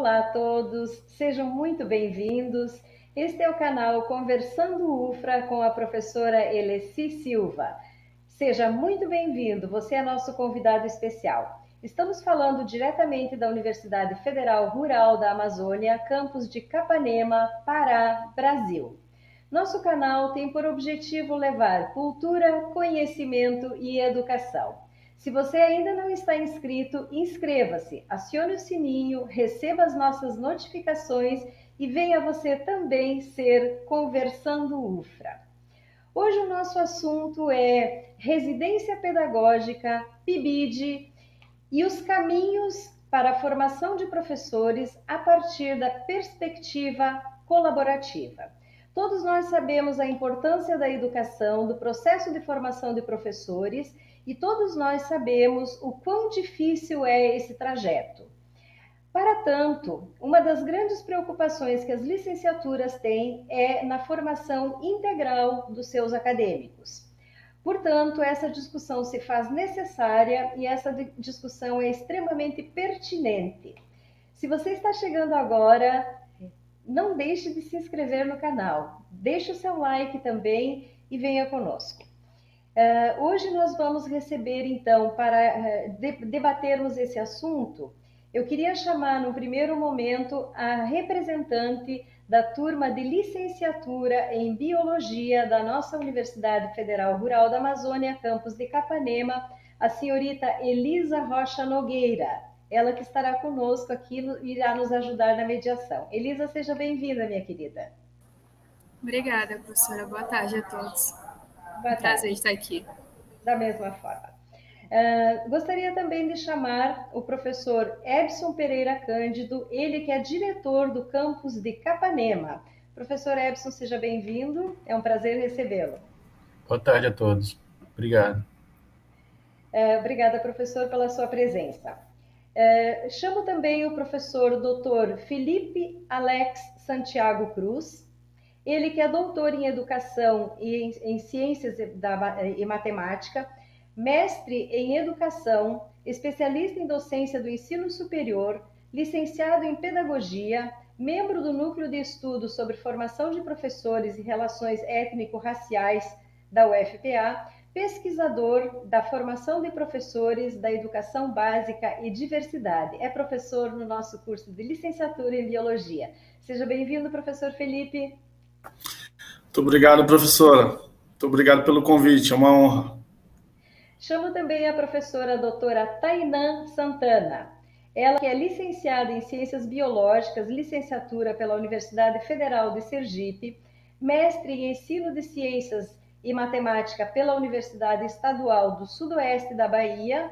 Olá a todos, sejam muito bem-vindos. Este é o canal Conversando UFRA com a professora Eleci Silva. Seja muito bem-vindo, você é nosso convidado especial. Estamos falando diretamente da Universidade Federal Rural da Amazônia, campus de Capanema, Pará, Brasil. Nosso canal tem por objetivo levar cultura, conhecimento e educação. Se você ainda não está inscrito, inscreva-se, acione o sininho, receba as nossas notificações e venha você também ser Conversando UFRA. Hoje o nosso assunto é residência pedagógica, PIBID e os caminhos para a formação de professores a partir da perspectiva colaborativa. Todos nós sabemos a importância da educação, do processo de formação de professores e todos nós sabemos o quão difícil é esse trajeto. Para tanto, uma das grandes preocupações que as licenciaturas têm é na formação integral dos seus acadêmicos. Portanto, essa discussão se faz necessária e essa discussão é extremamente pertinente. Se você está chegando agora, não deixe de se inscrever no canal, deixe o seu like também e venha conosco. Uh, hoje nós vamos receber, então, para de, debatermos esse assunto, eu queria chamar no primeiro momento a representante da turma de licenciatura em Biologia da nossa Universidade Federal Rural da Amazônia, campus de Capanema, a senhorita Elisa Rocha Nogueira. Ela que estará conosco aqui e irá nos ajudar na mediação. Elisa, seja bem-vinda, minha querida. Obrigada, professora. Boa tarde a todos. Boa tarde. Prazer estar aqui. Da mesma forma. Uh, gostaria também de chamar o professor Ebson Pereira Cândido, ele que é diretor do campus de Capanema. Professor Ebson, seja bem-vindo, é um prazer recebê-lo. Boa tarde a todos, obrigado. Uh, obrigada, professor, pela sua presença. Uh, chamo também o professor Dr. Felipe Alex Santiago Cruz, ele que é doutor em educação e em, em ciências da, e matemática, mestre em educação, especialista em docência do ensino superior, licenciado em pedagogia, membro do núcleo de estudos sobre formação de professores e relações étnico-raciais da UFPA, pesquisador da formação de professores da educação básica e diversidade. É professor no nosso curso de licenciatura em biologia. Seja bem-vindo, professor Felipe. Muito obrigado, professora. Muito obrigado pelo convite, é uma honra. Chamo também a professora doutora Tainã Santana. Ela que é licenciada em Ciências Biológicas, licenciatura pela Universidade Federal de Sergipe, mestre em Ensino de Ciências e Matemática pela Universidade Estadual do Sudoeste da Bahia,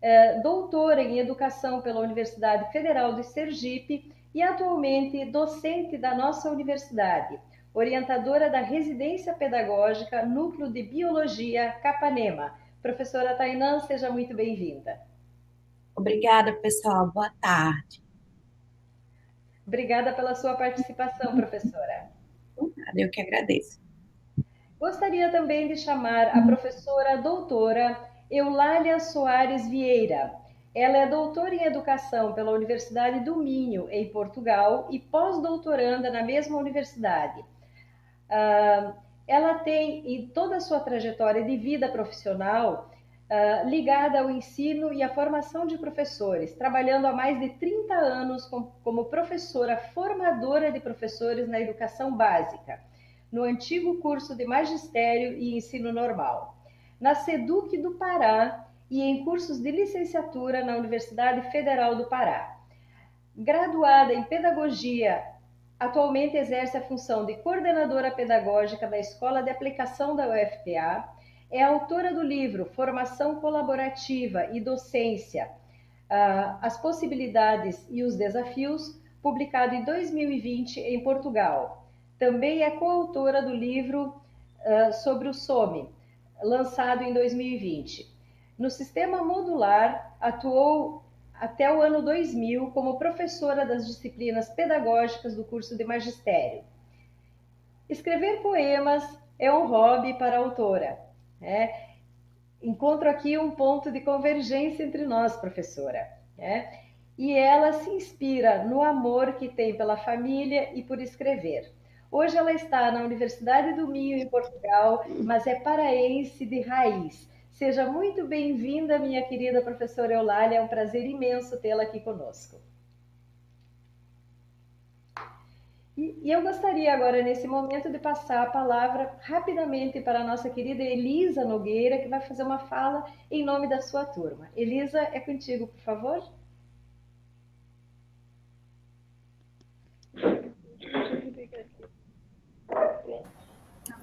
é, doutora em Educação pela Universidade Federal de Sergipe e atualmente docente da nossa universidade orientadora da Residência Pedagógica Núcleo de Biologia Capanema. Professora Tainã, seja muito bem-vinda. Obrigada, pessoal. Boa tarde. Obrigada pela sua participação, professora. Eu que agradeço. Gostaria também de chamar a professora doutora Eulália Soares Vieira. Ela é doutora em Educação pela Universidade do Minho, em Portugal, e pós-doutoranda na mesma universidade. Uh, ela tem em toda a sua trajetória de vida profissional uh, ligada ao ensino e à formação de professores, trabalhando há mais de 30 anos com, como professora formadora de professores na educação básica, no antigo curso de magistério e ensino normal, na SEDUC do Pará e em cursos de licenciatura na Universidade Federal do Pará. Graduada em Pedagogia Atualmente exerce a função de coordenadora pedagógica da Escola de Aplicação da UFPA. É autora do livro Formação Colaborativa e Docência: As Possibilidades e os Desafios, publicado em 2020 em Portugal. Também é coautora do livro sobre o SOME, lançado em 2020. No sistema modular, atuou até o ano 2000 como professora das disciplinas pedagógicas do curso de magistério. Escrever poemas é um hobby para a autora. Né? Encontro aqui um ponto de convergência entre nós, professora. Né? e ela se inspira no amor que tem pela família e por escrever. Hoje ela está na Universidade do Minho, em Portugal, mas é paraense de raiz. Seja muito bem-vinda, minha querida professora Eulália. É um prazer imenso tê-la aqui conosco. E, e, eu gostaria agora, nesse momento, de passar a palavra rapidamente para a nossa querida Elisa Nogueira, que vai fazer uma fala em nome da sua turma. Elisa, é contigo, por favor.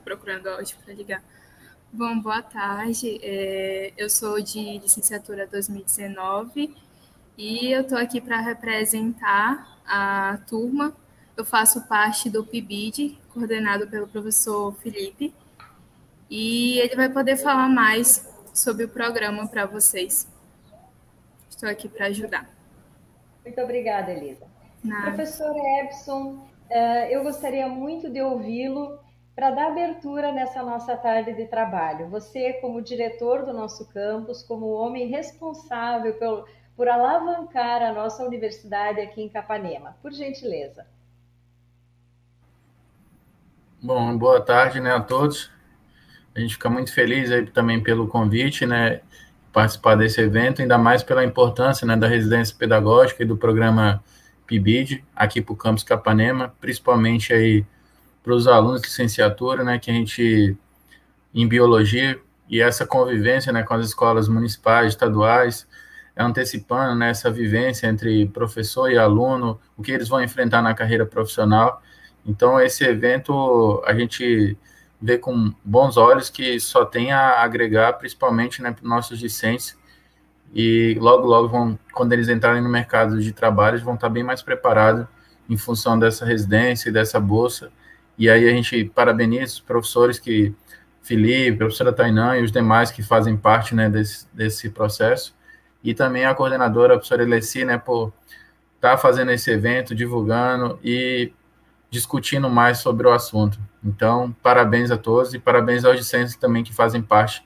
procurando áudio para ligar. Bom, boa tarde. É, eu sou de licenciatura 2019 e eu estou aqui para representar a turma. Eu faço parte do PIBID, coordenado pelo professor Felipe, e ele vai poder falar mais sobre o programa para vocês. Estou aqui para ajudar. Muito obrigada, Elisa. Nada. Professor Epson, eh, eu gostaria muito de ouvi-lo para dar abertura nessa nossa tarde de trabalho. Você, como diretor do nosso campus, como homem responsável por, por alavancar a nossa universidade aqui em Capanema, por gentileza. Bom, boa tarde né, a todos. A gente fica muito feliz aí também pelo convite, né, participar desse evento, ainda mais pela importância né, da residência pedagógica e do programa PIBID aqui para o campus Capanema, principalmente aí para os alunos de licenciatura, né, que a gente, em biologia, e essa convivência né, com as escolas municipais, estaduais, é antecipando né, essa vivência entre professor e aluno, o que eles vão enfrentar na carreira profissional. Então, esse evento a gente vê com bons olhos que só tem a agregar, principalmente né, para nossos discentes, e logo, logo, vão, quando eles entrarem no mercado de trabalho, vão estar bem mais preparados em função dessa residência e dessa bolsa, e aí a gente parabeniza os professores que, Felipe, professora Tainã e os demais que fazem parte né, desse, desse processo. E também a coordenadora, a professora Eleci, né, por estar tá fazendo esse evento, divulgando e discutindo mais sobre o assunto. Então, parabéns a todos e parabéns aos discentes também que fazem parte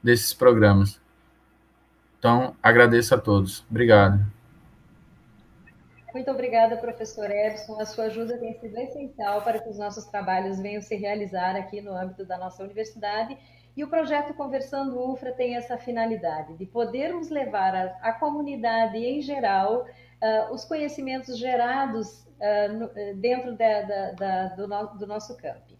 desses programas. Então, agradeço a todos. Obrigado. Muito obrigada, professor Edson. A sua ajuda tem sido essencial para que os nossos trabalhos venham se realizar aqui no âmbito da nossa universidade. E o projeto Conversando UFRA tem essa finalidade, de podermos levar à comunidade em geral uh, os conhecimentos gerados uh, no, dentro da, da, da, do, no, do nosso campo.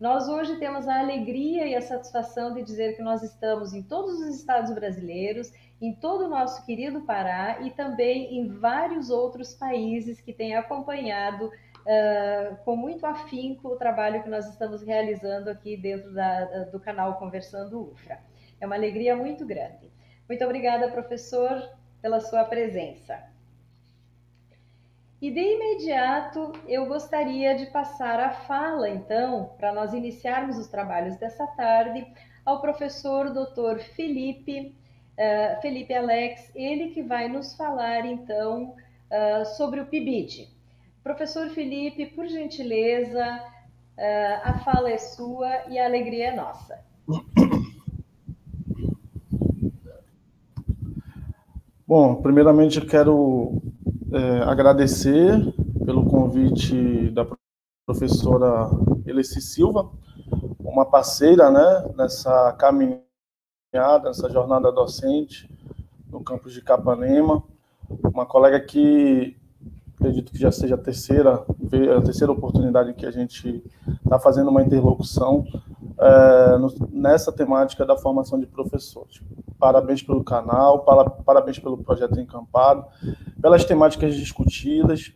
Nós hoje temos a alegria e a satisfação de dizer que nós estamos em todos os estados brasileiros em todo o nosso querido Pará e também em vários outros países que têm acompanhado uh, com muito afinco o trabalho que nós estamos realizando aqui dentro da, do canal Conversando UFRA. É uma alegria muito grande. Muito obrigada, professor, pela sua presença. E de imediato eu gostaria de passar a fala, então, para nós iniciarmos os trabalhos dessa tarde, ao professor Dr. Felipe uh, Felipe Alex, ele que vai nos falar então uh, sobre o PIBID. Professor Felipe, por gentileza, uh, a fala é sua e a alegria é nossa. Bom, primeiramente eu quero é, agradecer pelo convite da professora Eleci Silva, uma parceira né, nessa caminhada caminhada, nessa jornada docente no campus de Capanema. Uma colega que acredito que já seja a terceira, a terceira oportunidade que a gente está fazendo uma interlocução é, no, nessa temática da formação de professores. Parabéns pelo canal, para, parabéns pelo projeto Encampado, pelas temáticas discutidas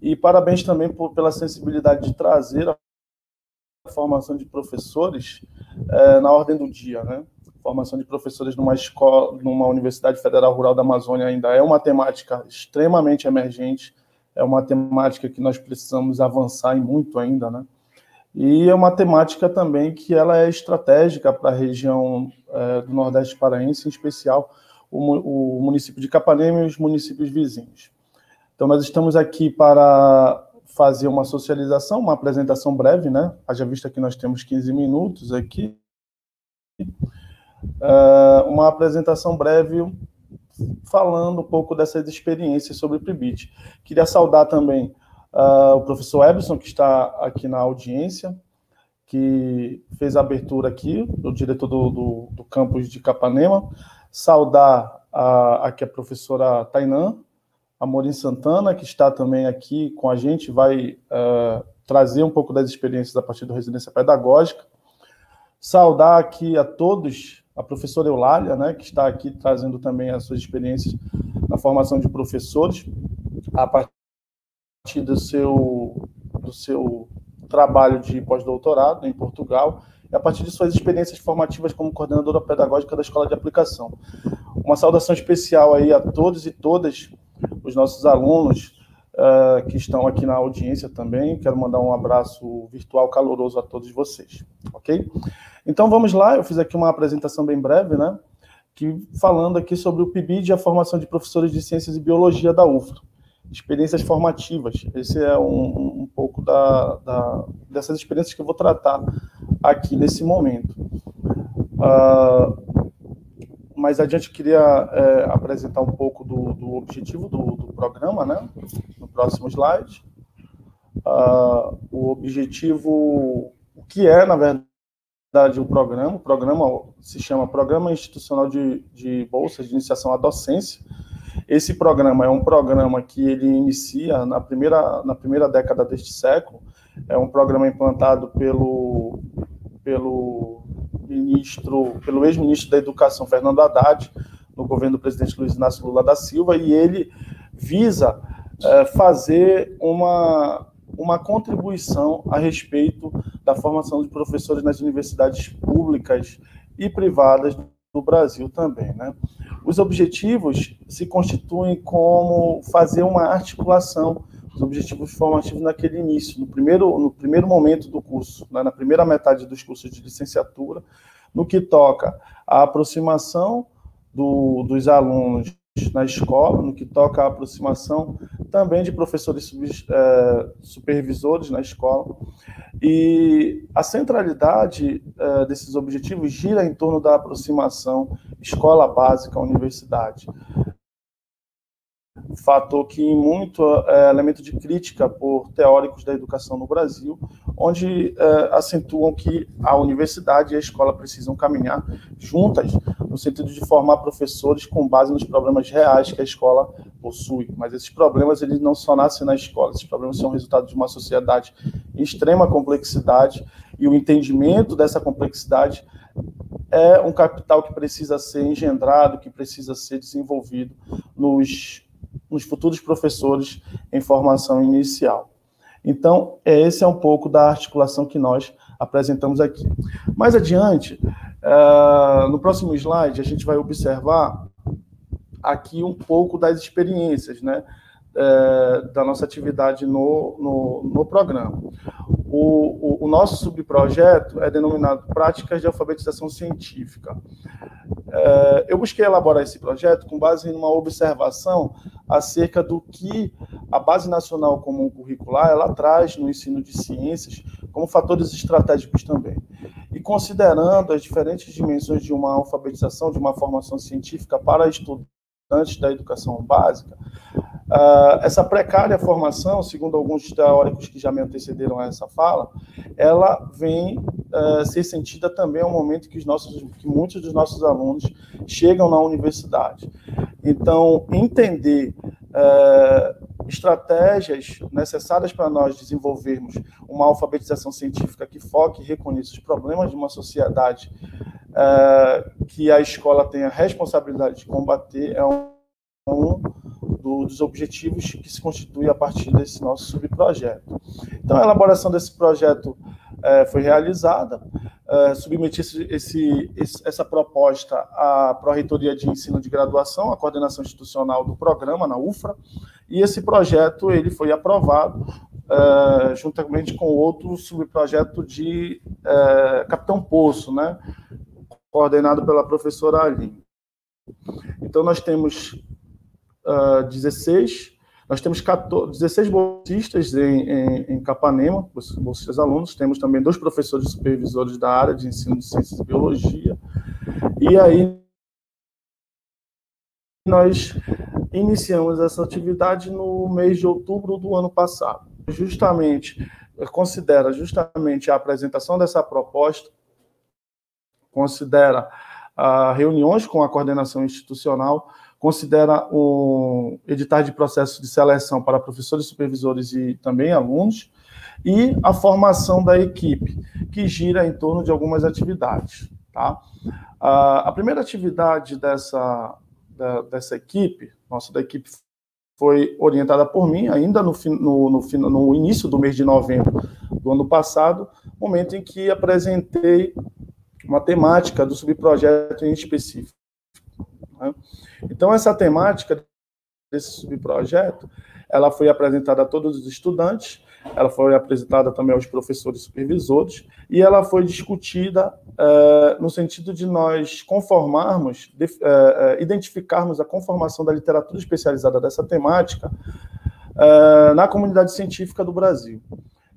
e parabéns também por, pela sensibilidade de trazer a formação de professores é, na ordem do dia, né? Formação de professores numa escola, numa Universidade Federal Rural da Amazônia ainda é uma temática extremamente emergente, é uma temática que nós precisamos avançar em muito ainda, né? E é uma temática também que ela é estratégica para a região é, do Nordeste Paraense, em especial o, o município de Capanema e os municípios vizinhos. Então, nós estamos aqui para fazer uma socialização, uma apresentação breve, né? Haja vista que nós temos 15 minutos aqui uh, uma apresentação breve falando um pouco dessas experiências sobre PIBIT. Queria saudar também uh, o professor Ebson, que está aqui na audiência, que fez a abertura aqui, o diretor do, do, do campus de Capanema. Saudar a, aqui a professora Tainã Amorim Santana, que está também aqui com a gente, vai uh, trazer um pouco das experiências a partir da residência pedagógica. Saudar aqui a todos, a professora Eulália, né, que está aqui trazendo também as suas experiências na formação de professores, a partir do seu, do seu trabalho de pós-doutorado em Portugal, e a partir de suas experiências formativas como coordenadora pedagógica da Escola de Aplicação. Uma saudação especial aí a todos e todas os nossos alunos uh, que estão aqui na audiência também. Quero mandar um abraço virtual caloroso a todos vocês, ok? Então vamos lá, eu fiz aqui uma apresentação bem breve, né? Que, falando aqui sobre o PIBID e a formação de professores de Ciências e Biologia da UFRA. Experiências formativas. Esse é um, um pouco da, da, dessas experiências que eu vou tratar aqui nesse momento. Uh, mais adiante eu queria é, apresentar um pouco do, do objetivo do, do, programa, né? No próximo slide. Uh, o objetivo, o que é, na verdade, o programa? O programa se chama Programa Institucional de, de Bolsas de Iniciação à Docência. Esse programa é um programa que ele inicia na primeira, na primeira década deste século. É um programa implantado pelo, pelo ministro, pelo ex-ministro da Educação, Fernando Haddad, no governo do presidente Luiz Inácio Lula da Silva, e ele visa é, fazer uma, uma contribuição a respeito da formação de professores nas universidades públicas e privadas do Brasil também. Né? Os objetivos se constituem como fazer uma articulação os objetivos formativos naquele início, no primeiro, no primeiro momento do curso, né, na primeira metade dos cursos de licenciatura, no que toca à aproximação do, dos alunos na escola, no que toca à aproximação também de professores sub, é, supervisores na escola. E a centralidade é, desses objetivos gira em torno da aproximação escola básica universidade fator que muito é elemento de crítica por teóricos da educação no Brasil, onde é, acentuam que a universidade e a escola precisam caminhar juntas no sentido de formar professores com base nos problemas reais que a escola possui. Mas esses problemas eles não só nascem na escola, esses problemas são resultado de uma sociedade em extrema complexidade e o entendimento dessa complexidade é um capital que precisa ser engendrado, que precisa ser desenvolvido nos nos futuros professores em formação inicial. Então, esse é um pouco da articulação que nós apresentamos aqui. Mais adiante, uh, no próximo slide, a gente vai observar aqui um pouco das experiências, né? É, da nossa atividade no, no, no programa. O, o, o, nosso subprojeto é denominado Práticas de Alfabetização Científica. É, eu busquei elaborar esse projeto com base em uma observação acerca do que a Base Nacional Comum Curricular ela traz no ensino de ciências como fatores estratégicos também. E considerando as diferentes dimensões de uma alfabetização, de uma formação científica para estudantes da educação básica, Uh, essa precária formação, segundo alguns teóricos que já me antecederam a essa fala, ela vem uh, ser sentida também ao momento que, os nossos, que muitos dos nossos alunos chegam na universidade. Então, entender uh, estratégias necessárias para nós desenvolvermos uma alfabetização científica que foque e reconheça os problemas de uma sociedade que a escola tem a responsabilidade de combater é um dos objetivos que se constitui a partir desse nosso subprojeto. Então, a elaboração desse projeto é, foi realizada, é, submeti esse, esse, essa proposta à Pró-Reitoria de Ensino de Graduação, à coordenação institucional do programa, na UFRA, e esse projeto ele foi aprovado é, juntamente com outro subprojeto de é, Capitão Poço, né, coordenado pela professora Aline. Então, nós temos uh, ah, 16, nós temos 14, 16 bolsistas em, em, em Capanema, bolsistas alunos, temos também dois professores supervisores da área de ensino de ciências e biologia, e aí nós iniciamos essa atividade no mês de outubro do ano passado. Justamente, considera justamente a apresentação dessa proposta, considera uh, reuniões com a coordenação institucional, considera o editar de processo de seleção para professores, supervisores e também alunos, e a formação da equipe, que gira em torno de algumas atividades. Tá? A primeira atividade dessa, da, dessa equipe, nossa da equipe, foi orientada por mim ainda no, no, no, no início do mês de novembro do ano passado, momento em que apresentei uma temática do subprojeto em específico. Né? Então, essa temática desse subprojeto, ela foi apresentada a todos os estudantes, ela foi apresentada também aos professores supervisores, e ela foi discutida é, no sentido de nós conformarmos, de, é, identificarmos a conformação da literatura especializada dessa temática na comunidade científica do Brasil.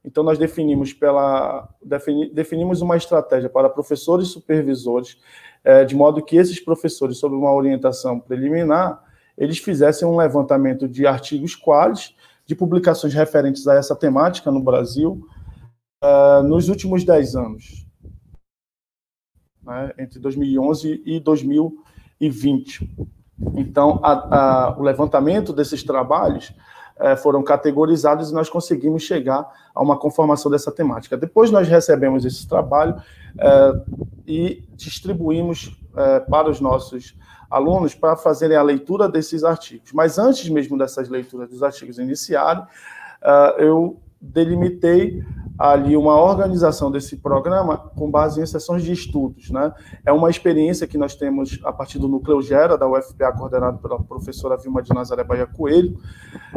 Então, nós definimos, pela, defini, definimos uma estratégia para professores supervisores, é, de modo que esses professores, sob uma orientação preliminar, eles fizessem um levantamento de artigos quais, de publicações referentes a essa temática no Brasil, uh, nos últimos 10 anos, né, entre 2011 e 2020. Então, a, a, o levantamento desses trabalhos foram categorizados e nós conseguimos chegar a uma conformação dessa temática. Depois nós recebemos esse trabalho é, e distribuímos é, para os nossos alunos para fazerem a leitura desses artigos. Mas antes mesmo dessas leituras dos artigos iniciarem, eu delimitei ali uma organização desse programa com base em sessões de estudos. Né? É uma experiência que nós temos a partir do Núcleo Gera, da UFPA, coordenado pela professora Vilma de Nazaré Bahia Coelho.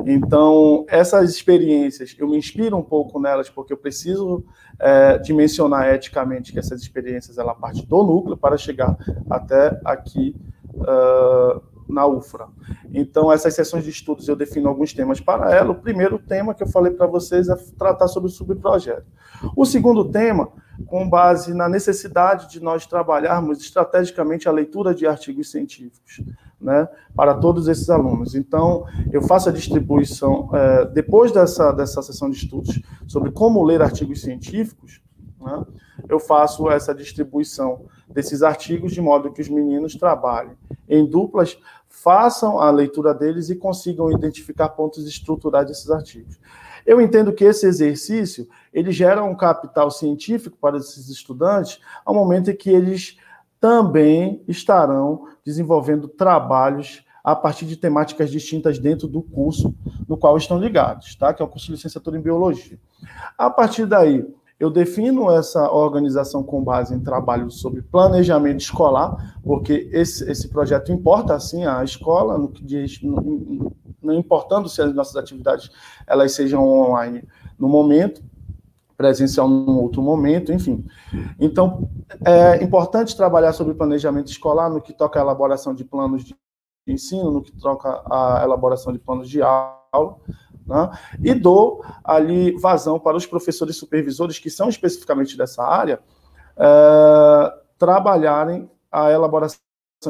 Então, essas experiências, eu me inspiro um pouco nelas, porque eu preciso é, dimensionar eticamente que essas experiências ela parte do núcleo para chegar até aqui uh, na UFRA. Então, essas sessões de estudos eu defino alguns temas para ela. O primeiro tema que eu falei para vocês é tratar sobre o subprojeto. O segundo tema, com base na necessidade de nós trabalharmos estrategicamente a leitura de artigos científicos, né, para todos esses alunos. Então, eu faço a distribuição, é, depois dessa, dessa sessão de estudos, sobre como ler artigos científicos, né, eu faço essa distribuição desses artigos de modo que os meninos trabalhem em duplas façam a leitura deles e consigam identificar pontos estruturais desses artigos. Eu entendo que esse exercício ele gera um capital científico para esses estudantes ao momento em que eles também estarão desenvolvendo trabalhos a partir de temáticas distintas dentro do curso no qual estão ligados, tá? Que é o curso de licenciatura em biologia. A partir daí, eu defino essa organização com base em trabalho sobre planejamento escolar, porque esse, esse projeto importa, assim, a escola, no que diz, não, não importando se as nossas atividades elas sejam online no momento, presencial num outro momento, enfim. Então, é importante trabalhar sobre planejamento escolar no que toca a elaboração de planos de ensino, no que toca a elaboração de planos de aula, né? E dou ali vazão para os professores supervisores, que são especificamente dessa área, é, trabalharem a elaboração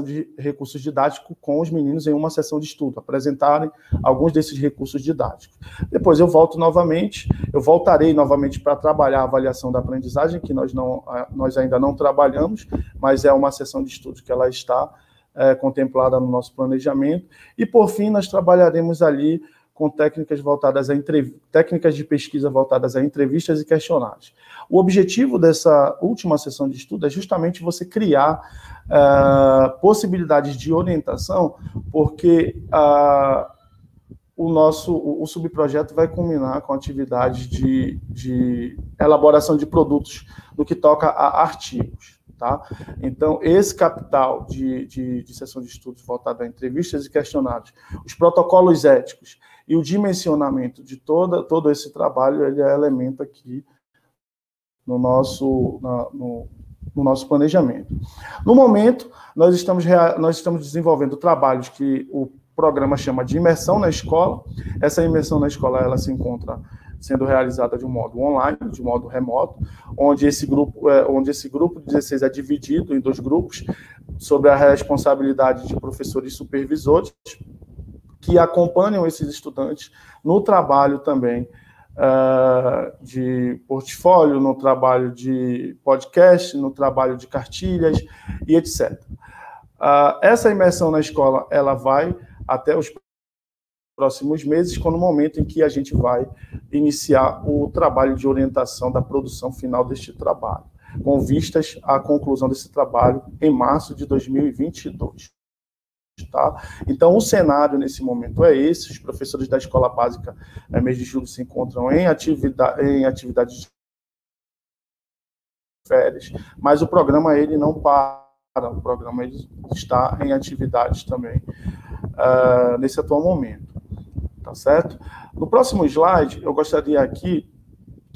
de recursos didáticos com os meninos em uma sessão de estudo, apresentarem alguns desses recursos didáticos. Depois eu volto novamente, eu voltarei novamente para trabalhar a avaliação da aprendizagem, que nós, não, nós ainda não trabalhamos, mas é uma sessão de estudo que ela está é, contemplada no nosso planejamento. E, por fim, nós trabalharemos ali com técnicas voltadas a técnicas de pesquisa voltadas a entrevistas e questionários. O objetivo dessa última sessão de estudo é justamente você criar uh, possibilidades de orientação, porque uh, o nosso o, o subprojeto vai culminar com atividades de, de elaboração de produtos no que toca a artigos. Tá? Então, esse capital de, de, de sessão de estudos voltado a entrevistas e questionários, os protocolos éticos e o dimensionamento de toda, todo esse trabalho, ele é elemento aqui no nosso, na, no, no, nosso planejamento. No momento, nós estamos, nós estamos desenvolvendo trabalhos que o programa chama de imersão na escola. Essa imersão na escola ela se encontra sendo realizada de um modo online, de um modo remoto, onde esse grupo, é, onde esse grupo de 16 é dividido em dois grupos, sob a responsabilidade de professores e supervisores, que acompanham esses estudantes no trabalho também uh, de portfólio, no trabalho de podcast, no trabalho de cartilhas e etc. Uh, ah, essa imersão na escola ela vai até os próximos meses, quando o momento em que a gente vai iniciar o trabalho de orientação da produção final deste trabalho, com vistas à conclusão desse trabalho em março de 2022. Tá? Então, o cenário nesse momento é esse: os professores da escola básica, é, mês de julho, se encontram em, atividade, em atividades de férias, mas o programa ele não para, o programa ele está em atividades também uh, nesse atual momento, tá certo? No próximo slide, eu gostaria aqui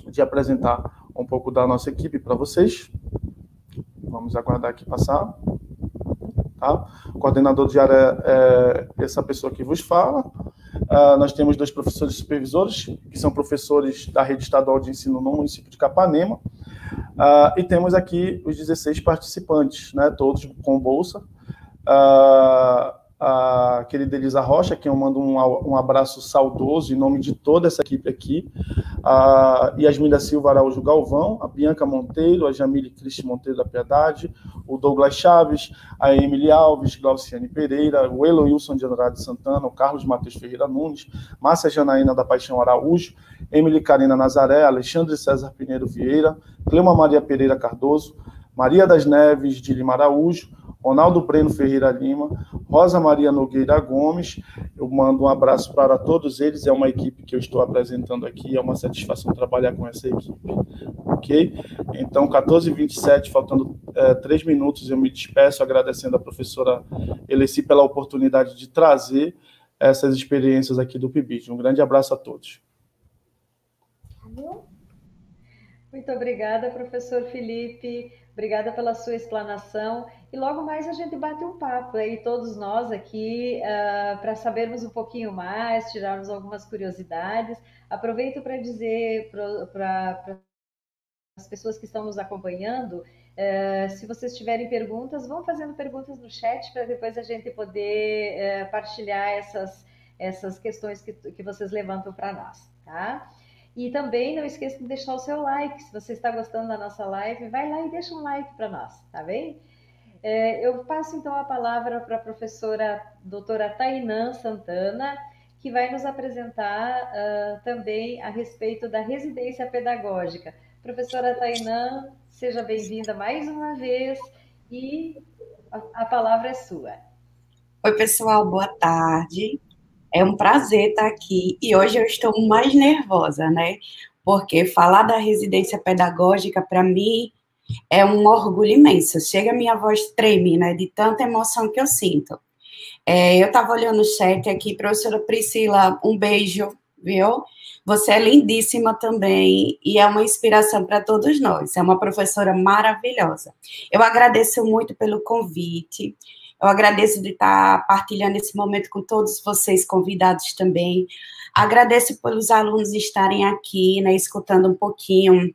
de apresentar um pouco da nossa equipe para vocês. Vamos aguardar aqui passar. Tá? O coordenador de área é essa pessoa que vos fala. Uh, nós temos dois professores supervisores, que são professores da rede estadual de ensino no município de Capanema. Uh, e temos aqui os 16 participantes, né, todos com bolsa. Uh, a querida Elisa Rocha, que eu mando um, um abraço saudoso em nome de toda essa equipe aqui, a Yasmina Silva Araújo Galvão, a Bianca Monteiro, a Jamile Cristi Monteiro da Piedade, o Douglas Chaves, a Emily Alves, Glauciane Pereira, o Elo Wilson de Andrade Santana, o Carlos Matheus Ferreira Nunes, Márcia Janaína da Paixão Araújo, Emily Karina Nazaré, Alexandre César Pinheiro Vieira, Cleuma Maria Pereira Cardoso, Maria das Neves de Lima Araújo, Ronaldo Breno Ferreira Lima, Rosa Maria Nogueira Gomes. Eu mando um abraço para todos eles. É uma equipe que eu estou apresentando aqui. É uma satisfação trabalhar com essa equipe. Ok? Então, 14h27, faltando é, três minutos, eu me despeço agradecendo a professora Eleci pela oportunidade de trazer essas experiências aqui do PIBID. Um grande abraço a todos. Muito obrigada, professor Felipe. Obrigada pela sua explanação. E logo mais a gente bate um papo aí, todos nós aqui, uh, para sabermos um pouquinho mais, tirarmos algumas curiosidades. Aproveito para dizer para as pessoas que estão nos acompanhando, uh, se vocês tiverem perguntas, vão fazendo perguntas no chat para depois a gente poder uh, partilhar essas, essas questões que, que vocês levantam para nós, tá? E também não esqueça de deixar o seu like. Se você está gostando da nossa live, vai lá e deixa um like para nós, tá bem? É, eu passo então a palavra para a professora doutora Tainã Santana, que vai nos apresentar uh, também a respeito da residência pedagógica. Professora Tainã, seja bem-vinda mais uma vez e a, a palavra é sua. Oi, pessoal, boa tarde. É um prazer estar aqui e hoje eu estou mais nervosa, né? Porque falar da residência pedagógica, para mim, é um orgulho imenso. Chega a minha voz treme, né? De tanta emoção que eu sinto. É, eu estava olhando o chat aqui, professora Priscila, um beijo, viu? Você é lindíssima também e é uma inspiração para todos nós. É uma professora maravilhosa. Eu agradeço muito pelo convite. Eu agradeço de estar partilhando esse momento com todos vocês convidados também. Agradeço pelos alunos estarem aqui, né, escutando um pouquinho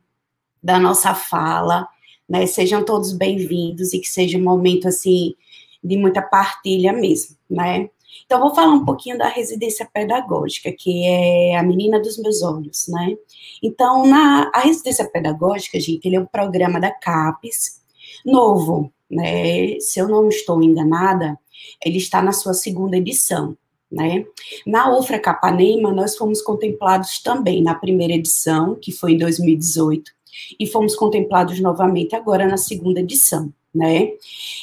da nossa fala, né? Sejam todos bem-vindos e que seja um momento assim de muita partilha mesmo, né? Então, vou falar um pouquinho da residência pedagógica, que é a menina dos meus olhos, né? Então, na, a residência pedagógica, gente, ele é um programa da CAPES, novo, né? Se eu não estou enganada, ele está na sua segunda edição, né? Na UFRA Capanema, nós fomos contemplados também na primeira edição, que foi em 2018, e fomos contemplados novamente agora na segunda edição, né?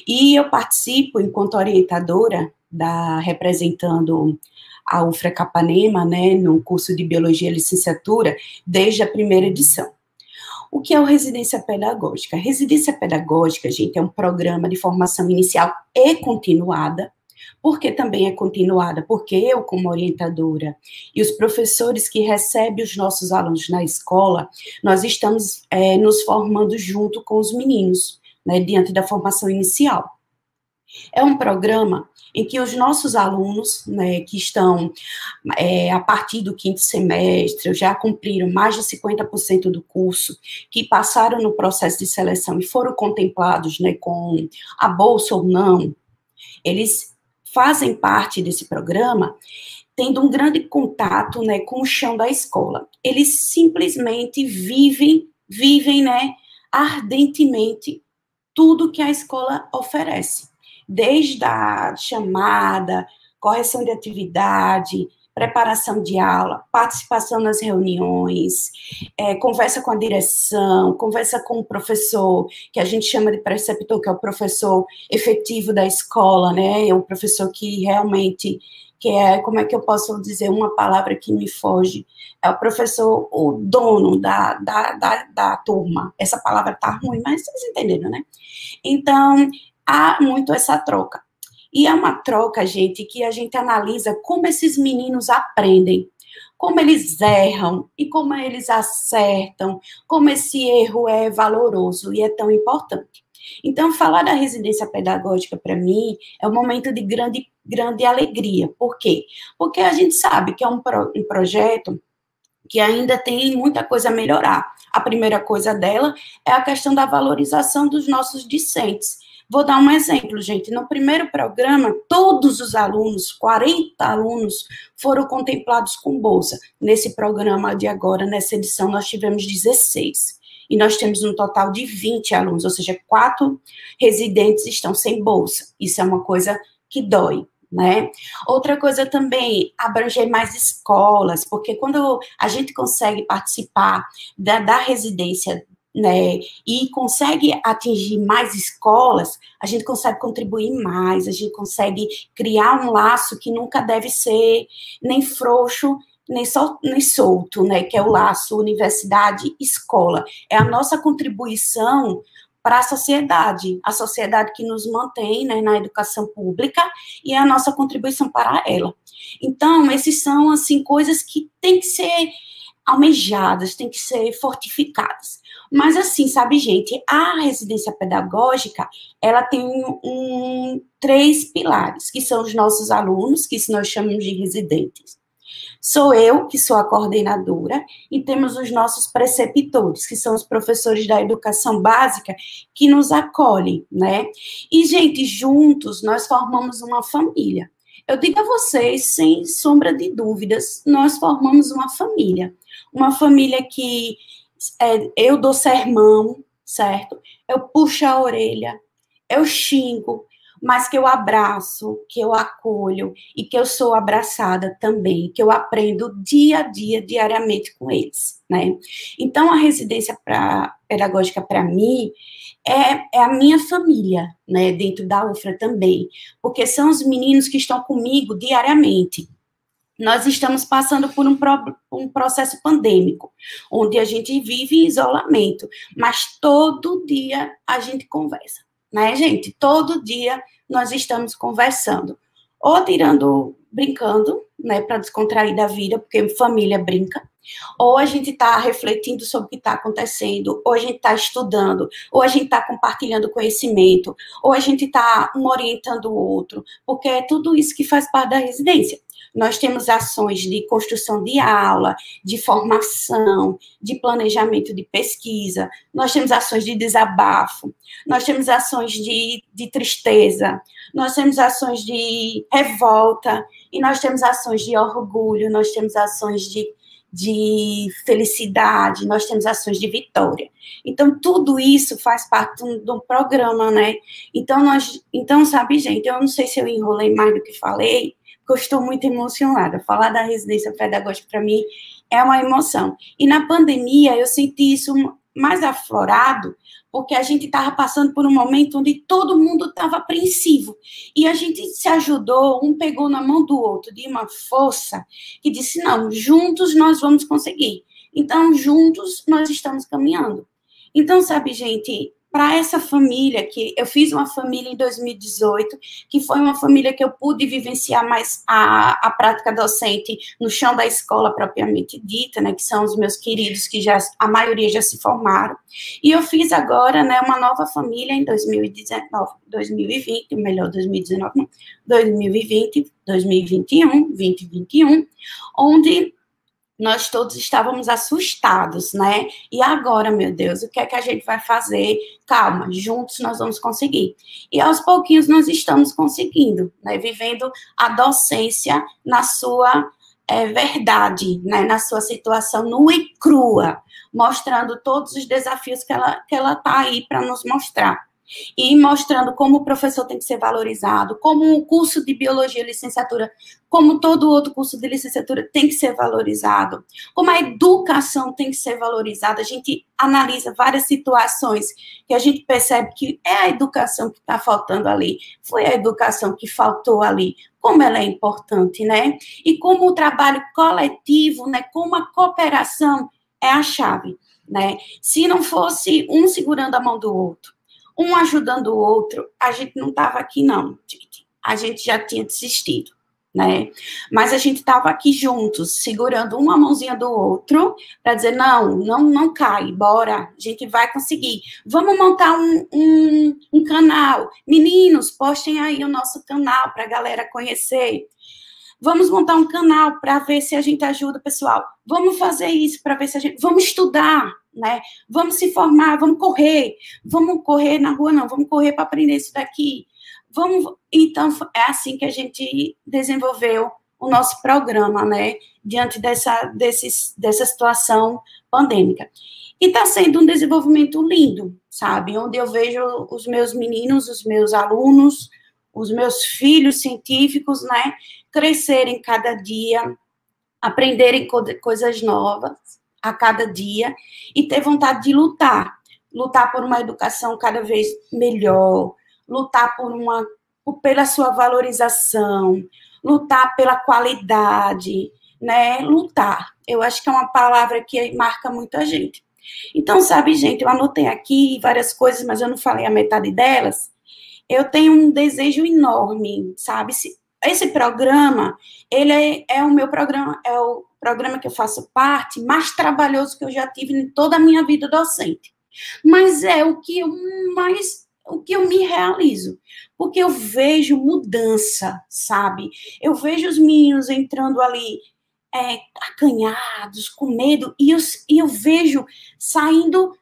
E eu participo enquanto orientadora da representando a UFRA Capanema, né, no curso de Biologia Licenciatura, desde a primeira edição. O que é o residência pedagógica? Residência pedagógica, gente, é um programa de formação inicial e continuada. Por que também é continuada? Porque eu, como orientadora, e os professores que recebem os nossos alunos na escola, nós estamos é, nos formando junto com os meninos, né, diante da formação inicial. É um programa em que os nossos alunos, né, que estão é, a partir do quinto semestre, já cumpriram mais de 50% do curso, que passaram no processo de seleção e foram contemplados né, com a bolsa ou não, eles fazem parte desse programa tendo um grande contato né, com o chão da escola. Eles simplesmente vivem, vivem né, ardentemente tudo que a escola oferece desde a chamada, correção de atividade, preparação de aula, participação nas reuniões, é, conversa com a direção, conversa com o professor, que a gente chama de preceptor, que é o professor efetivo da escola, né? É o professor que realmente, que é, como é que eu posso dizer uma palavra que me foge? É o professor, o dono da, da, da, da turma. Essa palavra tá ruim, mas vocês entenderam, né? Então, há muito essa troca. E é uma troca, gente, que a gente analisa como esses meninos aprendem, como eles erram e como eles acertam, como esse erro é valoroso e é tão importante. Então, falar da residência pedagógica, para mim, é um momento de grande, grande alegria. Por quê? Porque a gente sabe que é um, pro, um projeto que ainda tem muita coisa a melhorar. A primeira coisa dela é a questão da valorização dos nossos discentes. Vou dar um exemplo, gente. No primeiro programa, todos os alunos, 40 alunos, foram contemplados com bolsa. Nesse programa de agora, nessa edição, nós tivemos 16. E nós temos um total de 20 alunos, ou seja, quatro residentes estão sem bolsa. Isso é uma coisa que dói, né? Outra coisa também, abranger mais escolas, porque quando a gente consegue participar da, da residência né, e consegue atingir mais escolas, a gente consegue contribuir mais, a gente consegue criar um laço que nunca deve ser nem frouxo, nem, sol, nem solto, né, que é o laço universidade-escola. É a nossa contribuição para a sociedade, a sociedade que nos mantém né, na educação pública e a nossa contribuição para ela. Então, esses são, assim, coisas que têm que ser almejadas, têm que ser fortificadas. Mas assim, sabe, gente, a residência pedagógica, ela tem um, três pilares, que são os nossos alunos, que nós chamamos de residentes. Sou eu, que sou a coordenadora, e temos os nossos preceptores, que são os professores da educação básica, que nos acolhem, né? E, gente, juntos nós formamos uma família. Eu digo a vocês, sem sombra de dúvidas, nós formamos uma família. Uma família que é, eu dou sermão, certo? Eu puxo a orelha, eu xingo, mas que eu abraço, que eu acolho e que eu sou abraçada também, que eu aprendo dia a dia, diariamente com eles, né? Então, a residência pra, pedagógica para mim é, é, a minha família, né, dentro da UFRA também, porque são os meninos que estão comigo diariamente, nós estamos passando por um, pro, um, processo pandêmico, onde a gente vive em isolamento, mas todo dia a gente conversa, né, gente? Todo dia nós estamos conversando, ou tirando, brincando, né, para descontrair da vida, porque família brinca, ou a gente está refletindo sobre o que está acontecendo, ou a gente está estudando, ou a gente está compartilhando conhecimento, ou a gente está um orientando o outro, porque é tudo isso que faz parte da residência. Nós temos ações de construção de aula, de formação, de planejamento de pesquisa, nós temos ações de desabafo, nós temos ações de, de tristeza, nós temos ações de revolta, e nós temos ações de orgulho, nós temos ações de de felicidade, nós temos ações de vitória. Então, tudo isso faz parte do, programa, né? Então, nós, então, sabe, gente, eu não sei se eu enrolei mais do que falei, porque eu estou muito emocionada. Falar da residência pedagógica, para mim, é uma emoção. E na pandemia, eu senti isso mais aflorado, porque a gente estava passando por um momento onde todo mundo estava apreensivo. E a gente se ajudou, um pegou na mão do outro, de uma força, que disse: não, juntos nós vamos conseguir. Então, juntos nós estamos caminhando. Então, sabe, gente, para essa família que eu fiz uma família em 2018, que foi uma família que eu pude vivenciar mais a, a prática docente no chão da escola propriamente dita, né, que são os meus queridos que já a maioria já se formaram. E eu fiz agora, né, uma nova família em 2019, 2020, melhor 2019, não, 2020, 2021, 2021, onde nós todos estávamos assustados, né? E agora, meu Deus, o que é que a gente vai fazer? Calma, juntos nós vamos conseguir. E aos pouquinhos nós estamos conseguindo, né? Vivendo a docência na sua é, verdade, né? Na sua situação nua e crua, mostrando todos os desafios que ela que ela tá aí para nos mostrar e mostrando como o professor tem que ser valorizado, como o curso de biologia licenciatura, como todo outro curso de licenciatura tem que ser valorizado, como a educação tem que ser valorizada. A gente analisa várias situações que a gente percebe que é a educação que está faltando ali, foi a educação que faltou ali, como ela é importante, né? E como o trabalho coletivo, né, como a cooperação é a chave, né? Se não fosse um segurando a mão do outro, um ajudando o outro, a gente não estava aqui, não. A gente já tinha desistido, né? Mas a gente estava aqui juntos, segurando uma mãozinha do outro, para dizer: não, não, não cai, bora, a gente vai conseguir. Vamos montar um, um, um canal. Meninos, postem aí o nosso canal para a galera conhecer. Vamos montar um canal para ver se a gente ajuda o pessoal. Vamos fazer isso para ver se a gente. Vamos estudar, né? Vamos se formar, vamos correr. Vamos correr na rua, não, vamos correr para aprender isso daqui. Vamos. Então, é assim que a gente desenvolveu o nosso programa, né? Diante dessa, desses, dessa situação pandêmica. E está sendo um desenvolvimento lindo, sabe? Onde eu vejo os meus meninos, os meus alunos, os meus filhos científicos, né? Crescerem cada dia, aprenderem co coisas novas a cada dia e ter vontade de lutar, lutar por uma educação cada vez melhor, lutar por uma pela sua valorização, lutar pela qualidade, né? Lutar. Eu acho que é uma palavra que marca muita gente. Então, sabe, gente, eu anotei aqui várias coisas, mas eu não falei a metade delas. Eu tenho um desejo enorme, sabe? Se, esse programa, ele é, é, o meu programa, é o programa que eu faço parte mais trabalhoso que eu já tive em toda a minha vida docente. Mas é o que eu mais, o que eu me realizo, porque eu vejo mudança, sabe? Eu vejo os meninos entrando ali é, acanhados, com medo, e eu, e eu vejo saindo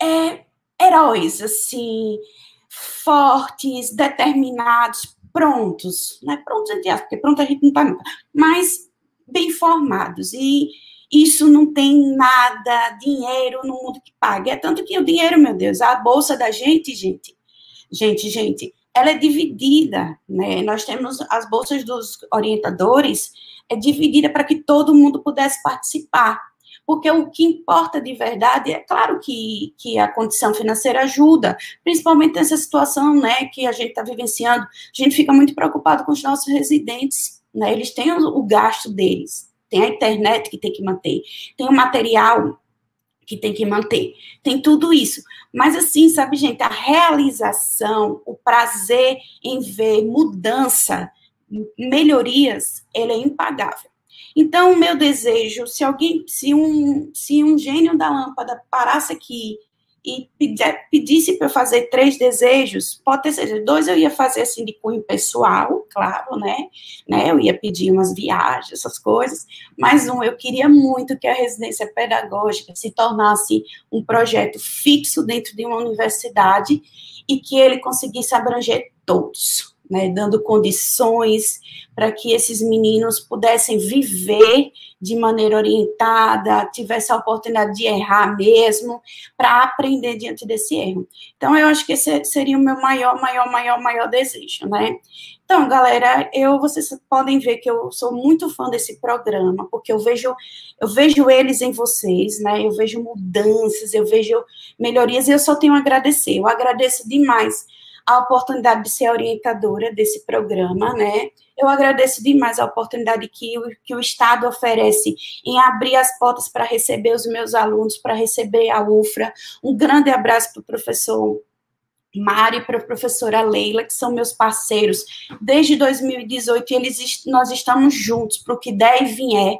é, heróis, assim, fortes, determinados, prontos, né? Prontos, entre aspas, porque pronto a gente não está nunca, mas bem formados. E isso não tem nada, dinheiro no mundo que pague. É tanto que o dinheiro, meu Deus, a bolsa da gente, gente, gente, gente, ela é dividida, né? Nós temos as bolsas dos orientadores, é dividida para que todo mundo pudesse participar porque o que importa de verdade é claro que, que a condição financeira ajuda, principalmente nessa situação né, que a gente está vivenciando. A gente fica muito preocupado com os nossos residentes, né, eles têm o, o gasto deles, tem a internet que tem que manter, tem o material que tem que manter, tem tudo isso. Mas assim, sabe, gente, a realização, o prazer em ver mudança, melhorias, ele é impagável. Então, o meu desejo, se alguém, se um, se um gênio da lâmpada parasse aqui e pedisse para eu fazer três desejos, pode ter certeza, dois eu ia fazer assim de cunho pessoal, claro, né? né? Eu ia pedir umas viagens, essas coisas, mas um, eu queria muito que a residência pedagógica se tornasse um projeto fixo dentro de uma universidade e que ele conseguisse abranger todos, né, dando condições para que esses meninos pudessem viver de maneira orientada, tivesse a oportunidade de errar mesmo, para aprender diante desse erro. Então, eu acho que esse seria o meu maior, maior, maior, maior desejo, né? Então, galera, eu vocês podem ver que eu sou muito fã desse programa, porque eu vejo eu vejo eles em vocês, né? Eu vejo mudanças, eu vejo melhorias e eu só tenho a agradecer. Eu agradeço demais a oportunidade de ser orientadora desse programa, né? Eu agradeço demais a oportunidade que o, que o Estado oferece em abrir as portas para receber os meus alunos, para receber a UFRA. Um grande abraço para o professor Mário e para a professora Leila, que são meus parceiros desde 2018, e eles, nós estamos juntos para o que der e vier.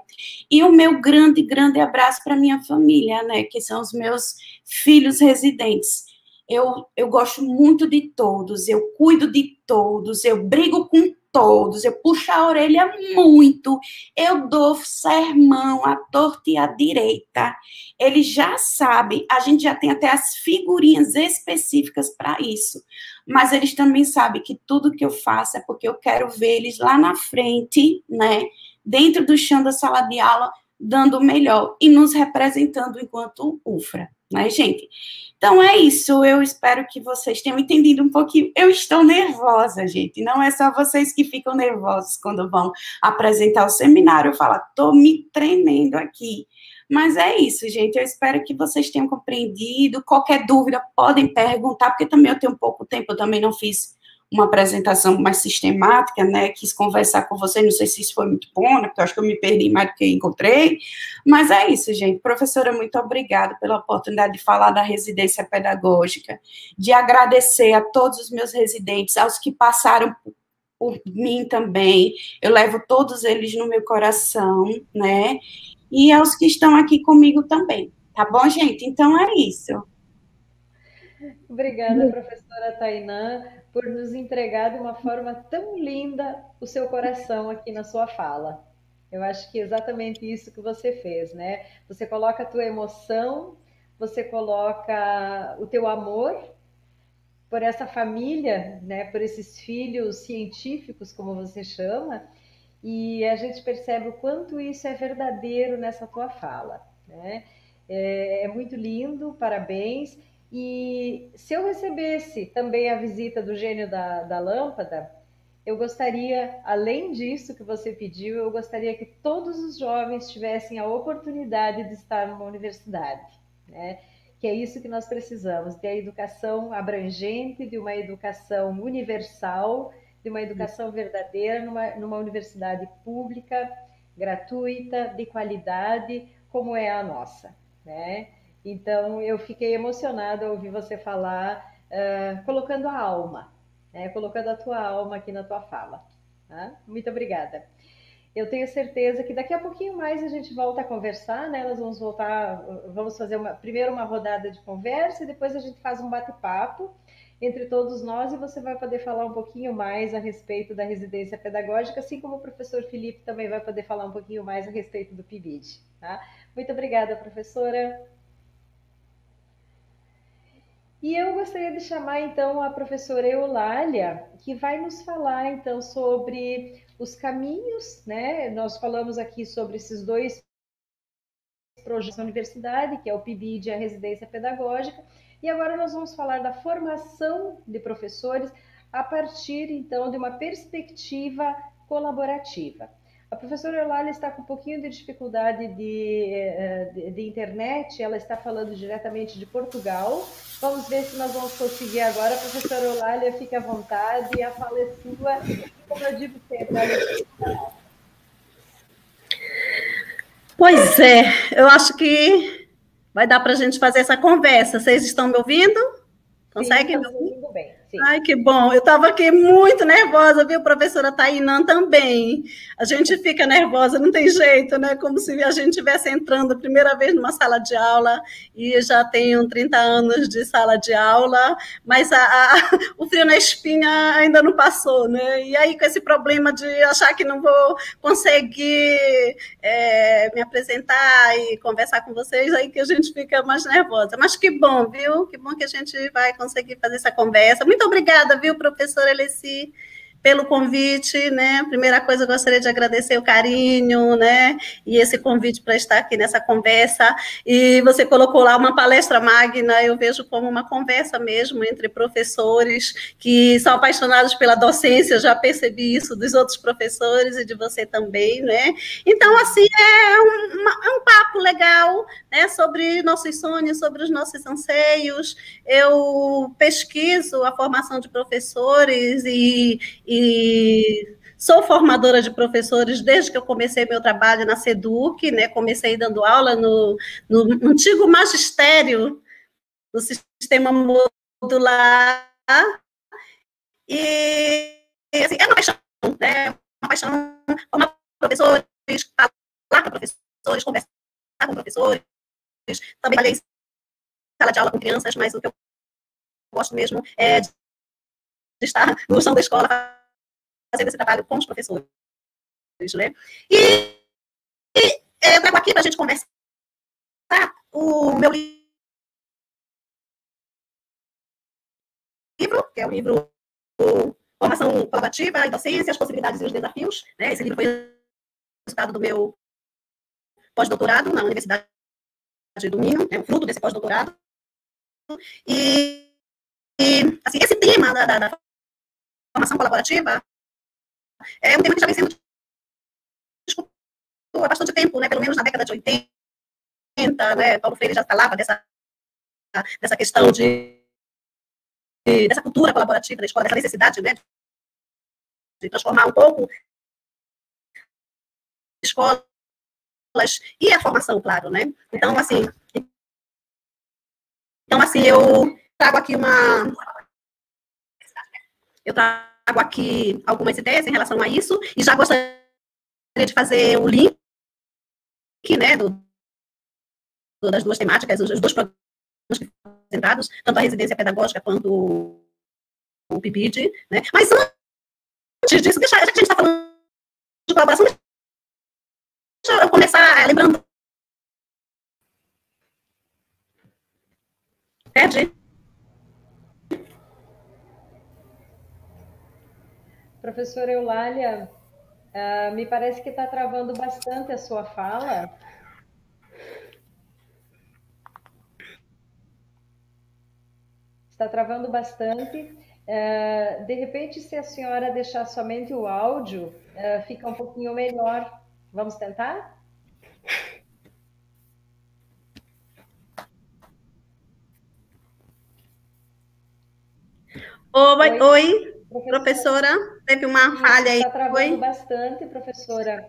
E o meu grande, grande abraço para minha família, né, que são os meus filhos residentes. Eu, eu gosto muito de todos, eu cuido de todos, eu brigo com todos, eu puxo a orelha muito, eu dou sermão à torta e à direita. Eles já sabem, a gente já tem até as figurinhas específicas para isso. Mas eles também sabem que tudo que eu faço é porque eu quero ver eles lá na frente, né, dentro do chão da sala de aula, dando o melhor e nos representando enquanto UFRA, né, gente? Então é isso, eu espero que vocês tenham entendido um pouquinho. Eu estou nervosa, gente, não é só vocês que ficam nervosos quando vão apresentar o seminário. Eu falo, estou me tremendo aqui. Mas é isso, gente. Eu espero que vocês tenham compreendido. Qualquer dúvida, podem perguntar, porque também eu tenho pouco tempo, eu também não fiz uma apresentação mais sistemática, né? Quis conversar com você, não sei se isso foi muito bom, né? Porque eu acho que eu me perdi mais do que encontrei. Mas é isso, gente. Professora, muito obrigada pela oportunidade de falar da residência pedagógica, de agradecer a todos os meus residentes, aos que passaram por mim também. Eu levo todos eles no meu coração, né? E aos que estão aqui comigo também. Tá bom, gente? Então é isso. Obrigada, professora Tainã por nos entregar de uma forma tão linda o seu coração aqui na sua fala. Eu acho que é exatamente isso que você fez, né? Você coloca a tua emoção, você coloca o teu amor por essa família, né, por esses filhos científicos, como você chama, e a gente percebe o quanto isso é verdadeiro nessa tua fala, né? É, é muito lindo, parabéns. E se eu recebesse também a visita do gênio da, da lâmpada, eu gostaria, além disso que você pediu, eu gostaria que todos os jovens tivessem a oportunidade de estar numa universidade, né? Que é isso que nós precisamos, de a educação abrangente, de uma educação universal, de uma educação verdadeira numa, numa universidade pública, gratuita, de qualidade, como é a nossa, né? Então, eu fiquei emocionada ao ouvir você falar, uh, colocando a alma, né? colocando a tua alma aqui na tua fala. Tá? Muito obrigada. Eu tenho certeza que daqui a pouquinho mais a gente volta a conversar, né? Nós vamos voltar, vamos fazer uma, primeiro uma rodada de conversa e depois a gente faz um bate-papo entre todos nós e você vai poder falar um pouquinho mais a respeito da residência pedagógica, assim como o professor Felipe também vai poder falar um pouquinho mais a respeito do PIBID. Tá? Muito obrigada, professora. E eu gostaria de chamar então a professora Eulália, que vai nos falar então sobre os caminhos, né? Nós falamos aqui sobre esses dois projetos da universidade, que é o PIBID e a residência pedagógica, e agora nós vamos falar da formação de professores a partir então de uma perspectiva colaborativa. A professora Eulália está com um pouquinho de dificuldade de, eh, de, de, internet, ela está falando diretamente de Portugal. Vamos ver se nós vamos conseguir agora. A professora Eulália, fique à vontade, a fala é sua. Como eu digo sempre, Pois é, eu acho que vai dar para a gente fazer essa conversa. Vocês estão me ouvindo? Conseguem me ouvir? Sim. Ai, que bom. Eu estava aqui muito nervosa, viu, professora Tainã também. A gente fica nervosa, não tem jeito, né? Como se a gente estivesse entrando a primeira vez numa sala de aula e já tenho 30 anos de sala de aula, mas a, a, o frio na espinha ainda não passou, né? E aí, com esse problema de achar que não vou conseguir é, me apresentar e conversar com vocês, aí que a gente fica mais nervosa. Mas que bom, viu? Que bom que a gente vai conseguir fazer essa conversa. Muito muito obrigada, viu, professora Alessi? Pelo convite, né? Primeira coisa, eu gostaria de agradecer o carinho, né? E esse convite para estar aqui nessa conversa. E você colocou lá uma palestra magna, eu vejo como uma conversa mesmo entre professores que são apaixonados pela docência, já percebi isso dos outros professores e de você também, né? Então, assim, é um, é um papo legal, né? Sobre nossos sonhos, sobre os nossos anseios. Eu pesquiso a formação de professores e e Sou formadora de professores desde que eu comecei meu trabalho na SEDUC, né? Comecei dando aula no, no antigo magistério do sistema modular. E, assim, é uma paixão, né? Uma paixão formar professores, falar com professores, conversar com professores. Também falei em sala de aula com crianças, mas o que eu gosto mesmo é de estar no chão da escola fazendo esse trabalho com os professores. Né? E, e eu trago aqui para a gente conversar o meu livro, que é o livro Formação Colaborativa e Docência, as Possibilidades e os Desafios. Né? Esse livro foi resultado do meu pós-doutorado na Universidade do Minho, é o fruto desse pós-doutorado. E, e assim, esse tema da, da, da formação colaborativa é um tema que já vem sendo discutido há bastante tempo, né? pelo menos na década de 80, né? Paulo Freire já falava dessa, dessa questão de, de dessa cultura colaborativa da escola, dessa necessidade né? de transformar um pouco escolas e a formação, claro, né? Então, assim, então, assim, eu trago aqui uma eu trago aqui algumas ideias em relação a isso, e já gostaria de fazer o link, né, do, das duas temáticas, os dois programas que foram apresentados, tanto a residência pedagógica quanto o PIBID, né, mas antes disso, deixa, já que a gente está falando de colaboração, deixa eu começar lembrando Perde. Professora Eulália, uh, me parece que está travando bastante a sua fala. Está travando bastante. Uh, de repente, se a senhora deixar somente o áudio, uh, fica um pouquinho melhor. Vamos tentar? Oi, oi, professora, teve uma falha aí. Está travando oi? bastante, professora.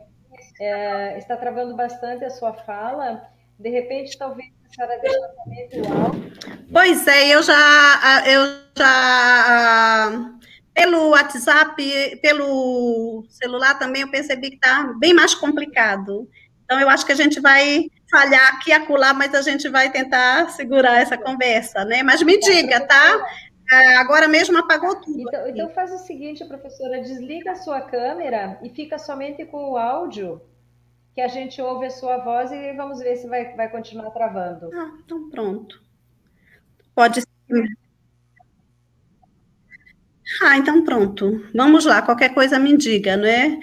É, está travando bastante a sua fala. De repente, talvez a senhora deixe o áudio. Pois é, eu já, eu já pelo WhatsApp, pelo celular também, eu percebi que está bem mais complicado. Então, eu acho que a gente vai falhar aqui e acolá, mas a gente vai tentar segurar essa conversa, né? Mas me diga, tá? É, agora mesmo apagou tudo. Então, então, faz o seguinte, professora, desliga a sua câmera e fica somente com o áudio, que a gente ouve a sua voz e vamos ver se vai, vai continuar travando. Ah, então pronto. Pode ser. Ah, então pronto. Vamos lá, qualquer coisa me diga, não é?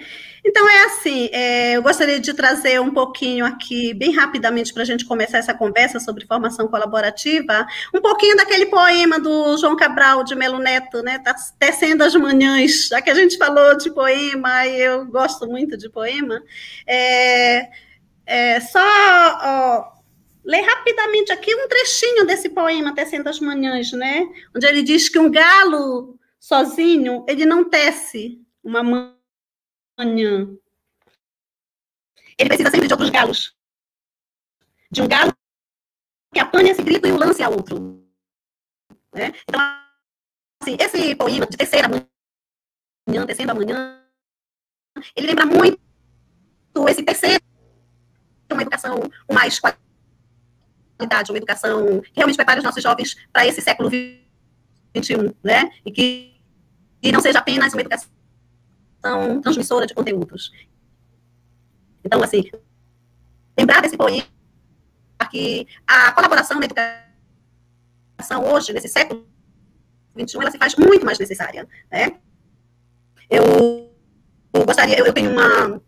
Então, é assim, é, eu gostaria de trazer um pouquinho aqui, bem rapidamente, para a gente começar essa conversa sobre formação colaborativa, um pouquinho daquele poema do João Cabral de Melo Neto, né? Tá tecendo as manhãs, já que a gente falou de poema, e eu gosto muito de poema. É, é só ó, ler rapidamente aqui um trechinho desse poema, Tecendo as Manhãs, né? Onde ele diz que um galo sozinho, ele não tece uma manhã. Ele precisa sempre de outros galos. De um galo que apanhe esse grito e o lance a outro. Né? Então, assim, esse poema de terceira manhã, terceira manhã, ele lembra muito esse terceiro, uma educação com mais qualidade, uma educação que realmente prepare os nossos jovens para esse século XXI, né? E que e não seja apenas uma educação são transmissora de conteúdos. Então, assim, lembrar desse poema que a colaboração na educação hoje, nesse século XXI, ela se faz muito mais necessária, né? Eu, eu gostaria, eu, eu, tenho uma...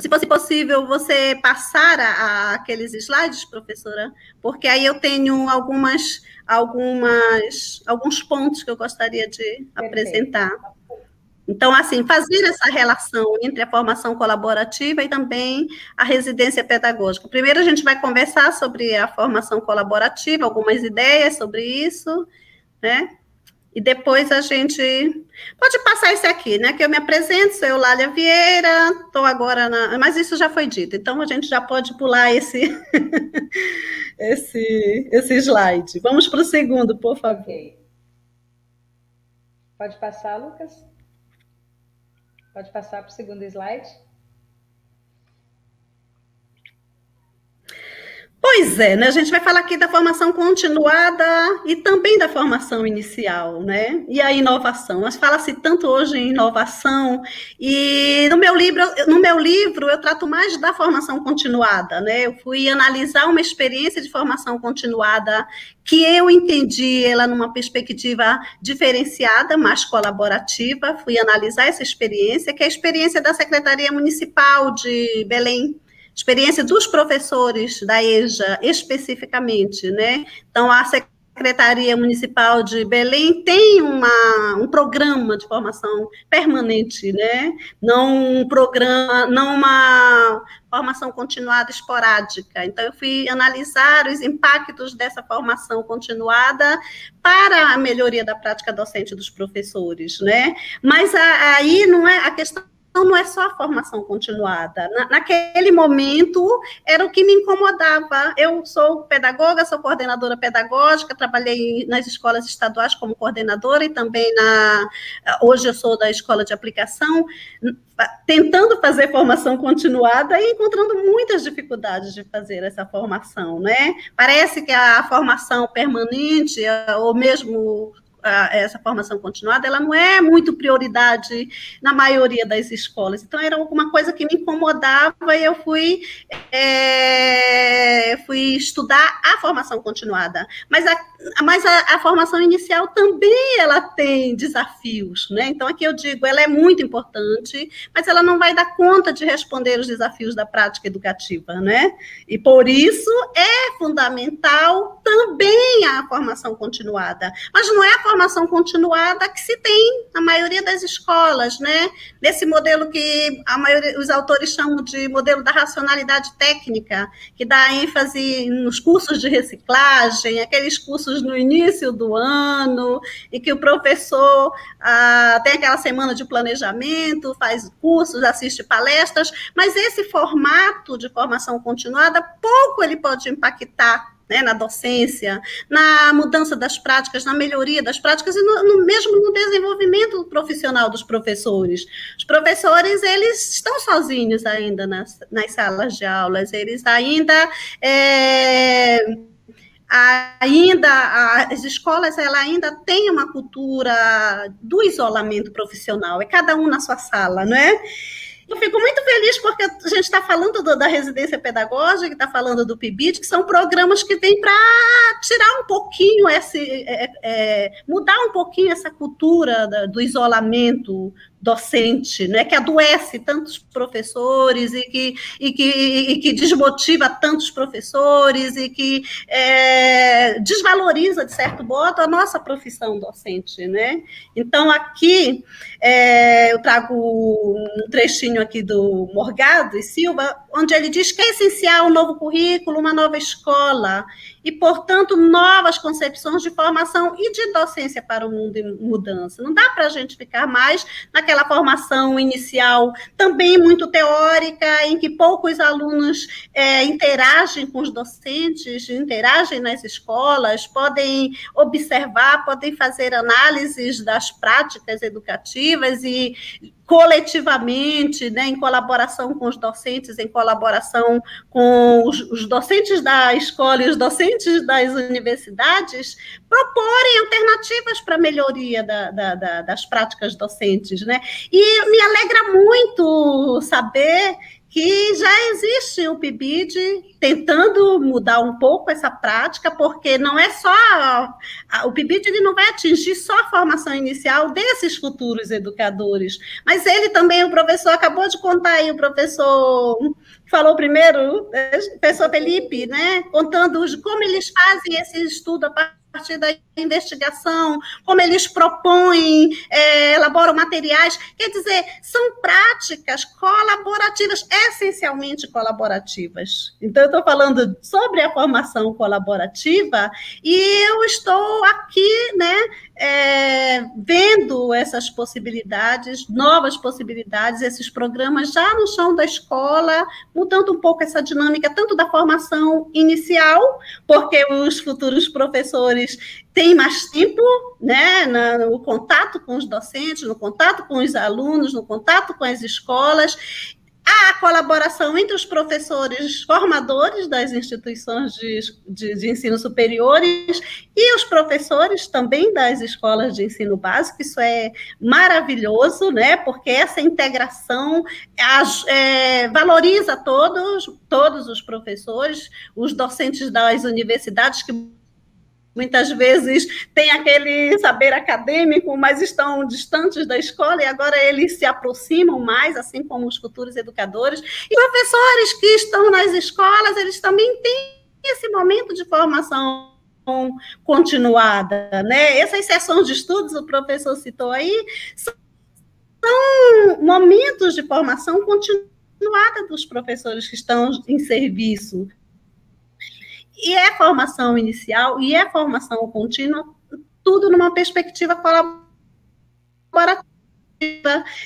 Se fosse possível, você passar a, a, aqueles slides, professora, porque aí eu tenho algumas, algumas, alguns pontos que eu gostaria de Perfeito. apresentar. Então, assim, fazer essa relação entre a formação colaborativa e também a residência pedagógica. Primeiro, a gente vai conversar sobre a formação colaborativa, algumas ideias sobre isso, né? e depois a gente pode passar esse aqui, né? Que eu me apresento, sou Eulália Vieira, estou agora na. Mas isso já foi dito, então a gente já pode pular esse, esse, esse slide. Vamos para o segundo, por favor. Okay. Pode passar, Lucas? Pode passar para o segundo slide. Pois é, né? A gente vai falar aqui da formação continuada e também da formação inicial, né? E a inovação. Mas fala-se tanto hoje em inovação e no meu livro, no meu livro eu trato mais da formação continuada, né? Eu fui analisar uma experiência de formação continuada que eu entendi ela numa perspectiva diferenciada, mais colaborativa. Fui analisar essa experiência, que é a experiência da Secretaria Municipal de Belém experiência dos professores da EJA especificamente, né? Então, a Secretaria Municipal de Belém tem uma, um programa de formação permanente, né? Não um programa, não uma formação continuada esporádica. Então, eu fui analisar os impactos dessa formação continuada para a melhoria da prática docente dos professores, né? Mas aí não é a questão então, não é só a formação continuada. Na, naquele momento, era o que me incomodava. Eu sou pedagoga, sou coordenadora pedagógica, trabalhei nas escolas estaduais como coordenadora e também na. Hoje eu sou da escola de aplicação, tentando fazer formação continuada e encontrando muitas dificuldades de fazer essa formação, né? Parece que a formação permanente, ou mesmo essa formação continuada, ela não é muito prioridade na maioria das escolas. Então, era alguma coisa que me incomodava e eu fui, é, fui estudar a formação continuada. Mas, a, mas a, a, formação inicial também ela tem desafios, né? Então, aqui eu digo, ela é muito importante, mas ela não vai dar conta de responder os desafios da prática educativa, né? E por isso é fundamental também a formação continuada. Mas não é a formação continuada que se tem na maioria das escolas, né? Nesse modelo que a maioria, os autores chamam de modelo da racionalidade técnica, que dá ênfase nos cursos de reciclagem, aqueles cursos no início do ano, e que o professor ah, tem aquela semana de planejamento, faz cursos, assiste palestras, mas esse formato de formação continuada, pouco ele pode impactar né, na docência, na mudança das práticas, na melhoria das práticas e no, no, mesmo no desenvolvimento profissional dos professores. Os professores, eles estão sozinhos ainda nas, nas salas de aulas, eles ainda... É, ainda as escolas ela ainda tem uma cultura do isolamento profissional, é cada um na sua sala, não é? Eu fico muito feliz porque a gente está falando do, da residência pedagógica, está falando do PIBIT, que são programas que vêm para tirar um pouquinho esse, é, é, mudar um pouquinho essa cultura do isolamento docente, né, que adoece tantos professores e que, e que, e que desmotiva tantos professores e que é, desvaloriza, de certo modo, a nossa profissão docente. Né? Então, aqui, é, eu trago um trechinho aqui do Morgado e Silva, onde ele diz que é essencial um novo currículo, uma nova escola, e, portanto, novas concepções de formação e de docência para o mundo em mudança. Não dá para a gente ficar mais naquela formação inicial, também muito teórica, em que poucos alunos é, interagem com os docentes, interagem nas escolas, podem observar, podem fazer análises das práticas educativas e coletivamente, né, em colaboração com os docentes, em colaboração com os, os, docentes da escola e os docentes das universidades, proporem alternativas para a melhoria da, da, da, das práticas docentes. Né? E me alegra muito saber que já existe o PIBID tentando mudar um pouco essa prática, porque não é só o PIBID ele não vai atingir só a formação inicial desses futuros educadores, mas ele também, o professor acabou de contar aí, o professor falou primeiro, o professor Felipe, né, contando como eles fazem esse estudo a partir da investigação, como eles propõem, é, elaboram materiais. Quer dizer, são práticas colaborativas, essencialmente colaborativas. Então, eu estou falando sobre a formação colaborativa e eu estou aqui, né, é, vendo essas possibilidades, novas possibilidades, esses programas já no chão da escola, mudando um pouco essa dinâmica, tanto da formação inicial, porque os futuros professores têm mais tempo né, no contato com os docentes, no contato com os alunos, no contato com as escolas, a colaboração entre os professores formadores das instituições de, de, de, ensino superiores e os professores também das escolas de ensino básico. Isso é maravilhoso, né? Porque essa integração é, valoriza todos, todos os professores, os docentes das universidades que muitas vezes têm aquele saber acadêmico, mas estão distantes da escola e agora eles se aproximam mais, assim como os futuros educadores. E professores que estão nas escolas, eles também têm esse momento de formação continuada, né? Essas sessões de estudos, o professor citou aí, são momentos de formação continuada dos professores que estão em serviço, e é formação inicial e é formação contínua, tudo numa perspectiva colaborativa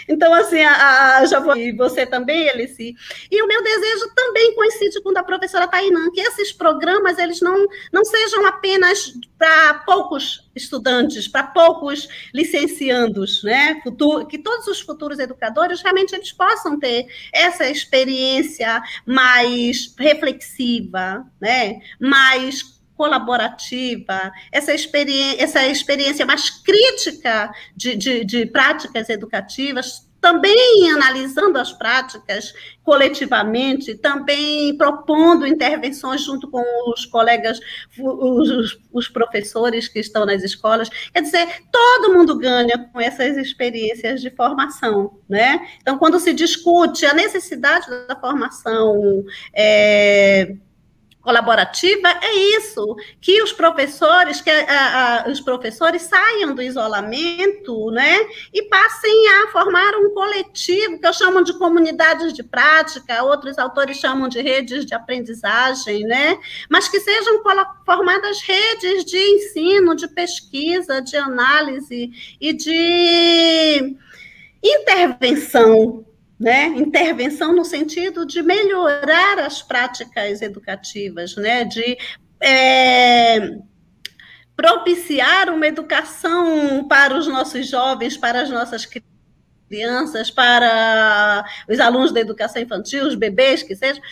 então, assim, a, a, já vou. E você também, Alice. E o meu desejo também coincide com o da professora Tainã, que esses programas eles não, não sejam apenas para poucos estudantes, para poucos licenciandos, né? Futuro, que todos os futuros educadores realmente eles possam ter essa experiência mais reflexiva, né? Mais colaborativa, essa, experiência, essa experiência mais crítica de, de, de práticas educativas, também analisando as práticas coletivamente, também propondo intervenções junto com os colegas, os, os, professores que estão nas escolas. Quer dizer, todo mundo ganha com essas experiências de formação, né? Então, quando se discute a necessidade da formação é, colaborativa é isso, que os professores, que a, a, os professores saiam do isolamento, né, e passem a formar um coletivo que eu chamo de comunidades de prática, outros autores chamam de redes de aprendizagem, né, mas que sejam formadas redes de ensino, de pesquisa, de análise e de intervenção né? Intervenção no sentido de melhorar as práticas educativas, né? De é, propiciar uma educação para os nossos jovens, para as nossas crianças, para os alunos da educação infantil, os bebês, que sejam,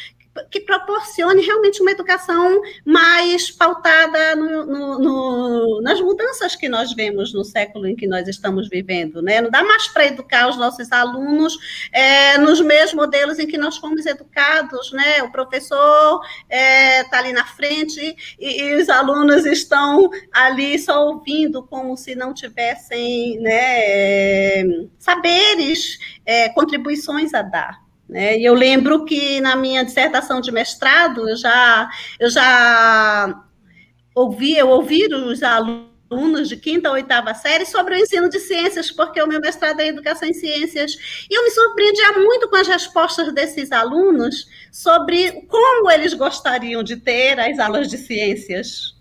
que proporcione realmente uma educação mais pautada no, no, no, nas mudanças que nós vemos no século em que nós estamos vivendo. Né? Não dá mais para educar os nossos alunos é, nos mesmos modelos em que nós fomos educados. Né? O professor está é, tá ali na frente e, e, os alunos estão ali só ouvindo como se não tivessem né, saberes, é, contribuições a dar. Né? E eu lembro que na minha dissertação de mestrado, eu já, eu já ouvi, eu ouvi os alunos de quinta ou oitava série sobre o ensino de ciências, porque o meu mestrado é educação em ciências. E eu me surpreendia muito com as respostas desses alunos sobre como eles gostariam de ter as aulas de ciências.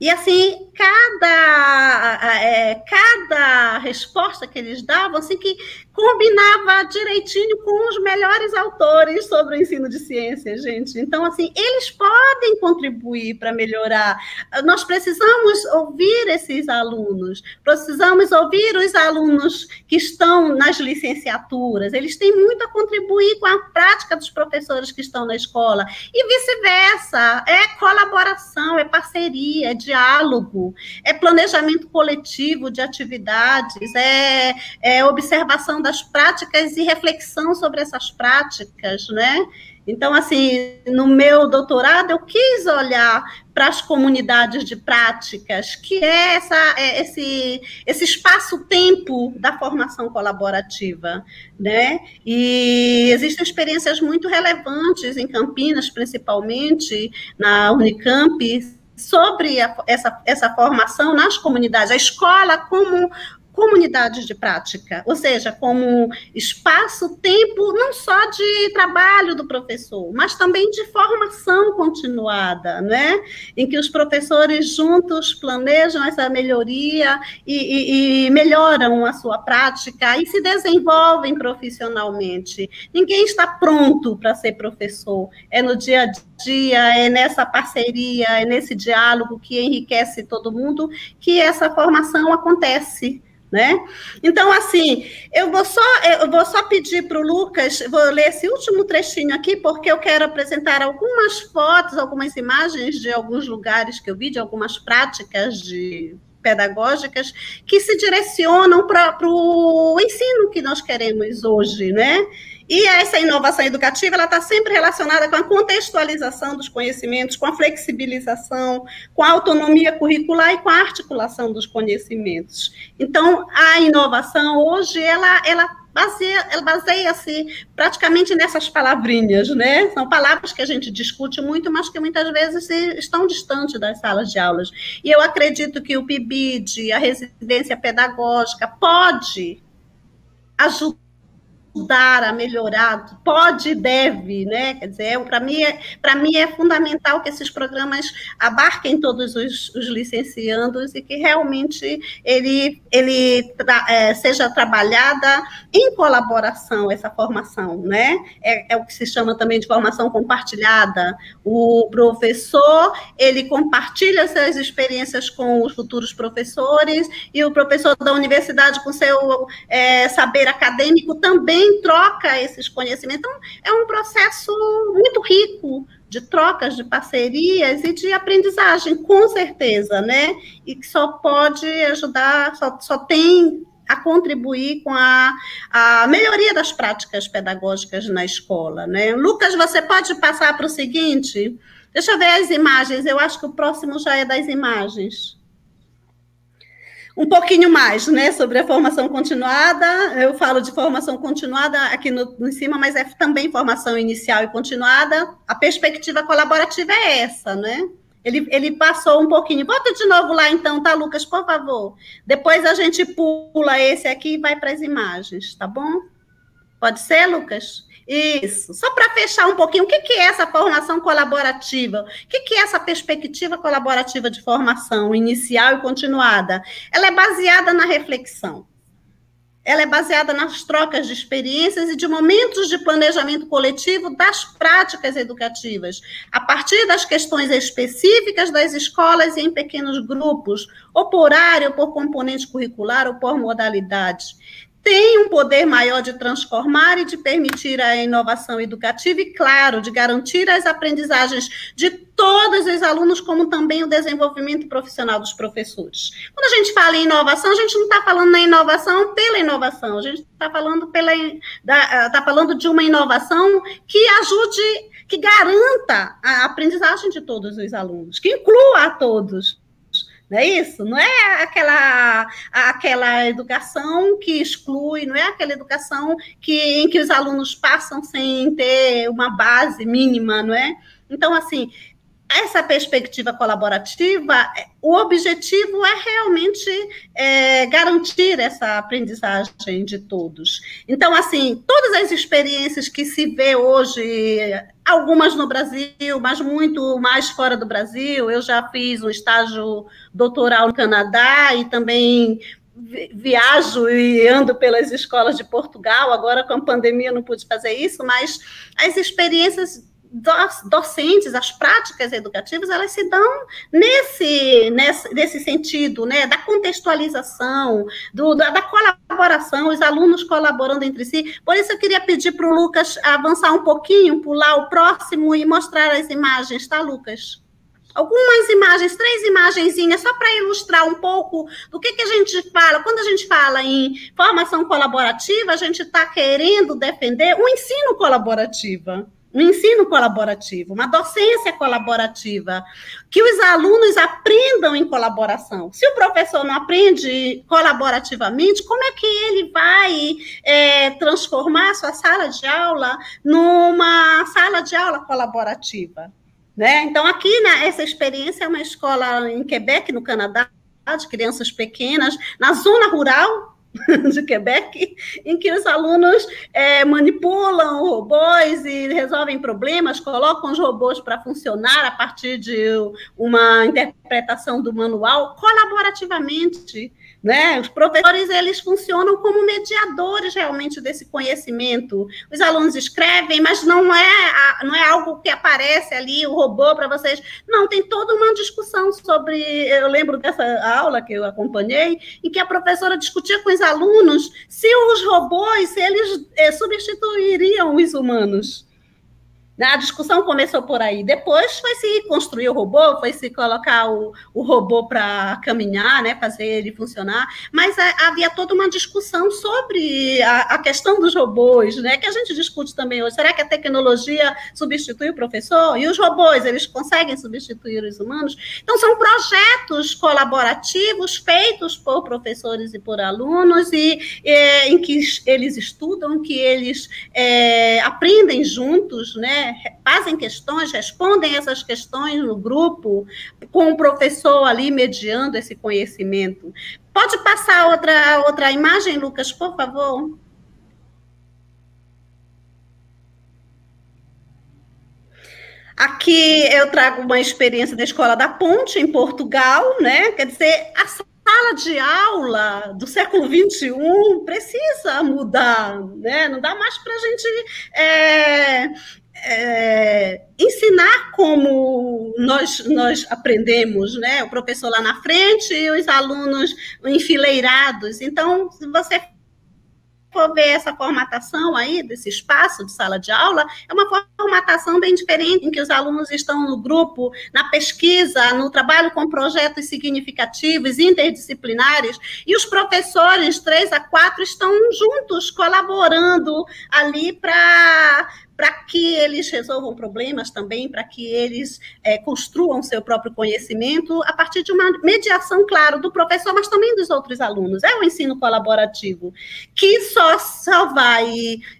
E assim, cada, é, cada resposta que eles davam, assim, que combinava direitinho com os melhores autores sobre o ensino de ciências, gente. Então, assim, eles podem contribuir para melhorar. Nós precisamos ouvir esses alunos, precisamos ouvir os alunos que estão nas licenciaturas. Eles têm muito a contribuir com a prática dos professores que estão na escola. E vice-versa. É colaboração, é parceria, é diálogo, é planejamento coletivo de atividades, é, é observação das práticas e reflexão sobre essas práticas, né? Então, assim, no meu doutorado, eu quis olhar para as comunidades de práticas, que é, essa, é esse, esse espaço-tempo da formação colaborativa, né? E existem experiências muito relevantes em Campinas, principalmente, na Unicamp, sobre a, essa, essa formação nas comunidades, a escola como comunidades de prática, ou seja, como espaço, tempo, não só de trabalho do professor, mas também de formação continuada, né? Em que os professores juntos planejam essa melhoria e, e, e melhoram a sua prática e se desenvolvem profissionalmente. Ninguém está pronto para ser professor, é no dia a dia, é nessa parceria, é nesse diálogo que enriquece todo mundo que essa formação acontece né? Então, assim, eu vou só, eu vou só pedir para o Lucas, vou ler esse último trechinho aqui, porque eu quero apresentar algumas fotos, algumas imagens de alguns lugares que eu vi, de algumas práticas de pedagógicas que se direcionam para o ensino que nós queremos hoje, né? E essa inovação educativa ela está sempre relacionada com a contextualização dos conhecimentos, com a flexibilização, com a autonomia curricular e com a articulação dos conhecimentos. Então, a inovação hoje ela, ela baseia, ela baseia-se praticamente nessas palavrinhas, né? São palavras que a gente discute muito, mas que muitas vezes estão distantes das salas de aulas. E eu acredito que o PIBID, a residência pedagógica, pode ajudar ajudar a melhorar, pode e deve, né? Quer dizer, para mim, é, mim é fundamental que esses programas abarquem todos os, os licenciandos e que realmente ele, ele tra, é, seja trabalhada em colaboração essa formação, né? É, é o que se chama também de formação compartilhada. O professor ele compartilha suas experiências com os futuros professores e o professor da universidade com seu é, saber acadêmico também também troca esses conhecimentos. Então, é um processo muito rico de trocas, de parcerias e de aprendizagem, com certeza, né? E que só pode ajudar, só, só tem a contribuir com a, a melhoria das práticas pedagógicas na escola, né? Lucas, você pode passar para o seguinte? Deixa eu ver as imagens, eu acho que o próximo já é das imagens um pouquinho mais, né, sobre a formação continuada. Eu falo de formação continuada aqui no, em cima, mas é também formação inicial e continuada. A perspectiva colaborativa é essa, né? Ele, ele passou um pouquinho. Bota de novo lá, então, tá, Lucas, por favor. Depois a gente pula esse aqui e vai para as imagens, tá bom? Pode ser, Lucas? Isso. Só para fechar um pouquinho, o que, que é essa formação colaborativa? O que, que é essa perspectiva colaborativa de formação inicial e continuada? Ela é baseada na reflexão. Ela é baseada nas trocas de experiências e de momentos de planejamento coletivo das práticas educativas, a partir das questões específicas das escolas e em pequenos grupos, ou por horário, ou por componente curricular, ou por modalidade tem um poder maior de transformar e de permitir a inovação educativa e, claro, de garantir as aprendizagens de todos os alunos, como também o desenvolvimento profissional dos professores. Quando a gente fala em inovação, a gente não está falando na inovação pela inovação, a gente está falando, pela, tá falando de uma inovação que ajude, que garanta a aprendizagem de todos os alunos, que inclua a todos. Não é isso? Não é aquela, aquela educação que exclui, não é aquela educação que, em que os alunos passam sem ter uma base mínima, não é? Então, assim, essa perspectiva colaborativa, o objetivo é realmente é, garantir essa aprendizagem de todos. Então, assim, todas as experiências que se vê hoje, algumas no Brasil, mas muito mais fora do Brasil, eu já fiz um estágio doutoral no Canadá e também viajo e ando pelas escolas de Portugal, agora com a pandemia não pude fazer isso, mas as experiências docentes, as práticas educativas, elas se dão nesse, nesse, nesse sentido, né, da contextualização, do, da, da, colaboração, os alunos colaborando entre si. Por isso eu queria pedir para o Lucas avançar um pouquinho, pular o próximo e mostrar as imagens, tá, Lucas? Algumas imagens, três imagenzinhas, só para ilustrar um pouco do que, que a gente fala. Quando a gente fala em formação colaborativa, a gente está querendo defender o ensino colaborativa um ensino colaborativo, uma docência colaborativa, que os alunos aprendam em colaboração. Se o professor não aprende colaborativamente, como é que ele vai é, transformar a sua sala de aula numa sala de aula colaborativa? Né? Então, aqui, né, essa experiência é uma escola em Quebec, no Canadá, de crianças pequenas, na zona rural de Quebec, em que os alunos é, manipulam robôs e resolvem problemas, colocam os robôs para funcionar a partir de uma interpretação do manual colaborativamente. Né? Os professores eles funcionam como mediadores realmente desse conhecimento. Os alunos escrevem, mas não é não é algo que aparece ali o robô para vocês. Não, tem toda uma discussão sobre. Eu lembro dessa aula que eu acompanhei, em que a professora discutia com os alunos se os robôs se eles é, substituiriam os humanos. A discussão começou por aí. Depois foi se construir o robô, foi se colocar o, o robô para caminhar, né, fazer ele funcionar. Mas é, havia toda uma discussão sobre a, a, questão dos robôs, né, que a gente discute também hoje. Será que a tecnologia substitui o professor? E os robôs, eles conseguem substituir os humanos? Então, são projetos colaborativos feitos por professores e por alunos, e, e em que eles estudam, que eles é, aprendem juntos, né? Fazem questões, respondem essas questões no grupo, com o professor ali mediando esse conhecimento. Pode passar outra, outra imagem, Lucas, por favor? Aqui eu trago uma experiência da Escola da Ponte, em Portugal, né? Quer dizer, a sala de aula do século XXI precisa mudar, né? Não dá mais para a gente é, é, ensinar como nós, nós aprendemos, né? O professor lá na frente e os alunos enfileirados. Então, se você for ver essa formatação aí desse espaço de sala de aula, é uma formatação bem diferente, em que os alunos estão no grupo, na pesquisa, no trabalho com projetos significativos, interdisciplinares, e os professores, três a quatro, estão juntos, colaborando ali para para que eles resolvam problemas também, para que eles é, construam seu próprio conhecimento a partir de uma mediação, claro, do professor, mas também dos outros alunos. É o ensino colaborativo, que só, só vai,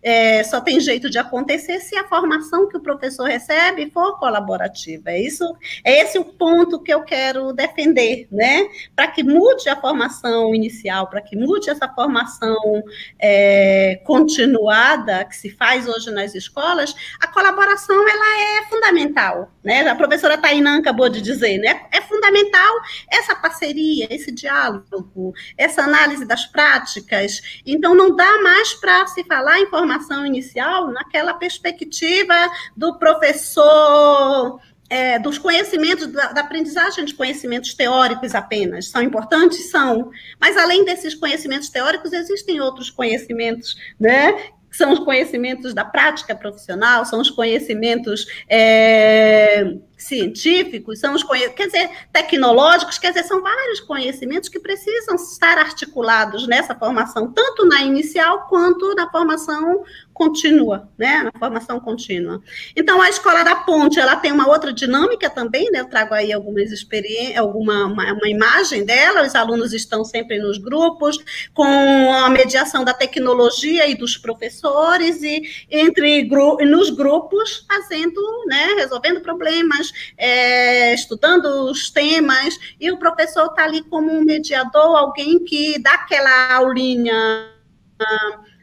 é, só tem jeito de acontecer se a formação que o professor recebe for colaborativa. É, isso, é esse o ponto que eu quero defender, né? Para que mude a formação inicial, para que mude essa formação é, continuada que se faz hoje nas escolas, escolas, a colaboração ela é fundamental, né? A professora Tainã acabou de dizer, né? É fundamental essa parceria, esse diálogo, essa análise das práticas. Então não dá mais para se falar em formação inicial naquela perspectiva do professor é, dos conhecimentos, da, da, aprendizagem de conhecimentos teóricos apenas. São importantes? São. Mas, além desses conhecimentos teóricos, existem outros conhecimentos né, são os conhecimentos da prática profissional, são os conhecimentos é, científicos, são os quer dizer, tecnológicos, quer dizer, são vários conhecimentos que precisam estar articulados nessa formação, tanto na inicial quanto na formação contínua, né, na formação contínua. Então, a Escola da Ponte, ela tem uma outra dinâmica também, né, eu trago aí algumas experiências, alguma uma, uma imagem dela, os alunos estão sempre nos grupos, com a mediação da tecnologia e dos professores, e entre nos grupos, fazendo, né, resolvendo problemas, é, estudando os temas, e o professor está ali como um mediador, alguém que dá aquela aulinha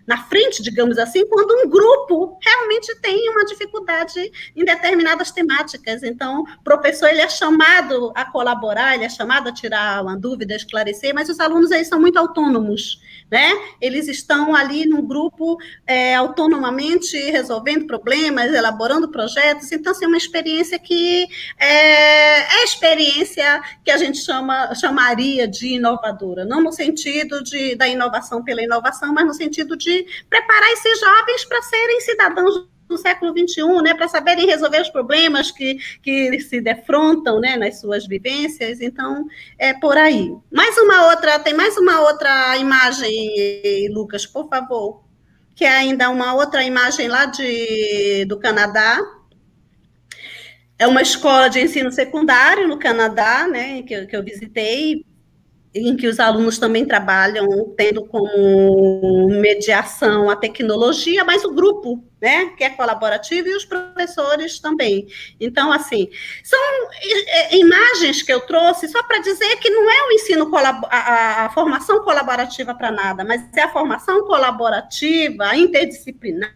na frente, digamos assim, quando um grupo realmente tem uma dificuldade em determinadas temáticas. Então, o professor ele é chamado a colaborar, ele é chamado a tirar uma dúvida, esclarecer, mas os alunos aí são muito autônomos né? Eles estão ali num grupo é, autonomamente resolvendo problemas, elaborando projetos. Então, assim, é uma experiência que é, é a experiência que a gente chama, chamaria de inovadora, não no sentido de, da inovação pela inovação, mas no sentido de preparar esses jovens para serem cidadãos do século XXI, né, para saberem resolver os problemas que, que se defrontam né, nas suas vivências. Então, é por aí. Mais uma outra, tem mais uma outra imagem, Lucas, por favor, que é ainda uma outra imagem lá de, do Canadá. É uma escola de ensino secundário no Canadá, né, que, que eu visitei, em que os alunos também trabalham, tendo como mediação a tecnologia, mas o grupo, né, que é colaborativo, e os professores também. Então, assim, são é, é, imagens que eu trouxe só para dizer que não é o ensino, a, a formação colaborativa para nada, mas é a formação colaborativa, interdisciplinar,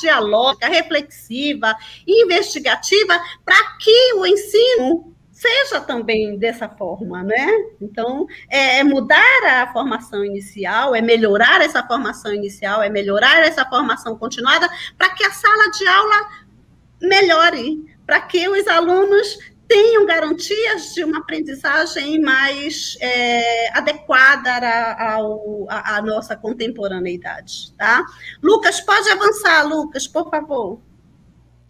dialógica, reflexiva, investigativa, para que o ensino seja também dessa forma, né? Então, é, é, mudar a formação inicial, é melhorar essa formação inicial, é melhorar essa formação continuada, para que a sala de aula melhore, para que os alunos tenham garantias de uma aprendizagem mais é, adequada à nossa contemporaneidade, tá? Lucas, pode avançar, Lucas, por favor.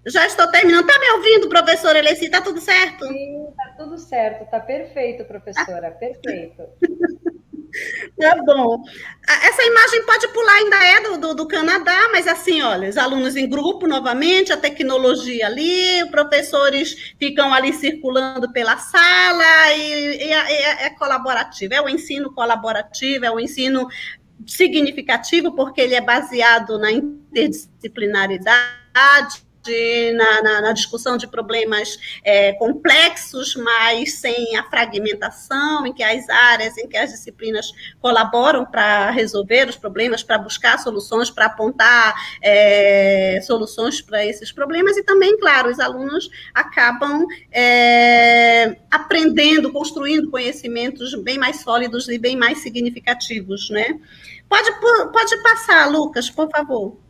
Já estou terminando. Está me ouvindo, professora Eleci? Está tudo certo? Sim, está tudo certo. Está perfeito, professora. Perfeito. Tá bom. Essa imagem pode pular, ainda é do, do, do, Canadá, mas assim, olha, os alunos em grupo novamente, a tecnologia ali, os professores ficam ali circulando pela sala e, e, é, é colaborativo, é o ensino colaborativo, é o ensino significativo, porque ele é baseado na interdisciplinaridade, de, na, na, na, discussão de problemas é, complexos, mas sem a fragmentação, em que as áreas, em que as disciplinas colaboram para resolver os problemas, para buscar soluções, para apontar é, soluções para esses problemas, e também, claro, os alunos acabam é, aprendendo, construindo conhecimentos bem mais sólidos e bem mais significativos, né? Pode, pode passar, Lucas, por favor.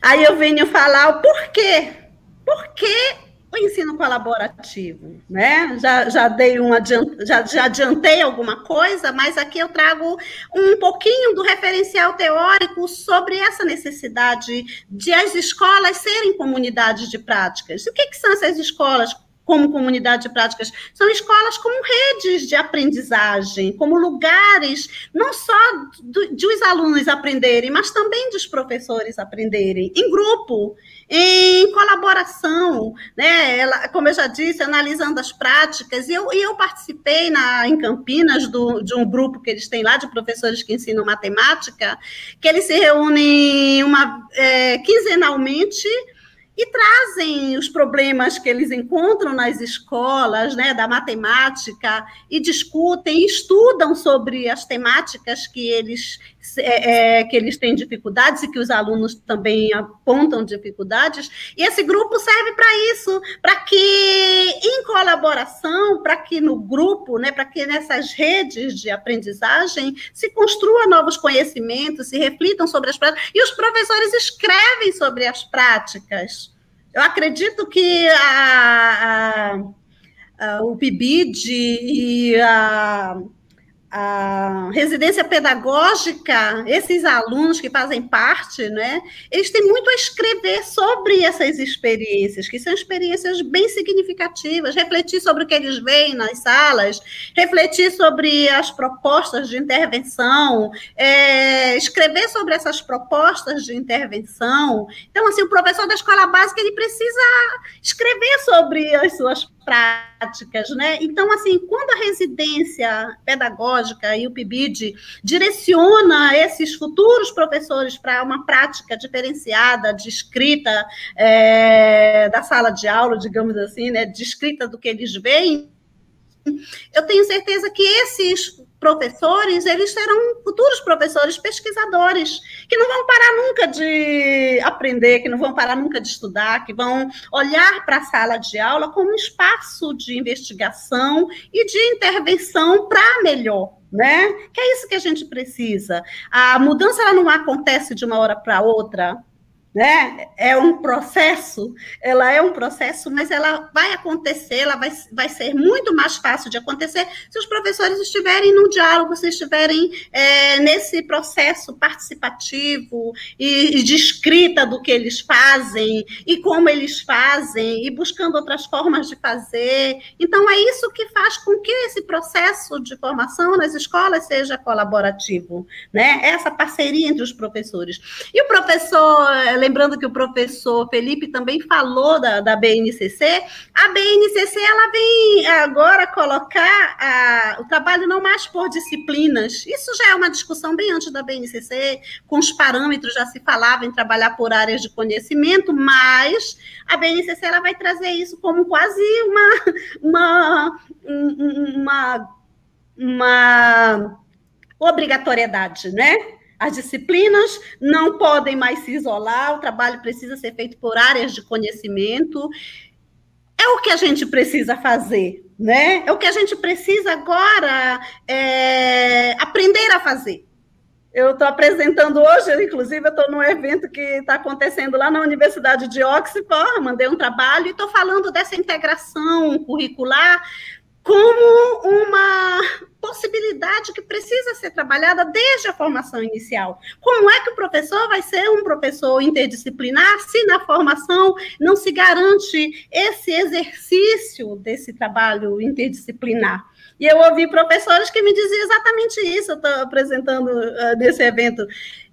Aí eu venho falar o porquê. Por que o ensino colaborativo, né? Já, já dei um já, já adiantei alguma coisa, mas aqui eu trago um pouquinho do referencial teórico sobre essa necessidade de as escolas serem comunidades de práticas. O que, que são essas escolas? Como comunidade de práticas, são escolas como redes de aprendizagem, como lugares não só do, de os alunos aprenderem, mas também dos professores aprenderem, em grupo, em colaboração, né? Ela, como eu já disse, analisando as práticas, e eu, e eu participei na, em Campinas do, de um grupo que eles têm lá de professores que ensinam matemática, que eles se reúnem uma, é, quinzenalmente e trazem os problemas que eles encontram nas escolas, né, da matemática, e discutem, estudam sobre as temáticas que eles, é, é, que eles têm dificuldades e que os alunos também apontam dificuldades. E esse grupo serve para isso, para que, em colaboração, para que no grupo, né, para que nessas redes de aprendizagem se construa novos conhecimentos, se reflitam sobre as práticas, e os professores escrevem sobre as práticas. Eu acredito que a, a, a, o PIBID e a a residência pedagógica, esses alunos que fazem parte, né, eles têm muito a escrever sobre essas experiências, que são experiências bem significativas, refletir sobre o que eles veem nas salas, refletir sobre as propostas de intervenção, é, escrever sobre essas propostas de intervenção. Então, assim, o professor da escola básica, ele precisa escrever sobre as suas práticas, né? Então, assim, quando a residência pedagógica e o PIBID direciona esses futuros professores para uma prática diferenciada de escrita é, da sala de aula, digamos assim, né, de escrita do que eles veem, eu tenho certeza que esses professores, eles serão futuros professores pesquisadores, que não vão parar nunca de aprender, que não vão parar nunca de estudar, que vão olhar para a sala de aula como um espaço de investigação e de intervenção para melhor. Né? Que é isso que a gente precisa. A mudança ela não acontece de uma hora para outra, né? É um processo, ela é um processo, mas ela vai acontecer, ela vai, vai ser muito mais fácil de acontecer se os professores estiverem no diálogo, se estiverem é, nesse processo participativo e, e, de escrita do que eles fazem e como eles fazem e buscando outras formas de fazer. Então, é isso que faz com que esse processo de formação nas escolas seja colaborativo, né? Essa parceria entre os professores. E o professor lembrando que o professor Felipe também falou da, da BNCC, a BNCC ela vem agora colocar a, o trabalho não mais por disciplinas. Isso já é uma discussão bem antes da BNCC, com os parâmetros já se falava em trabalhar por áreas de conhecimento, mas a BNCC ela vai trazer isso como quase uma, uma, uma, uma obrigatoriedade, né? As disciplinas não podem mais se isolar, o trabalho precisa ser feito por áreas de conhecimento. É o que a gente precisa fazer, né? É o que a gente precisa agora é, aprender a fazer. Eu estou apresentando hoje, inclusive, eu estou num evento que está acontecendo lá na Universidade de Oxford, mandei um trabalho e estou falando dessa integração curricular como uma possibilidade que precisa ser trabalhada desde a formação inicial. Como é que o professor vai ser um professor interdisciplinar se na formação não se garante esse exercício desse trabalho interdisciplinar? E eu ouvi professores que me diziam exatamente isso, eu estou apresentando uh, nesse evento.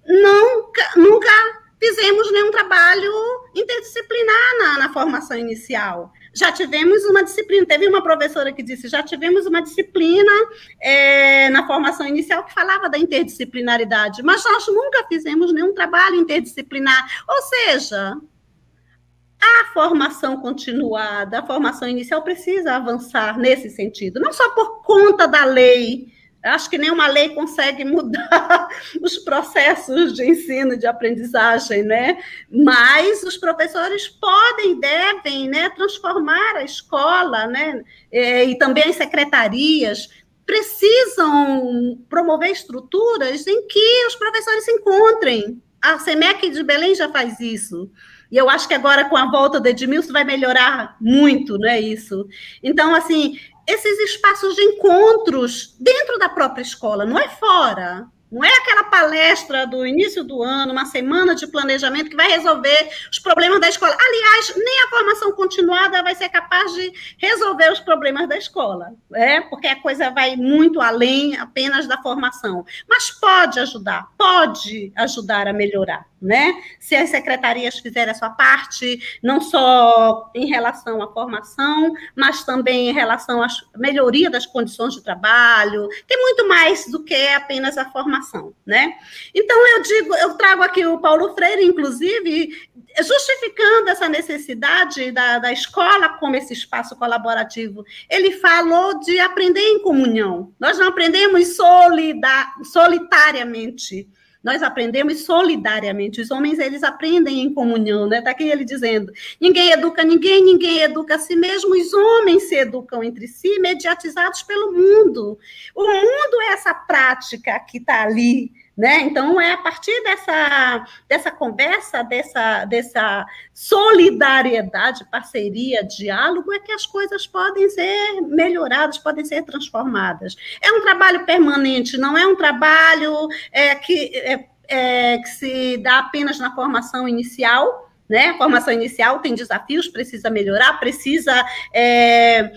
Nunca, nunca fizemos nenhum trabalho interdisciplinar na, na formação inicial já tivemos uma disciplina. Teve uma professora que disse: já tivemos uma disciplina é, na formação inicial que falava da interdisciplinaridade, mas nós nunca fizemos nenhum trabalho interdisciplinar. Ou seja, a formação continuada, a formação inicial precisa avançar nesse sentido, não só por conta da lei Acho que nenhuma lei consegue mudar os processos de ensino, de aprendizagem, né? Mas os professores podem devem né, transformar a escola, né? E também as secretarias precisam promover estruturas em que os professores se encontrem. A SEMEC de Belém já faz isso. E eu acho que agora, com a volta do Edmilson, vai melhorar muito, não é isso? Então, assim, esses espaços de encontros dentro da própria escola, não é fora. Não é aquela palestra do início do ano, uma semana de planejamento que vai resolver os problemas da escola. Aliás, nem a formação continuada vai ser capaz de resolver os problemas da escola, é? porque a coisa vai muito além apenas da formação. Mas pode ajudar, pode ajudar a melhorar né? Se as secretarias fizerem a sua parte, não só em relação à formação, mas também em relação à melhoria das condições de trabalho, tem muito mais do que apenas a formação, né? Então eu digo, eu trago aqui o Paulo Freire, inclusive, justificando essa necessidade da, da escola como esse espaço colaborativo. Ele falou de aprender em comunhão. Nós não aprendemos solidar, solitariamente nós aprendemos solidariamente. Os homens, eles aprendem em comunhão, né? Está aqui ele dizendo: ninguém educa ninguém, ninguém educa a si mesmo. Os homens se educam entre si, mediatizados pelo mundo. O mundo é essa prática que está ali né? Então, é a partir dessa, dessa conversa, dessa, dessa solidariedade, parceria, diálogo, é que as coisas podem ser melhoradas, podem ser transformadas. É um trabalho permanente, não é um trabalho é, que, é, é, que se dá apenas na formação inicial, né? A formação inicial tem desafios, precisa melhorar, precisa. É,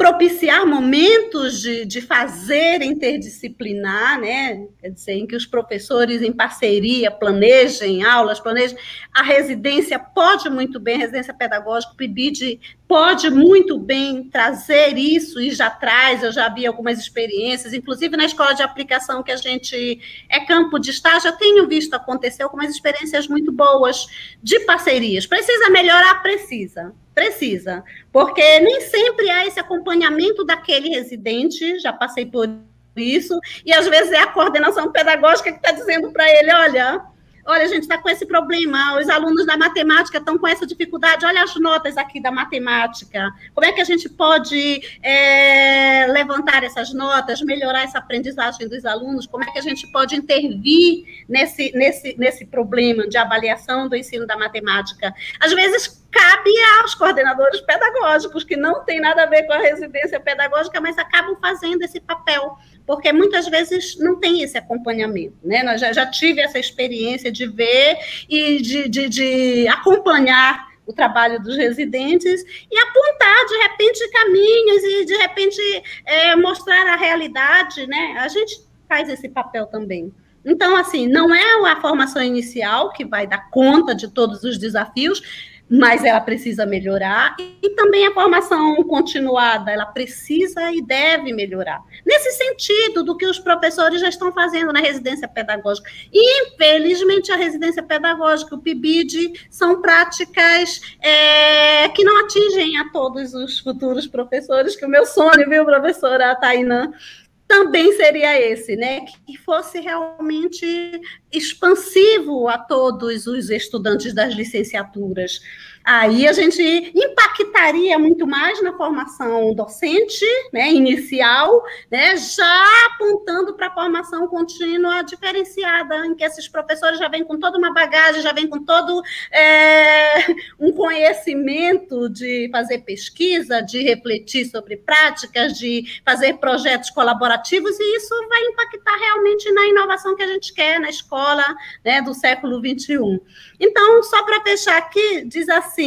propiciar momentos de, de fazer interdisciplinar, né? Quer dizer, em que os professores, em parceria, planejem aulas, planejem. A residência pode muito bem, a residência pedagógica, o PIBID pode muito bem trazer isso e já traz. Eu já vi algumas experiências, inclusive na escola de aplicação que a gente é campo de estágio, já tenho visto acontecer algumas experiências muito boas de parcerias. Precisa melhorar? Precisa Precisa, porque nem sempre há esse acompanhamento daquele residente, já passei por isso, e às vezes é a coordenação pedagógica que está dizendo para ele: olha, Olha, a gente está com esse problema, os alunos da matemática estão com essa dificuldade, olha as notas aqui da matemática. Como é que a gente pode é, levantar essas notas, melhorar essa aprendizagem dos alunos? Como é que a gente pode intervir nesse, nesse, nesse problema de avaliação do ensino da matemática? Às vezes, cabe aos coordenadores pedagógicos, que não tem nada a ver com a residência pedagógica, mas acabam fazendo esse papel porque muitas vezes não tem esse acompanhamento, né? Nós já, já tive essa experiência de ver e de, de, de acompanhar o trabalho dos residentes e apontar de repente caminhos e de repente é, mostrar a realidade, né? A gente faz esse papel também. Então, assim, não é a formação inicial que vai dar conta de todos os desafios, mas ela precisa melhorar, e também a formação continuada, ela precisa e deve melhorar. Nesse sentido do que os professores já estão fazendo na residência pedagógica. E, infelizmente, a residência pedagógica, o PIBID, são práticas é, que não atingem a todos os futuros professores, que o meu sonho, viu, professora Tainã, também seria esse, né? Que fosse realmente expansivo a todos os estudantes das licenciaturas. Aí a gente impactaria muito mais na formação docente, né, inicial, né, já apontando para a formação contínua diferenciada, em que esses professores já vêm com toda uma bagagem, já vêm com todo é, um conhecimento de fazer pesquisa, de refletir sobre práticas, de fazer projetos colaborativos, e isso vai impactar realmente na inovação que a gente quer na escola né, do século XXI. Então, só para fechar aqui, diz assim.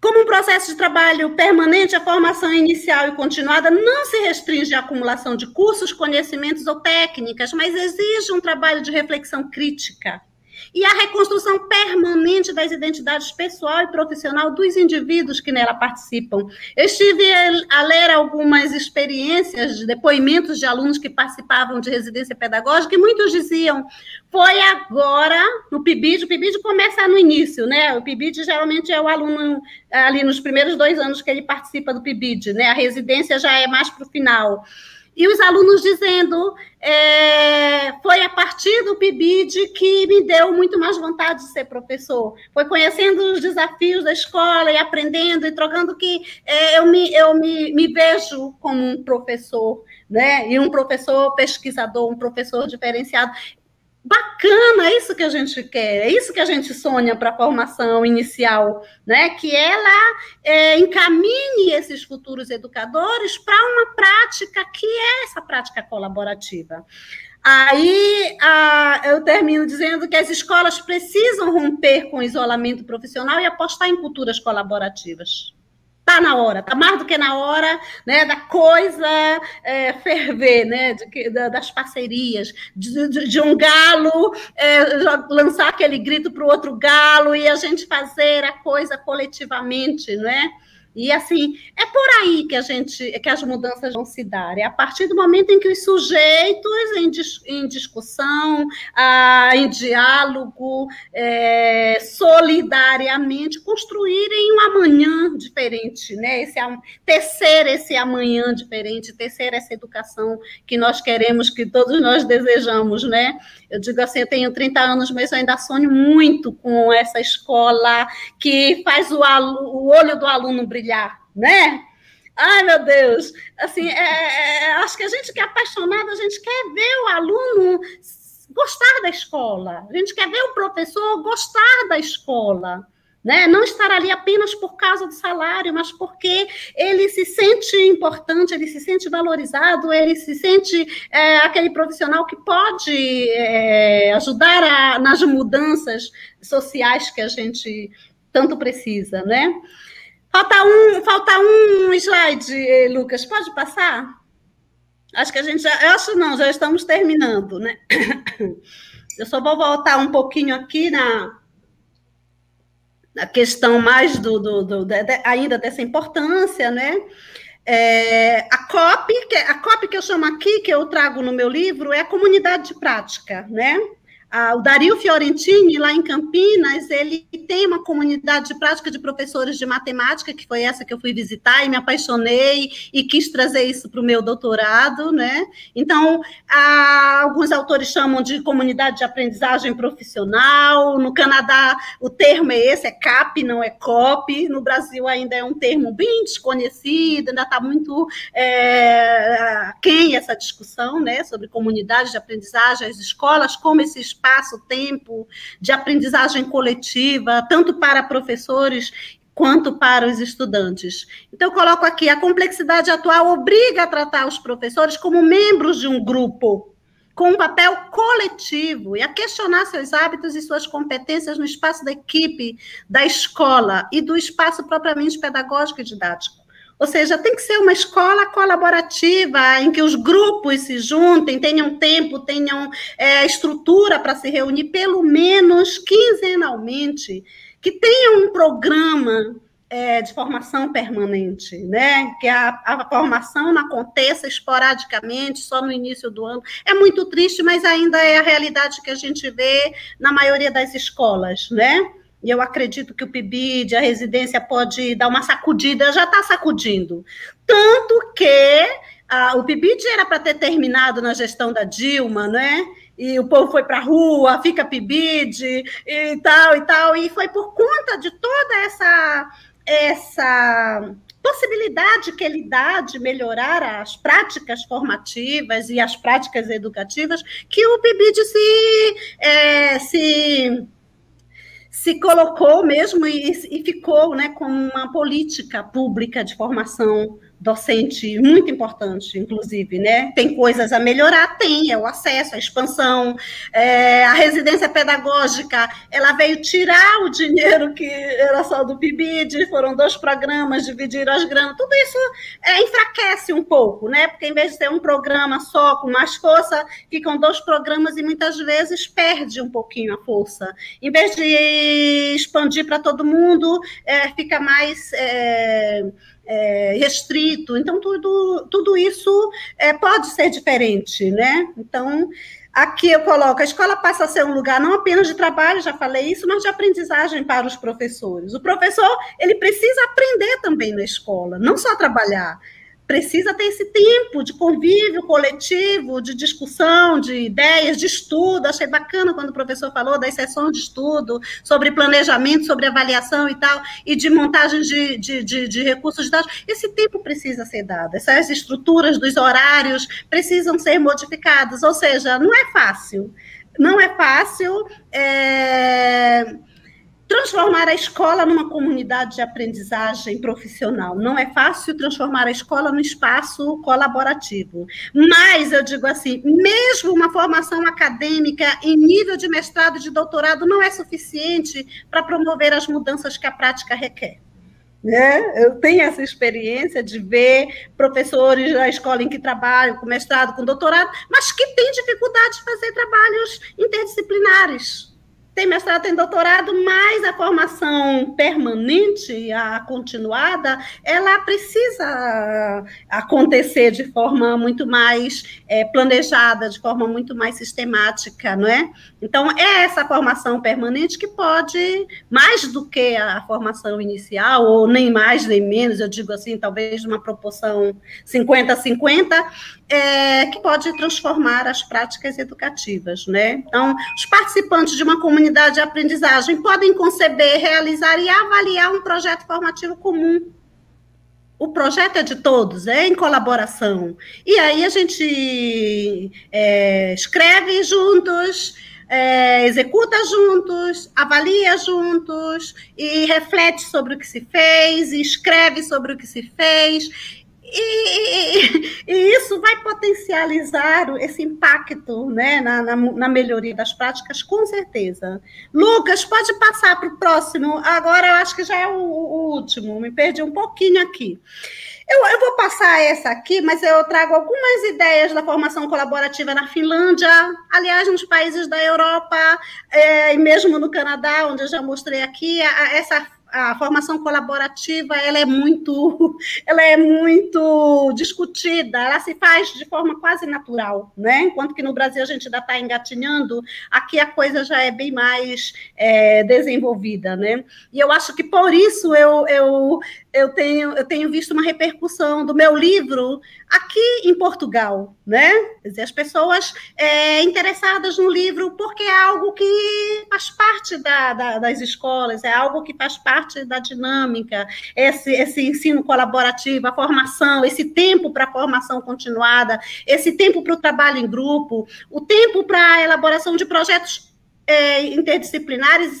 Como um processo de trabalho permanente, a formação inicial e continuada não se restringe à acumulação de cursos, conhecimentos ou técnicas, mas exige um trabalho de reflexão crítica, e a reconstrução permanente das identidades pessoal e profissional dos indivíduos que nela participam. Eu estive a ler algumas experiências de depoimentos de alunos que participavam de residência pedagógica e muitos diziam: foi agora no PIBID, o PIBID começa no início, né? O PIBID geralmente é o aluno ali nos primeiros dois anos que ele participa do PIBID, né? A residência já é mais para o final. E os alunos dizendo, é, foi a partir do PIBID que me deu muito mais vontade de ser professor. Foi conhecendo os desafios da escola e aprendendo e trocando que é, eu, me, eu me, me vejo como um professor, né? E um professor pesquisador, um professor diferenciado. Bacana, é isso que a gente quer, é isso que a gente sonha para a formação inicial, né? Que ela é, encaminhe esses futuros educadores para uma prática que é essa prática colaborativa. Aí eu termino dizendo que as escolas precisam romper com o isolamento profissional e apostar em culturas colaborativas. Está na hora, está mais do que na hora né, da coisa é, ferver, né, de, da, das parcerias, de, de, de um galo é, lançar aquele grito para o outro galo e a gente fazer a coisa coletivamente, né? E assim, é por aí que a gente que as mudanças vão se dar. É a partir do momento em que os sujeitos em, dis, em discussão, ah, em diálogo, é, solidariamente construírem um amanhã diferente, né? Esse tecer esse amanhã diferente, tecer essa educação que nós queremos, que todos nós desejamos, né? Eu digo assim, eu tenho 30 anos, mas eu ainda sonho muito com essa escola que faz o, o olho do aluno brilhar, né? Ai, meu Deus! Assim, é, é, é, acho que a gente que é apaixonado, a gente quer ver o aluno gostar da escola, a gente quer ver o professor gostar da escola. Né? Não estar ali apenas por causa do salário, mas porque ele se sente importante, ele se sente valorizado, ele se sente é, aquele profissional que pode é, ajudar a, nas mudanças sociais que a gente tanto precisa, né? Falta um, falta um slide, Lucas, pode passar? Acho que a gente já, acho não, já estamos terminando, né? Eu só vou voltar um pouquinho aqui na a questão mais do, do, do de, ainda dessa importância, né? É, a COP, que, a COP que eu chamo aqui, que eu trago no meu livro, é a comunidade de prática, né? O Dario Fiorentini, lá em Campinas, ele tem uma comunidade de prática de professores de matemática, que foi essa que eu fui visitar e me apaixonei e quis trazer isso para o meu doutorado, né? Então, alguns autores chamam de comunidade de aprendizagem profissional. No Canadá, o termo é esse, é CAP, não é COP. No Brasil, ainda é um termo bem desconhecido, ainda está muito é, quem essa discussão, né, sobre comunidade de aprendizagem, as escolas, como esses espaço-tempo de aprendizagem coletiva, tanto para professores quanto para os estudantes. Então, eu coloco aqui: a complexidade atual obriga a tratar os professores como membros de um grupo, com um papel coletivo, e a questionar seus hábitos e suas competências no espaço da equipe, da escola e do espaço propriamente pedagógico e didático. Ou seja, tem que ser uma escola colaborativa, em que os grupos se juntem, tenham tempo, tenham é, estrutura para se reunir, pelo menos quinzenalmente, que tenha um programa é, de formação permanente, né? Que a, a, formação não aconteça esporadicamente, só no início do ano. É muito triste, mas ainda é a realidade que a gente vê na maioria das escolas, né? E eu acredito que o PIBID, a residência, pode dar uma sacudida, já está sacudindo. Tanto que a, o PIBID era para ter terminado na gestão da Dilma, né? E o povo foi para a rua, fica PIBID e tal e tal. E foi por conta de toda essa, essa possibilidade que ele dá de melhorar as práticas formativas e as práticas educativas que o PIBID se, é, se se colocou mesmo e, e ficou né, como uma política pública de formação docente muito importante, inclusive, né? Tem coisas a melhorar, tem, é o acesso, a expansão, é, a residência pedagógica, ela veio tirar o dinheiro que era só do PIBID, foram dois programas, dividiram as granas, tudo isso é, enfraquece um pouco, né? Porque em vez de ter um programa só com mais força, ficam dois programas e muitas vezes perde um pouquinho a força. Em vez de expandir para todo mundo, é, fica mais é, restrito. Então, tudo, tudo isso é, pode ser diferente, né? Então, aqui eu coloco, a escola passa a ser um lugar não apenas de trabalho, já falei isso, mas de aprendizagem para os professores. O professor, ele precisa aprender também na escola, não só trabalhar precisa ter esse tempo de convívio coletivo, de discussão, de ideias, de estudo. Achei bacana quando o professor falou das sessões de estudo, sobre planejamento, sobre avaliação e tal, e de montagem de, de, de, de recursos de dados. Esse tempo precisa ser dado, essas estruturas dos horários precisam ser modificadas, ou seja, não é fácil. Não é fácil. É transformar a escola numa comunidade de aprendizagem profissional. Não é fácil transformar a escola num espaço colaborativo. Mas eu digo assim, mesmo uma formação acadêmica em nível de mestrado e de doutorado não é suficiente para promover as mudanças que a prática requer. Né? Eu tenho essa experiência de ver professores da escola em que trabalho, com mestrado, com doutorado, mas que têm dificuldade de fazer trabalhos interdisciplinares tem mestrado, tem doutorado, mas a formação permanente, a continuada, ela precisa acontecer de forma muito mais é, planejada, de forma muito mais sistemática, não é? Então, é essa formação permanente que pode, mais do que a formação inicial, ou nem mais nem menos, eu digo assim, talvez uma proporção 50-50, é, que pode transformar as práticas educativas, né? Então, os participantes de uma comunidade de aprendizagem podem conceber, realizar e avaliar um projeto formativo comum. O projeto é de todos, é em colaboração. E aí a gente é, escreve juntos, é, executa juntos, avalia juntos e reflete sobre o que se fez, escreve sobre o que se fez e, e, isso vai potencializar esse impacto né, na, na, na, melhoria das práticas, com certeza. Lucas, pode passar para o próximo. Agora eu acho que já é o, o último, me perdi um pouquinho aqui. Eu, eu, vou passar essa aqui, mas eu trago algumas ideias da formação colaborativa na Finlândia, aliás, nos países da Europa, é, e mesmo no Canadá, onde eu já mostrei aqui, a, essa a formação colaborativa ela é muito ela é muito discutida ela se faz de forma quase natural né? Enquanto que no Brasil a gente ainda está engatinhando aqui a coisa já é bem mais é, desenvolvida né? E eu acho que por isso eu, eu eu tenho, eu tenho visto uma repercussão do meu livro aqui em Portugal, né? As pessoas é, interessadas no livro porque é algo que faz parte da, da, das escolas, é algo que faz parte da dinâmica, esse, esse ensino colaborativo, a formação, esse tempo para a formação continuada, esse tempo para o trabalho em grupo, o tempo para a elaboração de projetos é, interdisciplinares e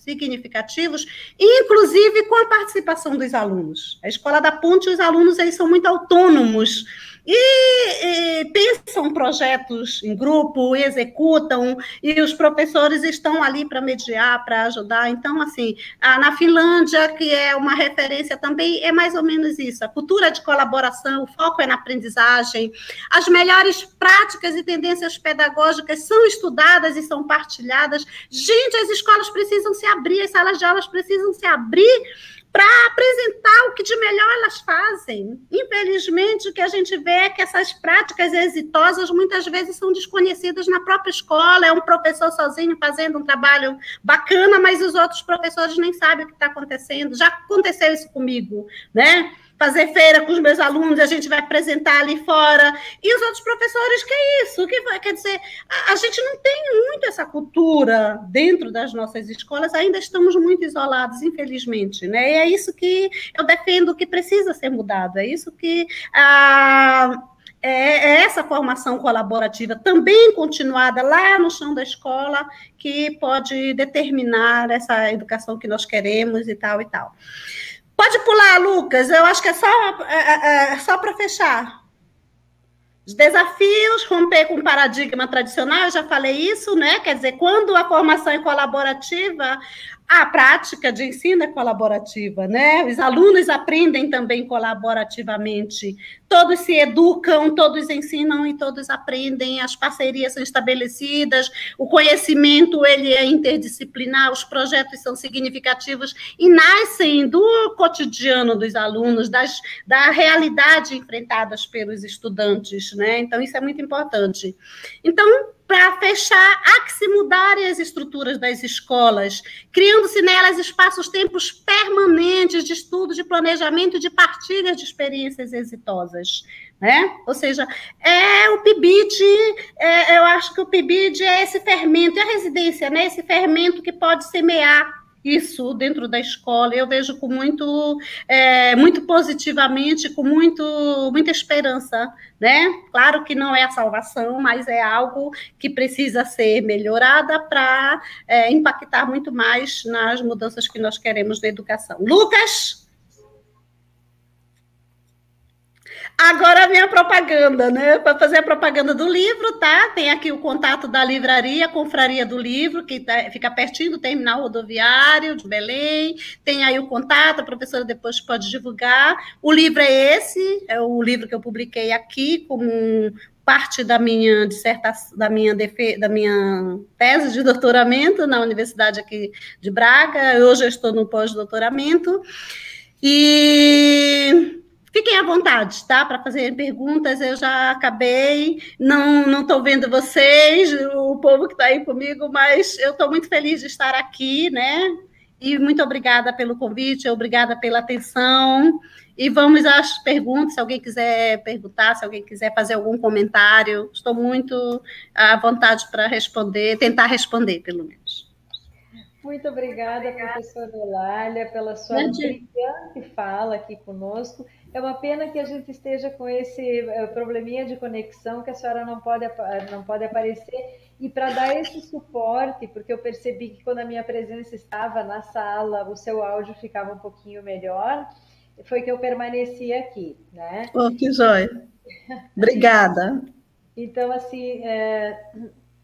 significativos, inclusive com a participação dos alunos. A Escola da Ponte, os alunos eles são muito autônomos e, e, pensam projetos em grupo, executam, e os professores estão ali para mediar, para ajudar. Então, assim, na Finlândia, que é uma referência também, é mais ou menos isso: a cultura de colaboração, o foco é na aprendizagem, as melhores práticas e tendências pedagógicas são estudadas e são partilhadas. Gente, as escolas precisam se abrir, as salas de aulas precisam se abrir para apresentar o que de melhor elas fazem. Infelizmente, o que a gente vê é que essas práticas exitosas muitas vezes são desconhecidas na própria escola. É um professor sozinho fazendo um trabalho bacana, mas os outros professores nem sabem o que está acontecendo. Já aconteceu isso comigo, né? Fazer feira com os meus alunos, a gente vai apresentar ali fora. E os outros professores, que é isso? Que quer dizer, a, a, gente não tem muito essa cultura dentro das nossas escolas, ainda estamos muito isolados, infelizmente, né? E é isso que eu defendo que precisa ser mudado, é isso que a é, é essa formação colaborativa também continuada lá no chão da escola que pode determinar essa educação que nós queremos e tal e tal. Pode pular, Lucas. Eu acho que é só, é, é, é só para fechar. Os desafios, romper com o paradigma tradicional, eu já falei isso, né? Quer dizer, quando a formação é colaborativa, a prática de ensino é colaborativa, né? Os alunos aprendem também colaborativamente. Todos se educam, todos ensinam e todos aprendem. As parcerias são estabelecidas, o conhecimento ele é interdisciplinar, os projetos são significativos e nascem do cotidiano dos alunos, das, da realidade enfrentadas pelos estudantes, né? Então isso é muito importante. Então para fechar, há que se mudarem as estruturas das escolas, criando-se nelas espaços-tempos permanentes de estudo, de planejamento e de partilha de experiências exitosas. Né? Ou seja, é o PIBID, é, eu acho que o PIBID é esse fermento, é a residência, né? esse fermento que pode semear isso dentro da escola. Eu vejo com muito, é, muito positivamente, com muito, muita esperança, né? Claro que não é a salvação, mas é algo que precisa ser melhorada para é, impactar muito mais nas mudanças que nós queremos na educação. Lucas? Agora a minha propaganda, né? Para fazer a propaganda do livro, tá? Tem aqui o contato da livraria, Confraria do Livro, que tá, fica pertinho do terminal rodoviário de Belém. Tem aí o contato, a professora depois pode divulgar. O livro é esse, é o livro que eu publiquei aqui como parte da minha dissertação, da minha, defe, da minha tese de doutoramento na Universidade aqui de Braga. Hoje eu estou no pós-doutoramento. E Fiquem à vontade, tá? Para fazer perguntas, eu já acabei. Não não estou vendo vocês, o povo que está aí comigo, mas eu estou muito feliz de estar aqui, né? E muito obrigada pelo convite, obrigada pela atenção. E vamos às perguntas, se alguém quiser perguntar, se alguém quiser fazer algum comentário, estou muito à vontade para responder, tentar responder, pelo menos. Muito obrigada, professora Eulália, pela sua brilhante fala aqui conosco. É uma pena que a gente esteja com esse eh, probleminha de conexão que a senhora não pode, não pode aparecer. E para dar esse suporte, porque eu percebi que quando a minha presença estava na sala, o seu áudio ficava um pouquinho melhor, foi que eu permaneci aqui, né? Oh, que joia! Obrigada! então, assim, é,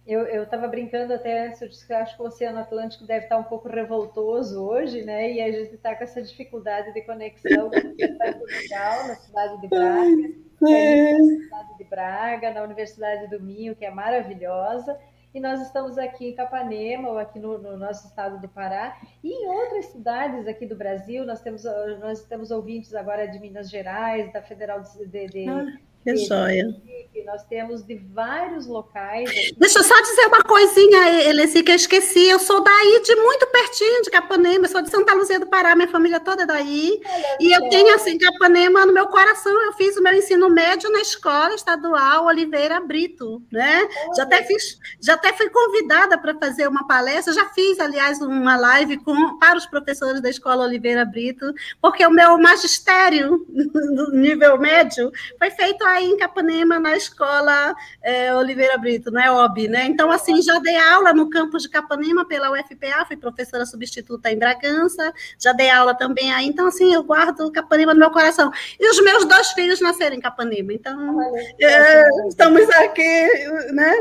eu estava brincando até, eu disse que acho que o Oceano Atlântico deve estar um pouco revoltoso hoje, né? E a gente está com essa dificuldade de conexão com Portugal, na cidade de Braga, é. na cidade de Braga, na Universidade do Minho, que é maravilhosa. E nós estamos aqui em Capanema, ou aqui no, no, nosso estado do Pará, e em outras cidades aqui do Brasil. Nós temos, nós temos ouvintes agora de Minas Gerais, da Federal de, de, de ah que joia. Nós temos de vários locais. Aqui. Deixa eu só dizer uma coisinha, Eleci, que eu esqueci. Eu sou daí, de muito pertinho de Capanema. Eu sou de Santa Luzia do Pará, minha família toda é daí. Olha, e eu tenho, assim, Capanema no meu coração. Eu fiz o meu ensino médio na escola estadual Oliveira Brito, né? Já até, fiz, já até fui convidada para fazer uma palestra. Já fiz, aliás, uma live com, para os professores da escola Oliveira Brito, porque o meu magistério no nível médio foi feito em Capanema, na escola é, Oliveira Brito, né, OB, né? Então, assim, já dei aula no campus de Capanema pela UFPA, fui professora substituta em Bragança, já dei aula também aí, então, assim, eu guardo Capanema no meu coração. E os meus dois filhos nasceram em Capanema, então, é, estamos aqui, né?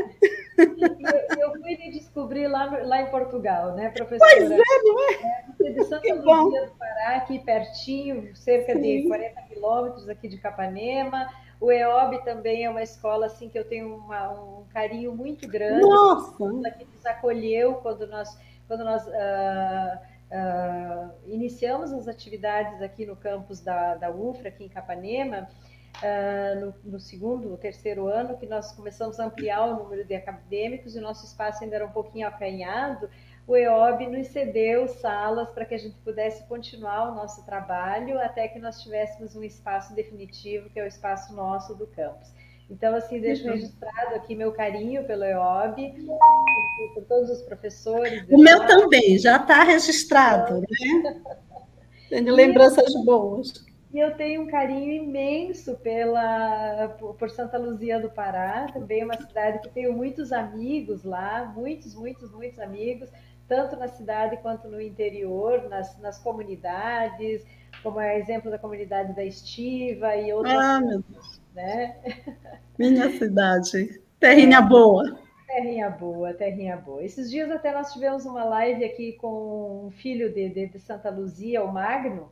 Eu, eu fui me descobrir lá, lá em Portugal, né, professora? Pois é, não é? é de Santa Luzia do Pará, aqui pertinho, cerca de Sim. 40 quilômetros aqui de Capanema. O EOB também é uma escola assim que eu tenho uma, um carinho muito grande. Nossa! Que nos acolheu quando nós, quando nós uh, uh, iniciamos as atividades aqui no campus da, da UFRA, aqui em Capanema. Uh, no, no, segundo ou terceiro ano, que nós começamos a ampliar o número de acadêmicos e o nosso espaço ainda era um pouquinho acanhado, o EOB nos cedeu salas para que a gente pudesse continuar o nosso trabalho até que nós tivéssemos um espaço definitivo, que é o espaço nosso do campus. Então, assim, deixo uhum. registrado aqui meu carinho pelo EOB, por, todos os professores. O meu também, já está registrado, né? Tenho lembranças boas. E eu tenho um carinho imenso pela, por Santa Luzia do Pará, também é uma cidade que tenho muitos amigos lá, muitos, muitos, muitos amigos tanto na cidade quanto no interior, nas, nas comunidades, como é exemplo da comunidade da Estiva e outras. Ah, meu Deus. Né? Minha cidade. Terrinha boa. Terrinha boa, terrinha boa. Esses dias até nós tivemos uma live aqui com um filho de, de, de Santa Luzia, o Magno.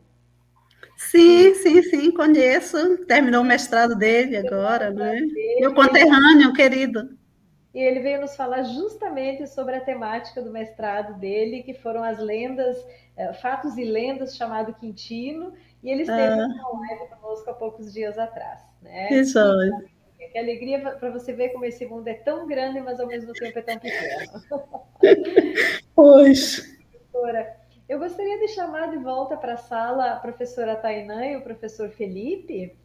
Sim, sim, sim, conheço. Terminou o mestrado dele agora, né? Meu conterrâneo, querido e ele veio nos falar justamente sobre a temática do mestrado dele, que foram as lendas, eh, fatos e lendas chamado Quintino, e ele esteve ah. uma live conosco há poucos dias atrás. Né? Que joia! Que alegria para você ver como esse mundo é tão grande, mas ao mesmo tempo é tão pequeno. Pois. Professora, eu gostaria de chamar de volta para a sala a professora Tainã e o professor Felipe,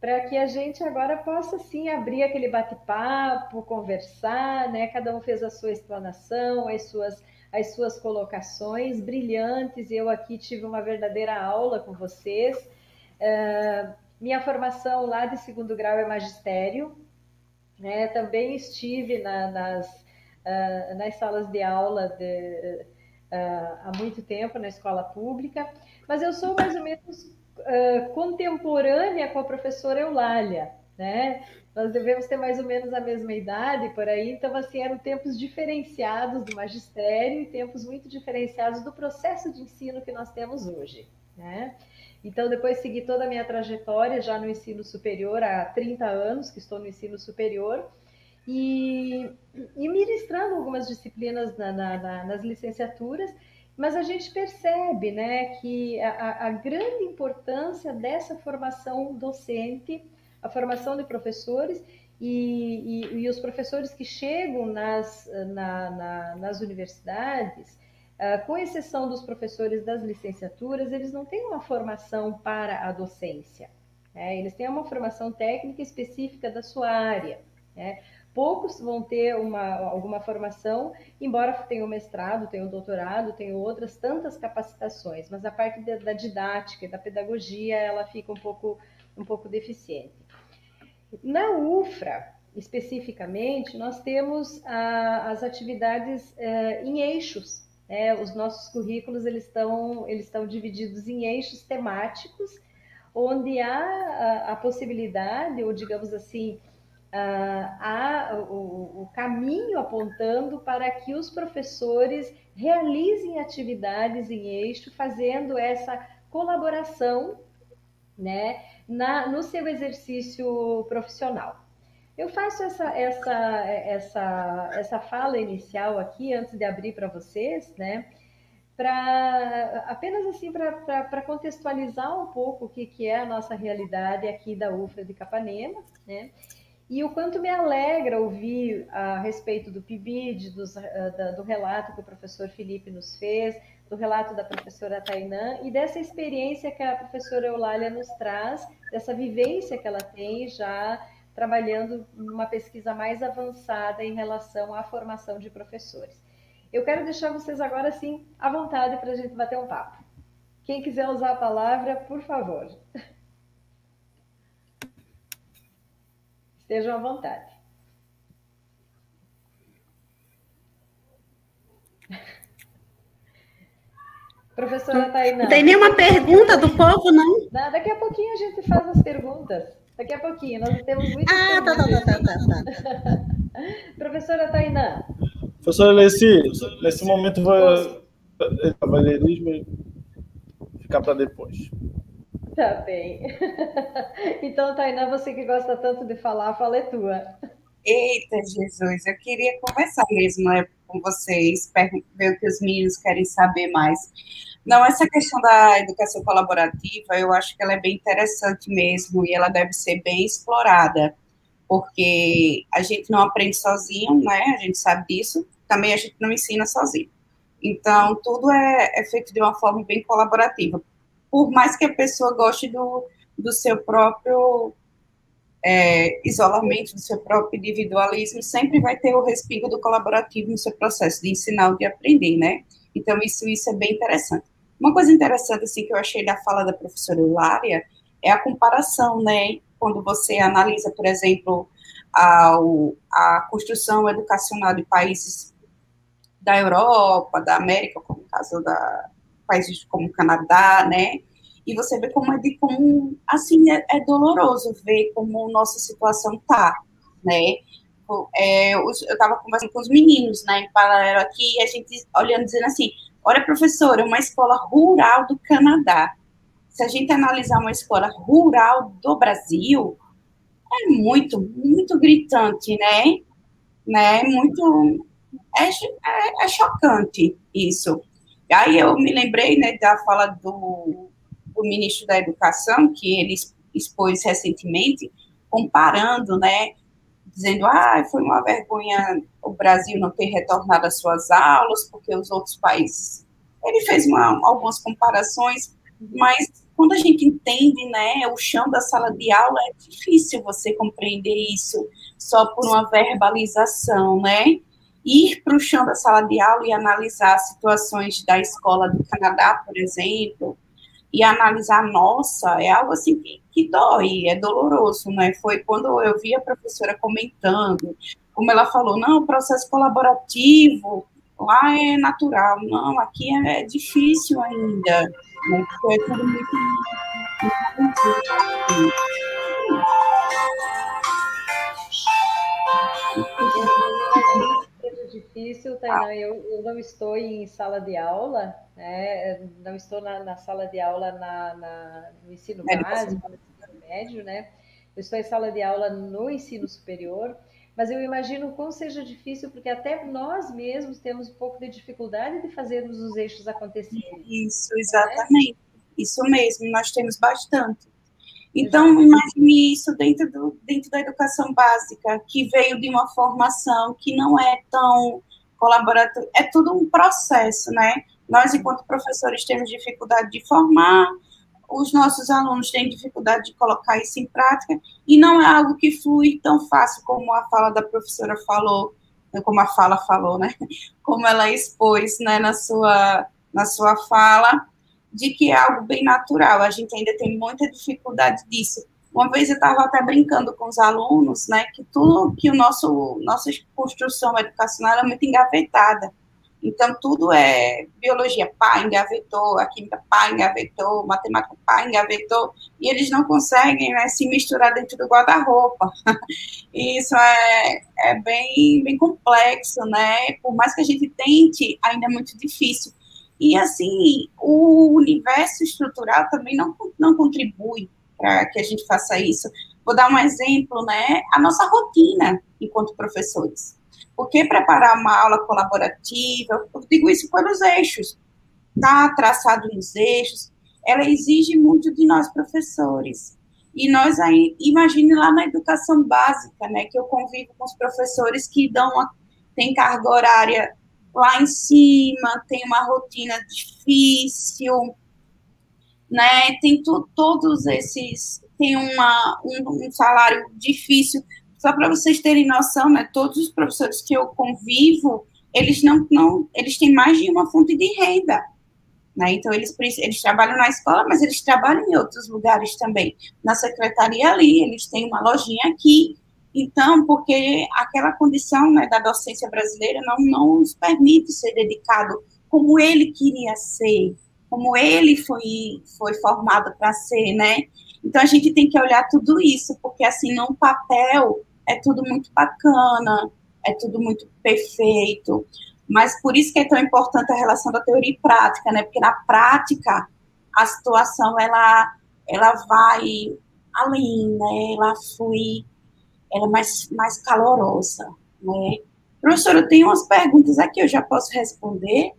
para que a gente agora possa sim abrir aquele bate-papo, conversar, né? Cada um fez a sua explanação, as suas as suas colocações brilhantes. Eu aqui tive uma verdadeira aula com vocês. Uh, minha formação lá de segundo grau é magistério. Né? Também estive na, nas, uh, nas salas de aula de, uh, há muito tempo na escola pública, mas eu sou mais ou menos uh, contemporânea com a professora Eulália, né? Nós devemos ter mais ou menos a mesma idade por aí, então assim eram tempos diferenciados do magistério e tempos muito diferenciados do processo de ensino que nós temos hoje, né? Então, depois segui toda a minha trajetória já no ensino superior, há 30 anos que estou no ensino superior, e, e ministrando algumas disciplinas na, na, na, nas licenciaturas, mas a gente percebe né, que a, a grande importância dessa formação docente, a formação de professores e, e, e os professores que chegam nas, na, na, nas universidades, uh, com exceção dos professores das licenciaturas, eles não têm uma formação para a docência. Né? Eles têm uma formação técnica específica da sua área. Né? Poucos vão ter uma, alguma formação, embora tenham mestrado, tenham doutorado, tenham outras tantas capacitações, mas a parte da, da didática e da pedagogia ela fica um pouco, um pouco deficiente. Na UFRA, especificamente, nós temos a, as atividades é, em eixos. Né? Os nossos currículos eles estão, eles estão divididos em eixos temáticos, onde há a, a possibilidade, ou digamos assim, há o, o, caminho apontando para que os professores realizem atividades em eixo, fazendo essa colaboração né, na, no seu exercício profissional. Eu faço essa, essa, essa, essa fala inicial aqui, antes de abrir para vocês, né? Para apenas assim para contextualizar um pouco o que, que é a nossa realidade aqui da UFRA de Capanema, né? E o quanto me alegra ouvir a respeito do PIBID, do, ah, do relato que o professor Felipe nos fez, do relato da professora Tainã e dessa experiência que a professora Eulália nos traz, dessa vivência que ela tem já trabalhando numa pesquisa mais avançada em relação à formação de professores. Eu quero deixar vocês agora sim à vontade para a gente bater um papo. Quem quiser usar a palavra, por favor. Estejam à vontade. Professora Tainá. Não tem nenhuma pergunta do povo, não? não? Daqui a pouquinho a gente faz as perguntas. Daqui a pouinho, nós temos muitas Ah, tá, tá, tá, tá, tá, tá. Professora Tainá. Professora Leci, nesse momento vai cavalheirismo ficar para depois. Tá bem. Então, Tainá, você que gosta tanto de falar, fala é tua. Eita, Jesus, eu queria conversar mesmo né, com vocês, ver o que os meninos querem saber mais. Não, essa questão da educação colaborativa, eu acho que ela é bem interessante mesmo e ela deve ser bem explorada, porque a gente não aprende sozinho, né? A gente sabe disso, também a gente não ensina sozinho. Então, tudo é, é feito de uma forma bem colaborativa. Por mais que a pessoa goste do, do seu próprio é, isolamento, do seu próprio individualismo, sempre vai ter o respingo do colaborativo no seu processo de ensinar ou de aprender, né? Então, isso, isso é bem interessante. Uma coisa interessante, assim, que eu achei da fala da professora Lária é a comparação, né? Quando você analisa, por exemplo, a, a construção educacional de países da Europa, da América, como o caso da países como o Canadá, né? E você vê como é de como, assim, é, é doloroso ver como nossa situação tá, né? É, eu estava conversando com os meninos, né, em aqui, e a gente olhando, dizendo assim, olha, professora, uma escola rural do Canadá. Se a gente analisar uma escola rural do Brasil, é muito, muito gritante, né? né? Muito, é, é, é chocante isso. Aí eu me lembrei, né, da fala do, do ministro da Educação, que ele expôs recentemente, comparando, né, dizendo, ah, foi uma vergonha o Brasil não ter retornado às suas aulas, porque os outros países. Ele fez uma, algumas comparações, mas quando a gente entende, né, o chão da sala de aula, é difícil você compreender isso só por uma verbalização, né? Ir para o chão da sala de aula e analisar situações da escola do Canadá, por exemplo, e analisar, nossa, é algo assim que, que dói, é doloroso, né? Foi quando eu vi a professora comentando, como ela falou, não, o processo colaborativo lá é natural, não, aqui é, é difícil ainda, né? Porque é tudo muito. muito difícil, Tainá. Eu, eu não estou em sala de aula, né? não estou na, na sala de aula na, na, no ensino básico, no ensino médio, né? Eu estou em sala de aula no ensino superior, mas eu imagino como seja difícil, porque até nós mesmos temos um pouco de dificuldade de fazermos os eixos acontecerem. Isso, exatamente. Né? Isso mesmo, nós temos bastante. Então, imagine isso dentro, do, dentro da educação básica, que veio de uma formação que não é tão colaborativa, é tudo um processo, né? Nós, enquanto professores, temos dificuldade de formar, os nossos alunos têm dificuldade de colocar isso em prática, e não é algo que flui tão fácil como a fala da professora falou, como a fala falou, né? Como ela expôs né, na, sua, na sua fala, de que é algo bem natural. A gente ainda tem muita dificuldade disso. Uma vez eu estava até brincando com os alunos, né, que tudo que o nosso nossa construção educacional é muito engavetada. Então tudo é biologia, pá, engavetou, a química, pá, engavetou, matemática, pá, engavetou, e eles não conseguem né, se misturar dentro do guarda-roupa. Isso é, é bem, bem complexo, né? Por mais que a gente tente, ainda é muito difícil. E, assim, o universo estrutural também não, não contribui para que a gente faça isso. Vou dar um exemplo, né? A nossa rotina enquanto professores. Porque preparar uma aula colaborativa, eu digo isso pelos eixos, tá traçado nos eixos, ela exige muito de nós professores. E nós aí, imagine lá na educação básica, né, que eu convivo com os professores que dão uma, tem carga horária lá em cima, tem uma rotina difícil, né? Tem tu, todos esses, tem uma, um, um salário difícil. Só para vocês terem noção, né? Todos os professores que eu convivo, eles não, não, eles têm mais de uma fonte de renda. Né? Então, eles, eles trabalham na escola, mas eles trabalham em outros lugares também. Na secretaria ali, eles têm uma lojinha aqui, Então, porque aquela condição né, da docência brasileira não, não nos permite ser dedicado como ele queria ser, como ele foi, foi formado para ser, né? Então, a gente tem que olhar tudo isso, porque, assim, no papel é tudo muito bacana, é tudo muito perfeito, mas por isso que é tão importante a relação da teoria e prática, né? Porque na prática, a situação, ela, ela vai além, né? Ela flui ela é mais, mais calorosa, né? Professora, eu tenho umas perguntas aqui, eu já posso responder?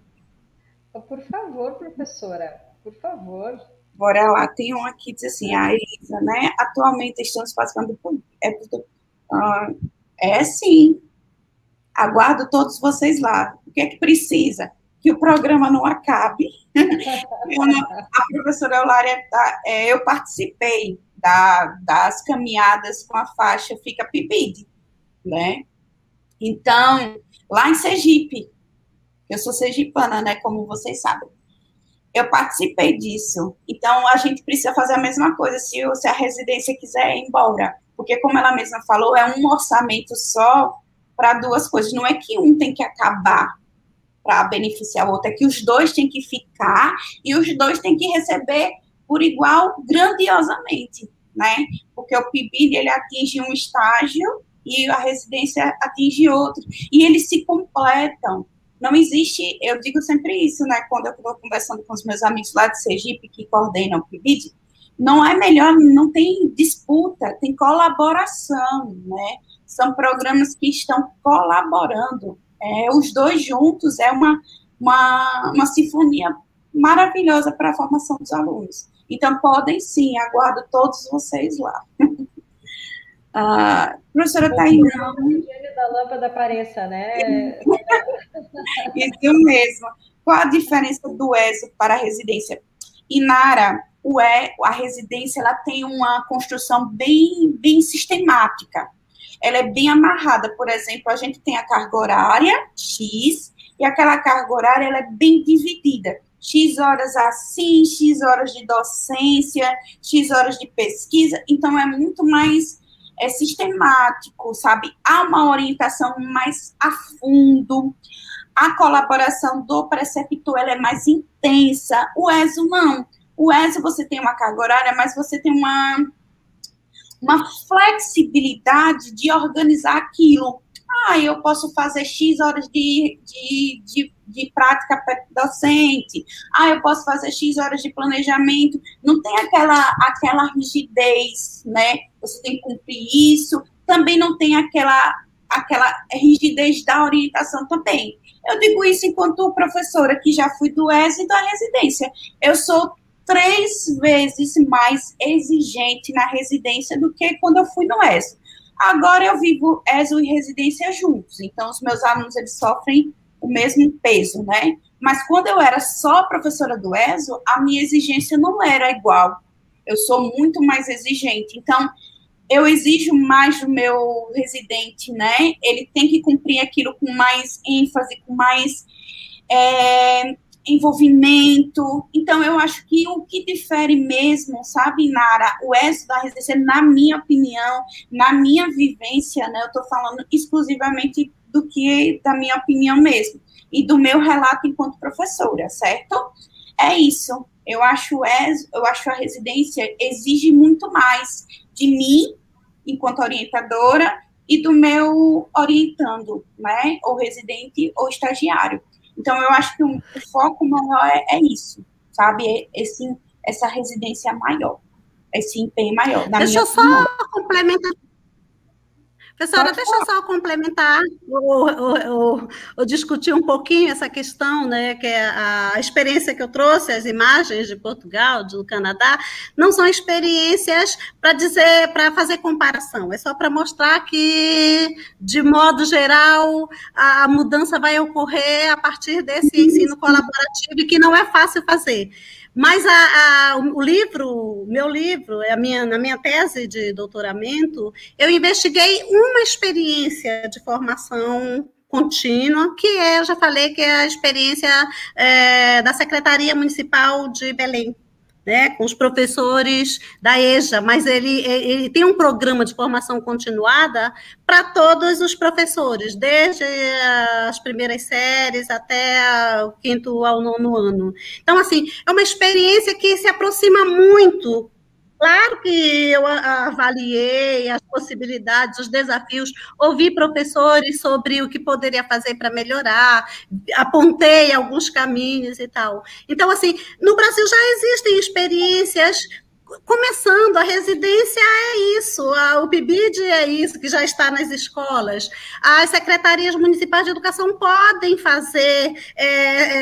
Por favor, professora, por favor. Bora lá, tem um aqui, diz assim, a Elisa, né? Atualmente estamos participando do... É, do, uh, é sim. Aguardo todos vocês lá. O que é que precisa? Que o programa não acabe. a professora Eulária, tá, é, eu participei da, das caminhadas com a faixa Fica Pipide, né? Então, lá em Sergipe, eu sou sergipana, né, como vocês sabem, eu participei disso. Então, a gente precisa fazer a mesma coisa se, se a residência quiser ir embora, porque, como ela mesma falou, é um orçamento só para duas coisas. Não é que um tem que acabar para beneficiar o outro, é que os dois têm que ficar e os dois têm que receber por igual grandiosamente, né? Porque o PIBID, ele atinge um estágio e a residência atinge outro, e eles se completam. Não existe, eu digo sempre isso, né, quando eu estou conversando com os meus amigos lá de Sergipe, que coordenam o PIBID, não é melhor, não tem disputa, tem colaboração, né? São programas que estão colaborando. É, os dois juntos é uma, uma, uma sinfonia maravilhosa para a formação dos alunos. Então, podem sim, aguardo todos vocês lá. Ah, professora Tainá. O da lâmpada apareça, né? Isso mesmo. Qual a diferença do ESO para a residência? Inara, o e, a residência ela tem uma construção bem, bem sistemática. Ela é bem amarrada. Por exemplo, a gente tem a carga horária, X, e aquela carga horária ela é bem dividida. X horas assim, X horas de docência, X horas de pesquisa, então é muito mais é, sistemático, sabe? Há uma orientação mais a fundo, a colaboração do preceptor ela é mais intensa, o ESO não. O ESO você tem uma carga horária, mas você tem uma, uma flexibilidade de organizar aquilo. Ah, eu posso fazer X horas de, de, de, de prática docente. Ah, eu posso fazer X horas de planejamento. Não tem aquela, aquela rigidez, né? Você tem que cumprir isso. Também não tem aquela, aquela rigidez da orientação também. Eu digo isso enquanto professora que já fui do ES e da residência. Eu sou três vezes mais exigente na residência do que quando eu fui no ES. Agora eu vivo ESO e residência juntos, então os meus alunos eles sofrem o mesmo peso, né? Mas quando eu era só professora do ESO, a minha exigência não era igual. Eu sou muito mais exigente. Então, eu exijo mais do meu residente, né? Ele tem que cumprir aquilo com mais ênfase, com mais é, envolvimento. Então, eu acho que o que difere mesmo, sabe, Nara, o êxito da residência, na minha opinião, na minha vivência, né, eu estou falando exclusivamente do que da minha opinião mesmo, e do meu relato enquanto professora, certo? É isso. Eu acho, eu acho a residência exige muito mais de mim, enquanto orientadora, e do meu orientando, né, ou residente ou estagiário. Então, eu acho que o, o foco maior é, é, isso, sabe? É esse, essa residência maior, esse empenho maior. Deixa eu só opinião. Professora, deixa eu só complementar ou, ou, ou, ou, discutir um pouquinho essa questão, né, que é a experiência que eu trouxe, as imagens de Portugal, do Canadá, não são experiências para dizer, para fazer comparação, é só para mostrar que, de modo geral, a mudança vai ocorrer a partir desse ensino colaborativo e que não é fácil fazer. Mas a, a, o livro, meu livro, é a minha, na minha tese de doutoramento, eu investiguei uma experiência de formação contínua, que é, já falei, que é a experiência é, da Secretaria Municipal de Belém. Né, com os professores da EJA, mas ele, ele tem um programa de formação continuada para todos os professores, desde as primeiras séries até o quinto ao nono ano. Então, assim, é uma experiência que se aproxima muito Claro que eu avaliei as possibilidades, os desafios, ouvi professores sobre o que poderia fazer para melhorar, apontei alguns caminhos e tal. Então, assim, no Brasil já existem experiências começando, a residência é isso, a, o PIBID é isso, que já está nas escolas. As secretarias municipais de educação podem fazer, é,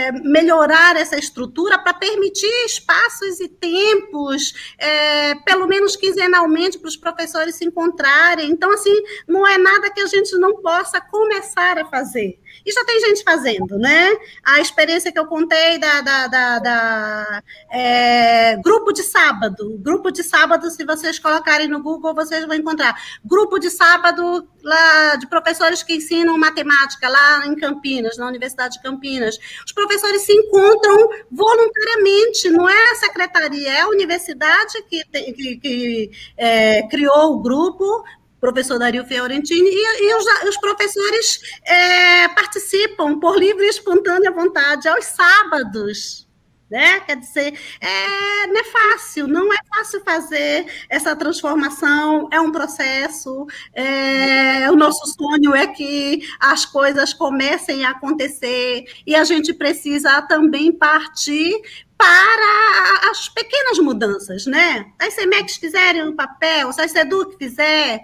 é, melhorar essa estrutura para permitir espaços e tempos, é, pelo menos quinzenalmente, para os professores se encontrarem. Então, assim, não é nada que a gente não possa começar a fazer. E já tem gente fazendo, né? A experiência que eu contei da, da, da, da é, grupo de sábado. Grupo de sábado, se vocês colocarem no Google, vocês vão encontrar. Grupo de sábado lá, de professores que ensinam matemática lá em Campinas, na Universidade de Campinas. Os professores se encontram voluntariamente, não é a secretaria, é a universidade que, tem, que, que é, criou o grupo, professor Dario Fiorentini, e, e os, os, professores é, participam por livre e espontânea vontade aos sábados. Né? Quer dizer, é, não é fácil, não é fácil fazer essa transformação, é um processo. É, o nosso sonho é que as coisas comecem a acontecer e a gente precisa também partir para as pequenas mudanças, né? As CEMEX fizerem um papel, se a SEDUC fizer,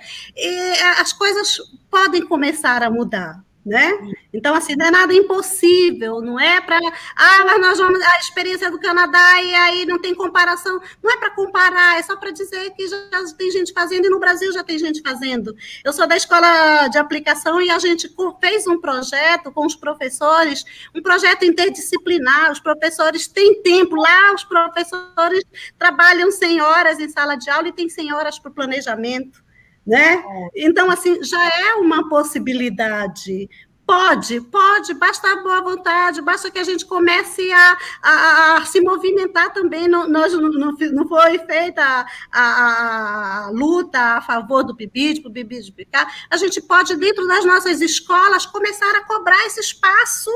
as coisas podem começar a mudar né? Então, assim, não é nada impossível, não é para. Ah, mas nós vamos. A experiência do Canadá e aí não tem comparação. Não é para comparar, é só para dizer que já tem gente fazendo e no Brasil já tem gente fazendo. Eu sou da escola de aplicação e a gente fez um projeto com os professores, um projeto interdisciplinar. Os professores têm tempo lá, os professores trabalham 100 horas em sala de aula e tem 100 horas para o planejamento né? É. Então, assim, já é uma possibilidade. Pode, pode, basta a boa vontade, basta que a gente comece a, a, a se movimentar também. Não, nós, não, não foi feita a, a, a, luta a favor do PIBID, para o PIBID ficar. A gente pode, dentro das nossas escolas, começar a cobrar esse espaço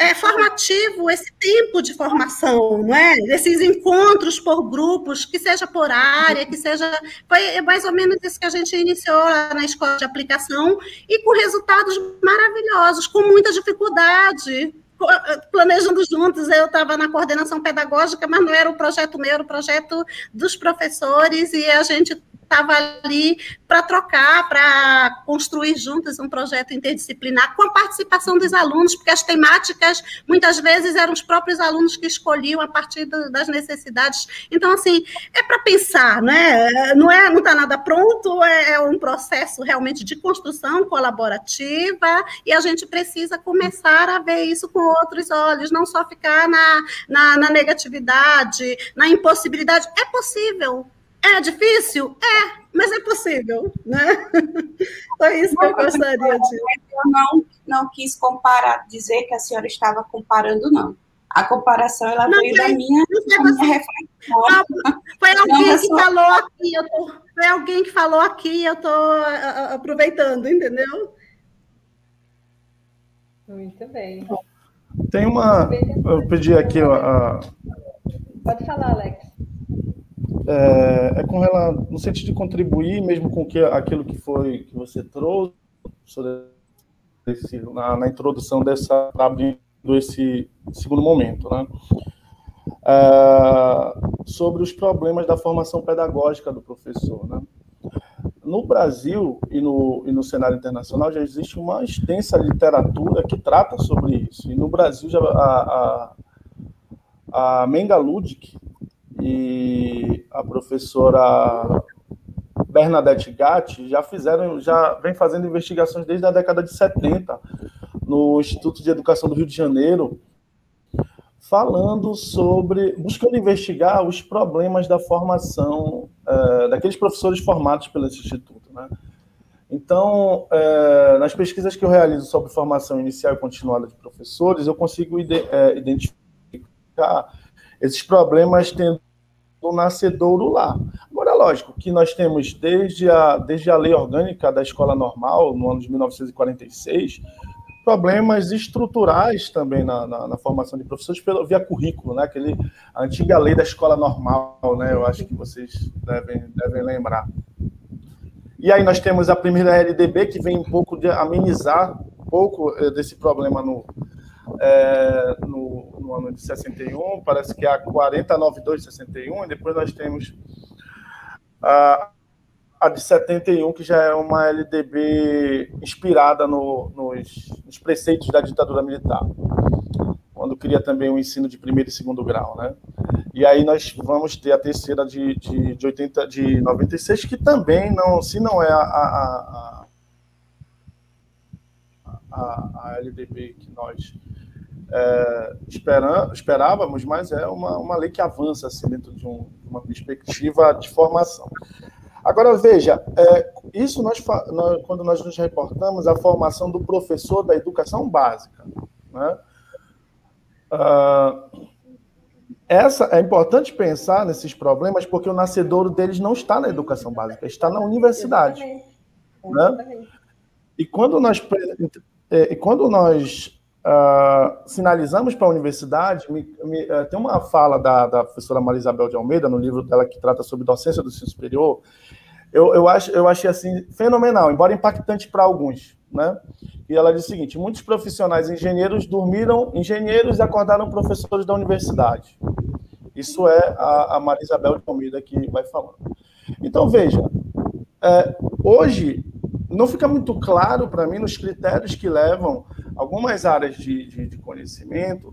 é, formativo, esse tempo de formação, não é? Esses encontros por grupos, que seja por área, que seja. Foi mais ou menos isso que a gente iniciou lá na escola de aplicação, e com resultados maravilhosos, com muita dificuldade, planejando juntos, eu estava na coordenação pedagógica, mas não era o projeto meu, era o projeto dos professores, e a gente estava ali para trocar, para construir juntos um projeto interdisciplinar com a participação dos alunos, porque as temáticas muitas vezes eram os próprios alunos que escolhiam a partir do, das necessidades. Então, assim, é para pensar, né? Não é, não está nada pronto, é, é um processo realmente de construção colaborativa e a gente precisa começar a ver isso com outros olhos, não só ficar na, na, na negatividade, na impossibilidade. É possível, é difícil? É, mas é possível, né? Foi isso que eu gostaria de. Eu não, não quis comparar, dizer que a senhora estava comparando, não. A comparação ela não, veio foi, da minha, da minha reflexão. Foi alguém que falou aqui, eu tô, foi alguém que falou aqui, eu estou aproveitando, entendeu? Muito bem. Tem uma. Eu pedi aqui a. Pode falar, Alex é, é com relação, no sentido de contribuir mesmo com que, aquilo que foi que você trouxe esse, na, na, introdução dessa abrindo esse segundo momento, né? É, sobre os problemas da formação pedagógica do professor, né? No Brasil e no, e no cenário internacional já existe uma extensa literatura que trata sobre isso. E no Brasil já a, a, a Menga Ludic, e a professora Bernadette Gatti já fizeram, já vem fazendo investigações desde a década de 70 no Instituto de Educação do Rio de Janeiro, falando sobre, buscando investigar os problemas da formação é, daqueles professores formados pelo instituto, né? Então, é, nas pesquisas que eu realizo sobre formação inicial e continuada de professores, eu consigo ide, é, identificar esses problemas tendo do nascedouro lá. Agora, lógico que nós temos desde a, desde a lei orgânica da escola normal, no ano de 1946, problemas estruturais também na, na, na formação de professores pelo, via currículo, né? Aquele, a antiga lei da escola normal, né? Eu acho que vocês devem, devem lembrar. E aí nós temos a primeira LDB, que vem um pouco de amenizar um pouco eh, desse problema no, é, no, no, ano de 61, parece que é a 49261, e depois nós temos a, a de 71, que já é uma LDB inspirada no, nos, nos, preceitos da ditadura militar, quando cria também o ensino de primeiro e segundo grau, né? E aí nós vamos ter a terceira de, de, de, 80, de 96, que também não, se não é a, a, a, a LDB que nós é, esperam, esperávamos, mas é uma, uma lei que avança assim, dentro de um, uma perspectiva de formação. Agora, veja, é, isso nós, nós, quando nós nos reportamos a formação do professor da educação básica. Né? Uh, essa é importante pensar nesses problemas porque o nascedouro deles não está na educação básica, está na universidade. Né? E quando nós, e quando nós uh, sinalizamos para a universidade, me, me, uh, tem uma fala da, da professora Maria Isabel de Almeida, no livro dela que trata sobre docência do ensino superior, eu, eu, acho, eu achei assim fenomenal, embora impactante para alguns. Né? E ela diz o seguinte: muitos profissionais engenheiros dormiram engenheiros e acordaram professores da universidade. Isso é a, a Maria Isabel de Almeida que vai falando. Então, veja, é, hoje não fica muito claro para mim nos critérios que levam algumas áreas de, de, de conhecimento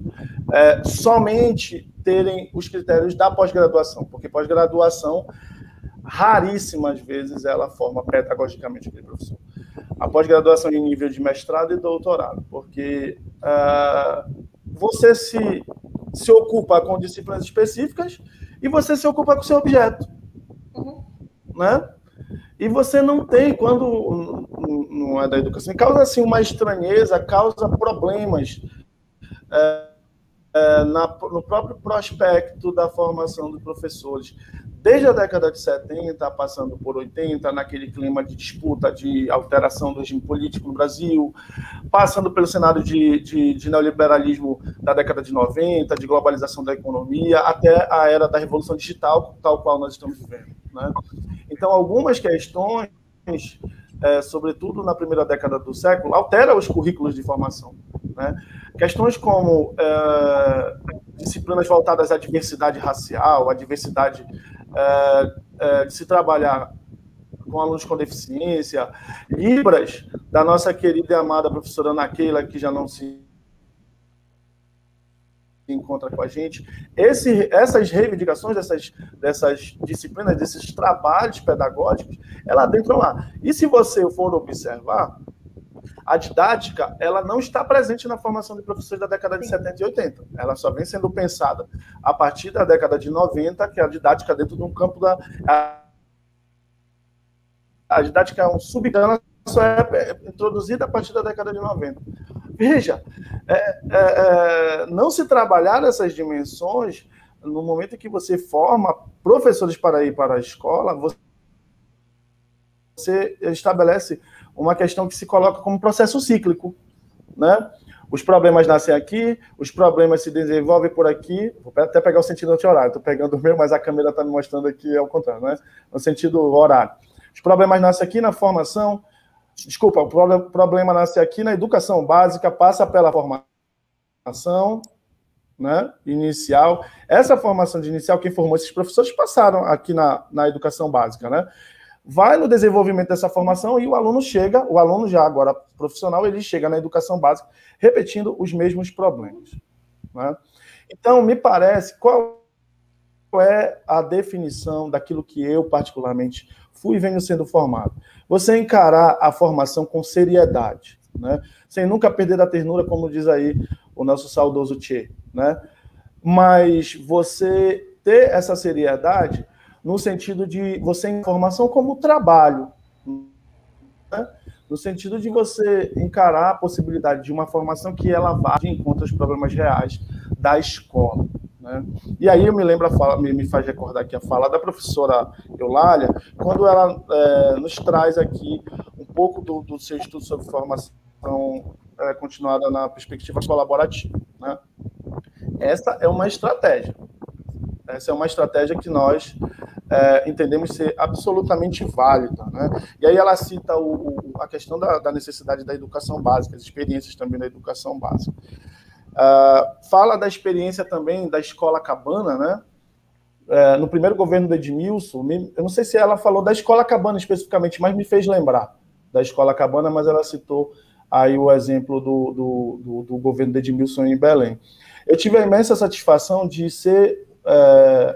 é, somente terem os critérios da pós-graduação, porque pós-graduação raríssimas vezes ela forma pedagogicamente aquele professor. A pós-graduação de nível de mestrado e doutorado, porque uh, você se, se ocupa com disciplinas específicas e você se ocupa com o seu objeto. Uhum. Né? E você não tem, quando não é da educação, causa assim uma estranheza, causa problemas é, é, na, no próprio prospecto da formação dos professores desde a década de 70, passando por 80, naquele clima de disputa, de alteração do regime político no Brasil, passando pelo cenário de, de, de, neoliberalismo da década de 90, de globalização da economia, até a era da revolução digital, tal qual nós estamos vivendo. Né? Então, algumas questões, é, sobretudo na primeira década do século, alteram os currículos de formação. Né? Questões como é, disciplinas voltadas à diversidade racial, à diversidade é, é, de se trabalhar com alunos com deficiência, Libras, da nossa querida e amada professora Naquela, que já não se encontra com a gente. Esse, essas reivindicações dessas, dessas disciplinas, desses trabalhos pedagógicos, ela adentram lá. E se você for observar, a didática ela não está presente na formação de professores da década de 70 e 80. Ela só vem sendo pensada a partir da década de 90, que é a didática dentro de um campo da. A, a didática é um subcampo, só é introduzida a partir da década de 90. Veja, é, é, é, não se trabalhar essas dimensões no momento em que você forma professores para ir para a escola, você estabelece uma questão que se coloca como processo cíclico, né? Os problemas nascem aqui, os problemas se desenvolvem por aqui. Vou até pegar o sentido anti-horário, estou pegando o meu, mas a câmera está me mostrando aqui ao contrário, né? No sentido horário. Os problemas nascem aqui na formação, desculpa, o problema nasce aqui na educação básica, passa pela formação, né, inicial. Essa formação de inicial, quem formou esses professores passaram aqui na, na educação básica, né? Vai no desenvolvimento dessa formação e o aluno chega, o aluno já agora profissional, ele chega na educação básica repetindo os mesmos problemas. Né? Então, me parece, qual é a definição daquilo que eu, particularmente, fui e venho sendo formado? Você encarar a formação com seriedade, né? sem nunca perder a ternura, como diz aí o nosso saudoso Tchê. Né? Mas você ter essa seriedade no sentido de você informação como trabalho, né? no sentido de você encarar a possibilidade de uma formação que ela vá de encontro aos problemas reais da escola. Né? E aí eu me lembro, fala, me, faz recordar aqui a fala da professora Eulália, quando ela é, nos traz aqui um pouco do, do seu estudo sobre formação é, continuada na perspectiva colaborativa. Né? Essa é uma estratégia. Essa é uma estratégia que nós é, entendemos ser absolutamente válida. Né? E aí ela cita o, o, a questão da, da, necessidade da educação básica, as experiências também da educação básica. Uh, fala da experiência também da escola cabana, né? É, no primeiro governo do Edmilson, eu não sei se ela falou da escola cabana especificamente, mas me fez lembrar da escola cabana, mas ela citou aí o exemplo do, do, do, do governo de Edmilson em Belém. Eu tive a imensa satisfação de ser é,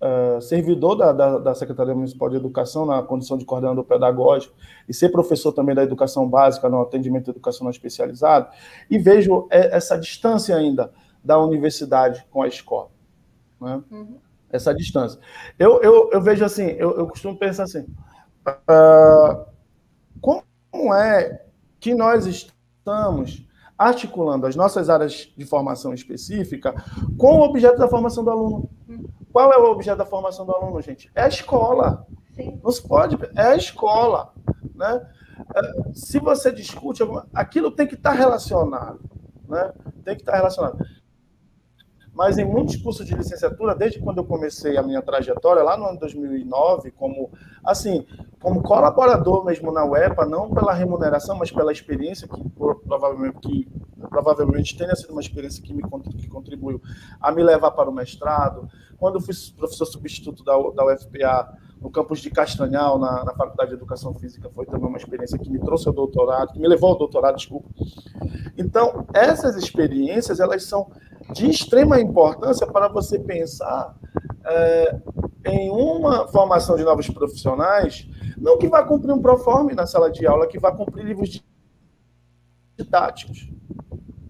é, servidor da, da, da, Secretaria Municipal de Educação na condição de coordenador pedagógico e ser professor também da educação básica no atendimento educacional especializado e vejo essa distância ainda da universidade com a escola. Né? Uhum. Essa distância. Eu, eu, eu vejo assim, eu, eu costumo pensar assim, uh, como é que nós estamos articulando as nossas áreas de formação específica com o objeto da formação do aluno. Qual é o objeto da formação do aluno, gente? É a escola. Sim. Não se pode. É a escola. Né? É, se você discute, aquilo tem que estar relacionado. Né? Tem que estar relacionado mas em muitos cursos de licenciatura, desde quando eu comecei a minha trajetória, lá no ano 2009, como, assim, como colaborador mesmo na UEPA, não pela remuneração, mas pela experiência, que provavelmente, que, provavelmente tenha sido uma experiência que me que contribuiu a me levar para o mestrado. Quando eu fui professor substituto da, da UFPA, no campus de Castanhal, na, na, Faculdade de Educação Física, foi também uma experiência que me trouxe ao doutorado, que me levou ao doutorado, desculpa. Então, essas experiências, elas são de extrema importância para você pensar é, em uma formação de novos profissionais, não que vá cumprir um proforme na sala de aula, que vá cumprir livros didáticos.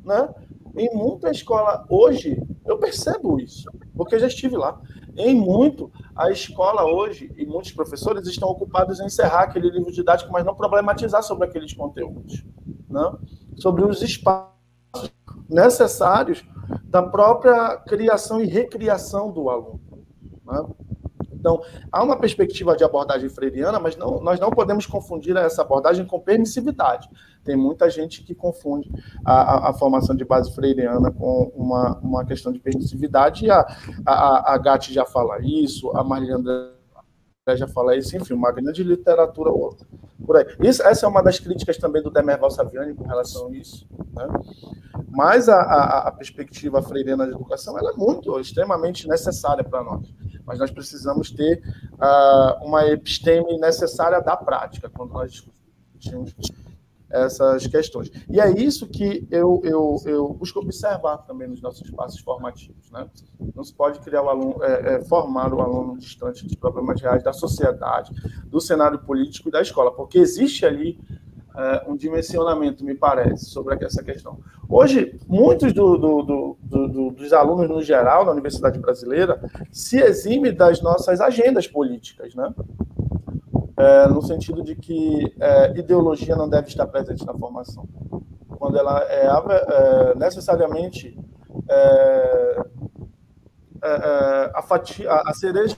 Né? Em muita escola hoje, eu percebo isso, porque já estive lá. Em muito, a escola hoje e muitos professores estão ocupados em encerrar aquele livro didático, mas não problematizar sobre aqueles conteúdos, né? sobre os espaços necessários da própria criação e recriação do aluno. Né? Então, há uma perspectiva de abordagem freiriana, mas não, nós não podemos confundir essa abordagem com permissividade. Tem muita gente que confunde a, a, a formação de base freiriana com uma, uma questão de permissividade, e a, a, a Gatti já fala isso, a Maria André já fala isso, enfim, uma grande literatura por aí. Isso, essa é uma das críticas também do Demerval Saviani com relação a isso. Né? Mas a, a, a, perspectiva freiriana de educação ela é muito, extremamente necessária para nós. Mas nós precisamos ter uh, uma episteme necessária da prática, quando nós discutimos essas questões. E é isso que eu, eu, eu busco observar também nos nossos espaços formativos. Né? Não se pode criar o aluno, é, é, formar o aluno distante de problemas reais da sociedade, do cenário político e da escola, porque existe ali é, um dimensionamento, me parece, sobre essa questão. Hoje, muitos do, do, do, dos alunos, no geral, da Universidade Brasileira, se exime das nossas agendas políticas, né? é, no sentido de que é, ideologia não deve estar presente na formação. Quando ela é, é necessariamente a, fatia, a cereja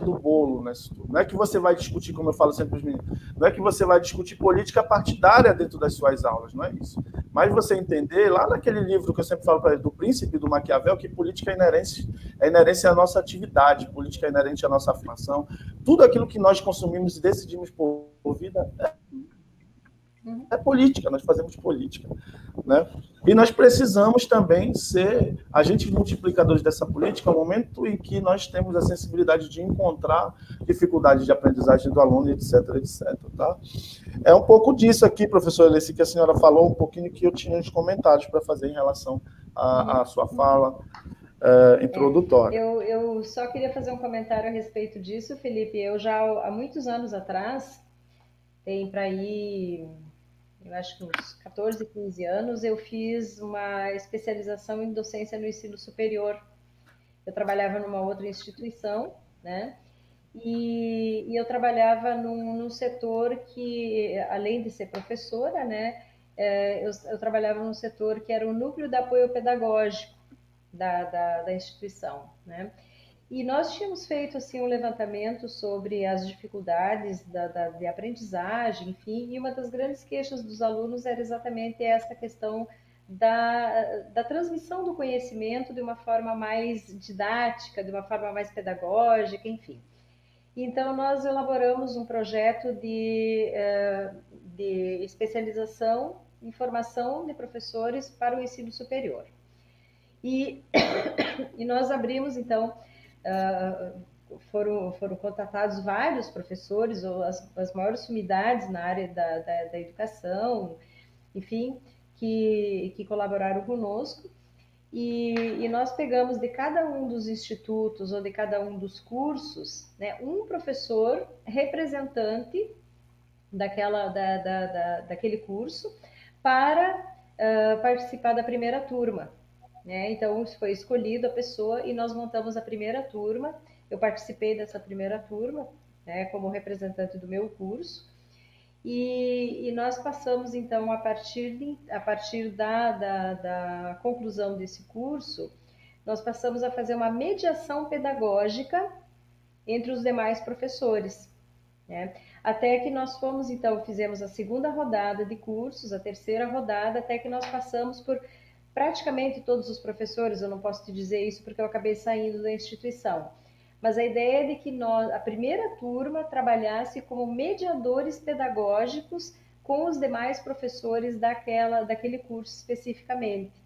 do bolo né? Não é que você vai discutir, como eu falo sempre para os meninos, não é que você vai discutir política partidária dentro das suas aulas, não é isso. Mas você entender, lá naquele livro que eu sempre falo para ele, do Príncipe do Maquiavel, que política é inerente, é inerência à nossa atividade, política é inerente à nossa afirmação. Tudo aquilo que nós consumimos e decidimos por vida é é política, nós fazemos política. Né? E nós precisamos também ser agentes multiplicadores dessa política no momento em que nós temos a sensibilidade de encontrar dificuldades de aprendizagem do aluno, etc, etc. Tá? É um pouco disso aqui, professor Alessi, que a senhora falou um pouquinho que eu tinha uns comentários para fazer em relação à, à sua fala. Uh, introdutória. É, eu, eu só queria fazer um comentário a respeito disso, Felipe. Eu já há muitos anos atrás, tem para ir eu acho que uns 14, 15 anos, eu fiz uma especialização em docência no ensino superior. Eu trabalhava numa outra instituição, né? E, e eu trabalhava num, num, setor que, além de ser professora, né? É, eu, eu trabalhava num setor que era o núcleo de apoio pedagógico. da, da, da instituição, né? E nós tínhamos feito assim um levantamento sobre as dificuldades da, da, de aprendizagem, enfim, e uma das grandes queixas dos alunos era exatamente essa questão da, da transmissão do conhecimento de uma forma mais didática, de uma forma mais pedagógica, enfim. Então, nós elaboramos um projeto de, eh, de especialização em formação de professores para o ensino superior. E, e nós abrimos, então, uh, foram, foram contratados vários professores, ou as, as maiores sumidades na área da, da, da educação, enfim, que, que colaboraram conosco. E, e, nós pegamos de cada um dos institutos ou de cada um dos cursos, né, um professor representante daquela, da, da, da daquele curso para uh, participar da primeira turma. Né? Então, foi escolhido a pessoa e nós montamos a primeira turma. Eu participei dessa primeira turma, né, como representante do meu curso. E, e, nós passamos, então, a partir, de, a partir da, da, da, conclusão desse curso, nós passamos a fazer uma mediação pedagógica entre os demais professores. Né? Até que nós fomos, então, fizemos a segunda rodada de cursos, a terceira rodada, até que nós passamos por praticamente todos os professores, eu não posso te dizer isso porque eu acabei saindo da instituição, mas a ideia é de que nós, a primeira turma trabalhasse como mediadores pedagógicos com os demais professores daquela, daquele curso especificamente.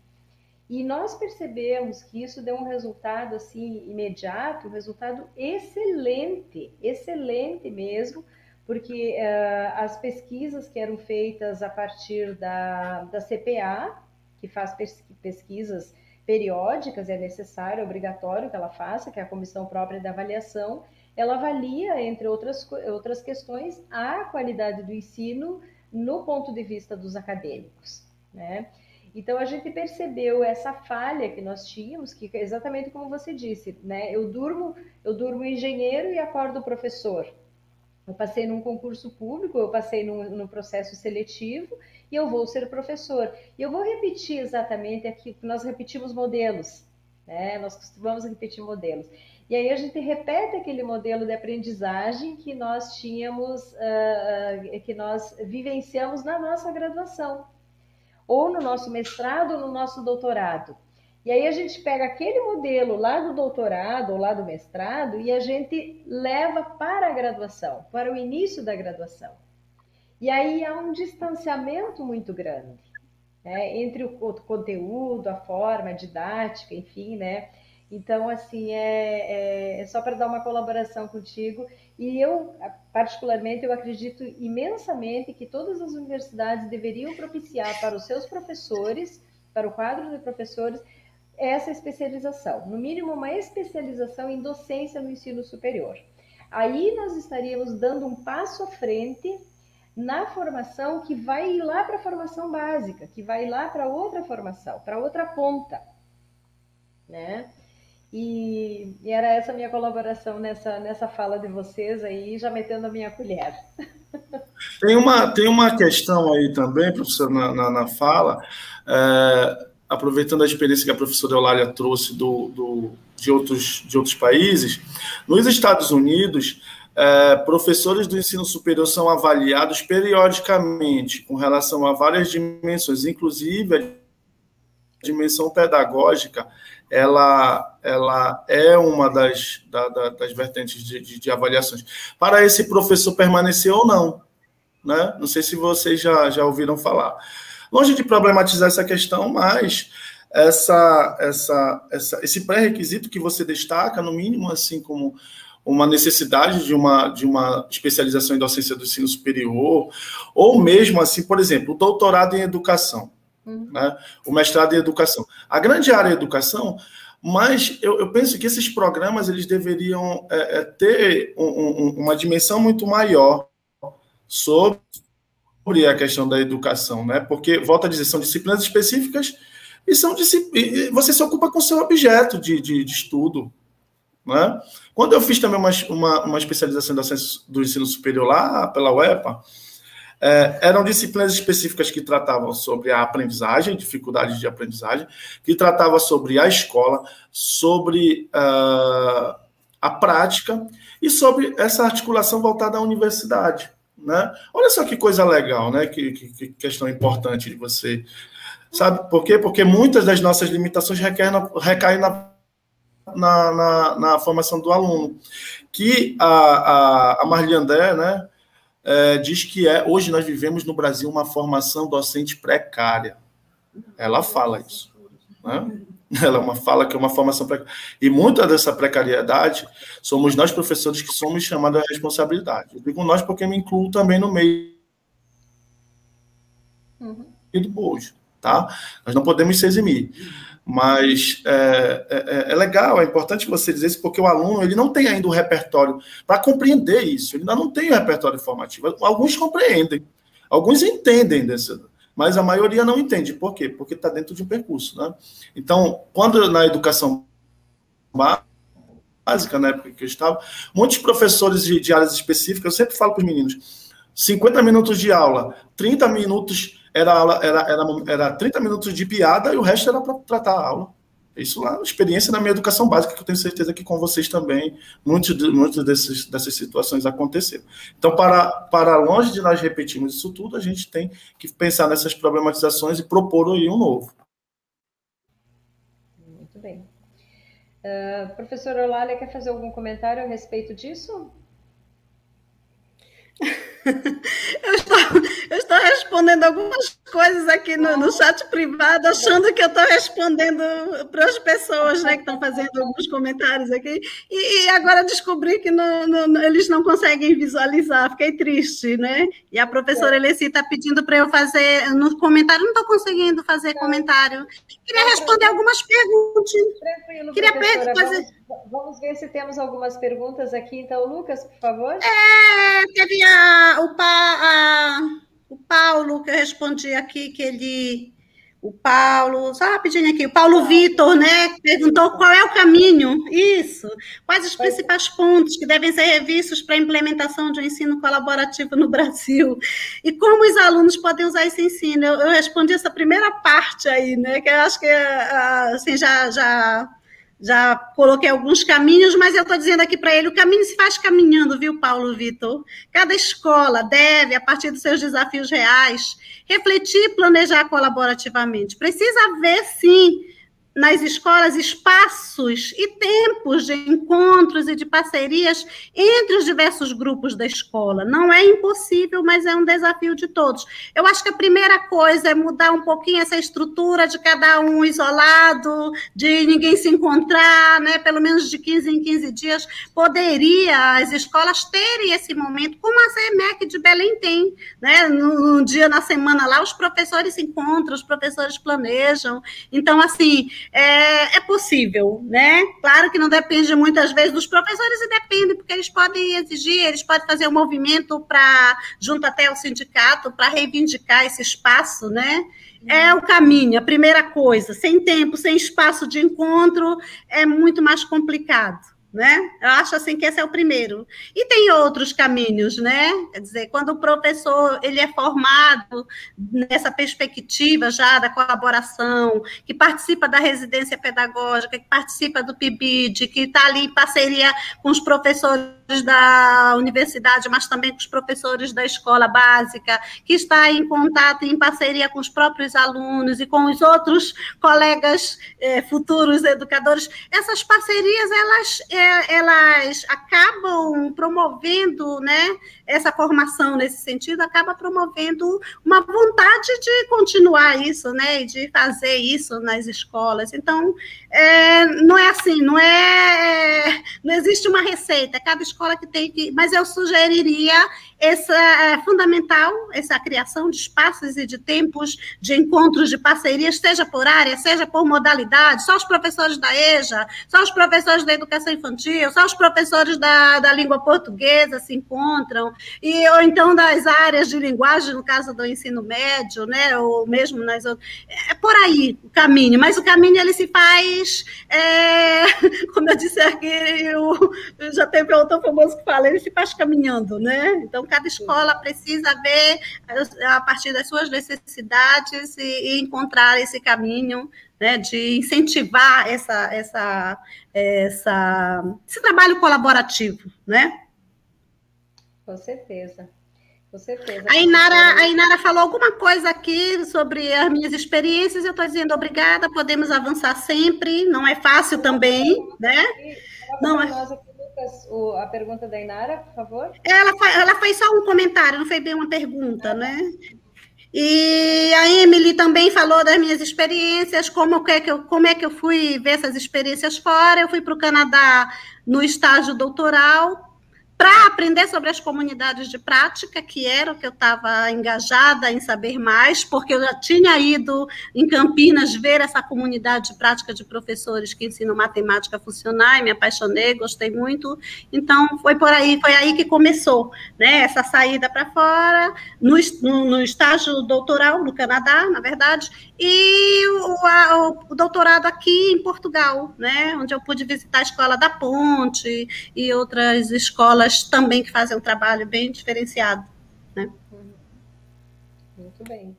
E nós percebemos que isso deu um resultado assim imediato, um resultado excelente, excelente mesmo, porque uh, as pesquisas que eram feitas a partir da, da CPA, que faz pesquisas periódicas, é necessário, é obrigatório que ela faça, que é a comissão própria da avaliação, ela avalia, entre outras, outras questões, a qualidade do ensino no ponto de vista dos acadêmicos, né? Então a gente percebeu essa falha que nós tínhamos, que é exatamente como você disse, né? Eu durmo, eu durmo engenheiro e acordo professor. Eu passei num concurso público, eu passei num, num processo seletivo e eu vou ser professor. E eu vou repetir exatamente aqui, que nós repetimos modelos, né? Nós costumamos repetir modelos. E aí a gente repete aquele modelo de aprendizagem que nós tínhamos, uh, que nós vivenciamos na nossa graduação, ou no nosso mestrado, ou no nosso doutorado. E aí a gente pega aquele modelo lá do doutorado ou lá do mestrado e a gente leva para a graduação, para o início da graduação. E aí há um distanciamento muito grande né, entre o conteúdo, a forma, a didática, enfim, né? Então, assim, é, é, é só para dar uma colaboração contigo. E eu, particularmente, eu acredito imensamente que todas as universidades deveriam propiciar para os seus professores, para o quadro de professores, essa especialização, no mínimo uma especialização em docência no ensino superior. Aí nós estaríamos dando um passo à frente na formação que vai ir lá para a formação básica, que vai lá para outra formação, para outra ponta, né? E, e, era essa minha colaboração nessa, nessa fala de vocês aí, já metendo a minha colher. Tem uma, tem uma questão aí também, professor, na, na, na fala. É aproveitando a experiência que a professora Eulália trouxe do, do, de, outros, de outros países, nos Estados Unidos, é, professores do ensino superior são avaliados periodicamente com relação a várias dimensões, inclusive a dimensão pedagógica, ela, ela é uma das, da, da, das vertentes de, de, de, avaliações. Para esse professor permanecer ou não. Né? Não sei se vocês já, já ouviram falar. Longe de problematizar essa questão, mas essa, essa, essa, esse pré-requisito que você destaca, no mínimo, assim como uma necessidade de uma, de uma especialização em docência do ensino superior, ou mesmo, assim, por exemplo, o doutorado em educação, uhum. né? o mestrado em educação. A grande área é educação, mas eu, eu penso que esses programas eles deveriam é, é, ter um, um, uma dimensão muito maior sobre sobre a questão da educação, né? Porque, volta a dizer, são disciplinas específicas e são e você se ocupa com seu objeto de, de, de estudo. Né? Quando eu fiz também uma, uma, uma especialização do ensino superior lá pela UEPA, É, eram disciplinas específicas que tratavam sobre a aprendizagem, dificuldades de aprendizagem, que tratava sobre a escola, sobre uh, a prática e sobre essa articulação voltada à universidade. Né? Olha só que coisa legal, né? Que, que, que questão importante de você. Sabe por quê? Porque muitas das nossas limitações recaem na, recaem na, na, na, na formação do aluno. Que a, a, a Marli né? É, diz que é hoje nós vivemos no Brasil uma formação docente precária. Ela fala isso. Né? Ela é uma fala que é uma formação precária. E muita dessa precariedade somos nós, professores, que somos chamados à responsabilidade. Eu digo nós porque me incluo também no meio uhum. do bojo, tá? Nós não podemos se eximir. Mas é, é, é, legal, é importante você dizer isso, porque o aluno ele não tem ainda o repertório para compreender isso, ele ainda não tem o repertório formativo. Alguns compreendem, alguns entendem desse, mas a maioria não entende. Por quê? Porque está dentro de um percurso. Né? Então, quando na educação básica, na época que eu estava, muitos professores de, de áreas específicas, eu sempre falo para os meninos, 50 minutos de aula, 30 minutos era, aula, era, era, era 30 minutos de piada e o resto era para tratar a aula. Isso lá, experiência na minha educação básica, que eu tenho certeza que com vocês também, muitas muitos desses, dessas situações aconteceram. Então, para, para longe de nós repetirmos isso tudo, a gente tem que pensar nessas problematizações e propor aí um novo. Muito bem. Uh, professora Olália, quer fazer algum comentário a respeito disso? Eu estou respondendo algumas coisas aqui no, no chat privado, achando que eu estou respondendo para as pessoas né, que estão fazendo alguns comentários aqui, e, e agora descobri que não, não, eles não conseguem visualizar, fiquei triste, né? E a professora Eleci está pedindo para eu fazer no comentário, não estou conseguindo fazer comentário. Queria responder algumas perguntas. Tranquilo, Queria fazer. Vamos, vamos ver se temos algumas perguntas aqui, então, Lucas, por favor. É, teve a o, pa, a, o Paulo, que eu respondi aqui, que ele. O Paulo, só rapidinho aqui, o Paulo Vitor, né? Perguntou qual é o caminho. Isso. Quais os principais pontos que devem ser revistos para a implementação de um ensino colaborativo no Brasil? E como os alunos podem usar esse ensino? Eu, eu respondi essa primeira parte aí, né? Que eu acho que assim, já, já já coloquei alguns caminhos, mas eu estou dizendo aqui para ele: o caminho se faz caminhando, viu, Paulo Vitor? Cada escola deve, a partir dos seus desafios reais, refletir e planejar colaborativamente. Precisa haver, sim, nas escolas espaços e tempos de encontros e de parcerias entre os diversos grupos da escola. Não é impossível, mas é um desafio de todos. Eu acho que a primeira coisa é mudar um pouquinho essa estrutura de cada um isolado, de ninguém se encontrar, né? Pelo menos de 15 em 15 dias. Poderia as escolas terem esse momento, como a CEMEC de Belém tem, né? Num dia na semana lá, os professores se encontram, os professores planejam. Então, assim, é, é, possível, né? Claro que não depende muitas vezes dos professores e depende, porque eles podem exigir, eles podem fazer um movimento para, junto até ao sindicato, para reivindicar esse espaço, né? É o caminho, a primeira coisa. Sem tempo, sem espaço de encontro, é muito mais complicado né? Eu acho assim que esse é o primeiro. E tem outros caminhos, né? Quer dizer, quando o professor ele é formado nessa perspectiva já da colaboração, que participa da residência pedagógica, que participa do PIBID, que está ali em parceria com os professores da universidade, mas também com os professores da escola básica, que está em contato, em parceria com os próprios alunos e com os outros colegas eh, futuros educadores, essas parcerias elas, eh, elas acabam promovendo, né, essa formação nesse sentido, acaba promovendo uma vontade de continuar isso, né, e de fazer isso nas escolas. Então, é, não é assim, não é, não existe uma receita. Cada escola que tem que. Mas eu sugeriria essa é fundamental, essa criação de espaços e de tempos de encontros, de parcerias, seja por área, seja por modalidade, só os professores da EJA, só os professores da educação infantil, só os professores da, da língua portuguesa se encontram, e, ou então das áreas de linguagem, no caso do ensino médio, né, ou mesmo nas outras. É por aí o caminho, mas o caminho ele se faz, é, como eu disse aqui, o, já teve outro famoso que fala, ele se faz caminhando, né? Então, cada escola precisa ver a partir das suas necessidades e, e encontrar esse caminho né, de incentivar essa, essa, essa, esse trabalho colaborativo, né? Com certeza. Com certeza. A Inara, a Inara falou alguma coisa aqui sobre as minhas experiências, eu estou dizendo obrigada, podemos avançar sempre, não é fácil também, né? Não é. Lucas, a pergunta da Inara, por favor. Ela, ela fez só um comentário, não foi bem uma pergunta, né? E a Emily também falou das minhas experiências, como é que eu, como é que eu fui ver essas experiências fora. Eu fui para o Canadá no estágio doutoral, para aprender sobre as comunidades de prática, que era o que eu estava engajada em saber mais, porque eu já tinha ido em Campinas ver essa comunidade de prática de professores que ensinam matemática funcional, e me apaixonei, gostei muito. Então, foi por aí, foi aí que começou, né, essa saída para fora, no, no, no, estágio doutoral no Canadá, na verdade, e o, a, o, doutorado aqui em Portugal, né, onde eu pude visitar a Escola da Ponte e outras escolas escolas também que fazem um trabalho bem diferenciado. Né? Muito bem.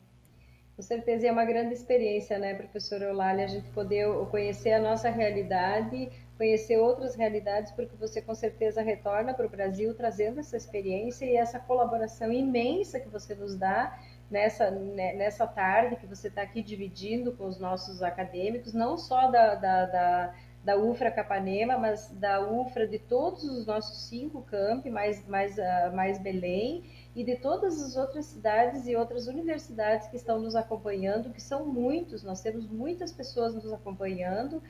Com certeza é uma grande experiência, né, professora Eulália, a gente poder conhecer a nossa realidade, conhecer outras realidades, porque você com certeza retorna para o Brasil trazendo essa experiência e essa colaboração imensa que você nos dá nessa, né, nessa tarde que você está aqui dividindo com os nossos acadêmicos, não só da, da, da da UFRA Capanema, mas da UFRA de todos os nossos cinco campi, mais, mais, uh, mais Belém, e de todas as outras cidades e outras universidades que estão nos acompanhando, que são muitos, nós temos muitas pessoas nos acompanhando,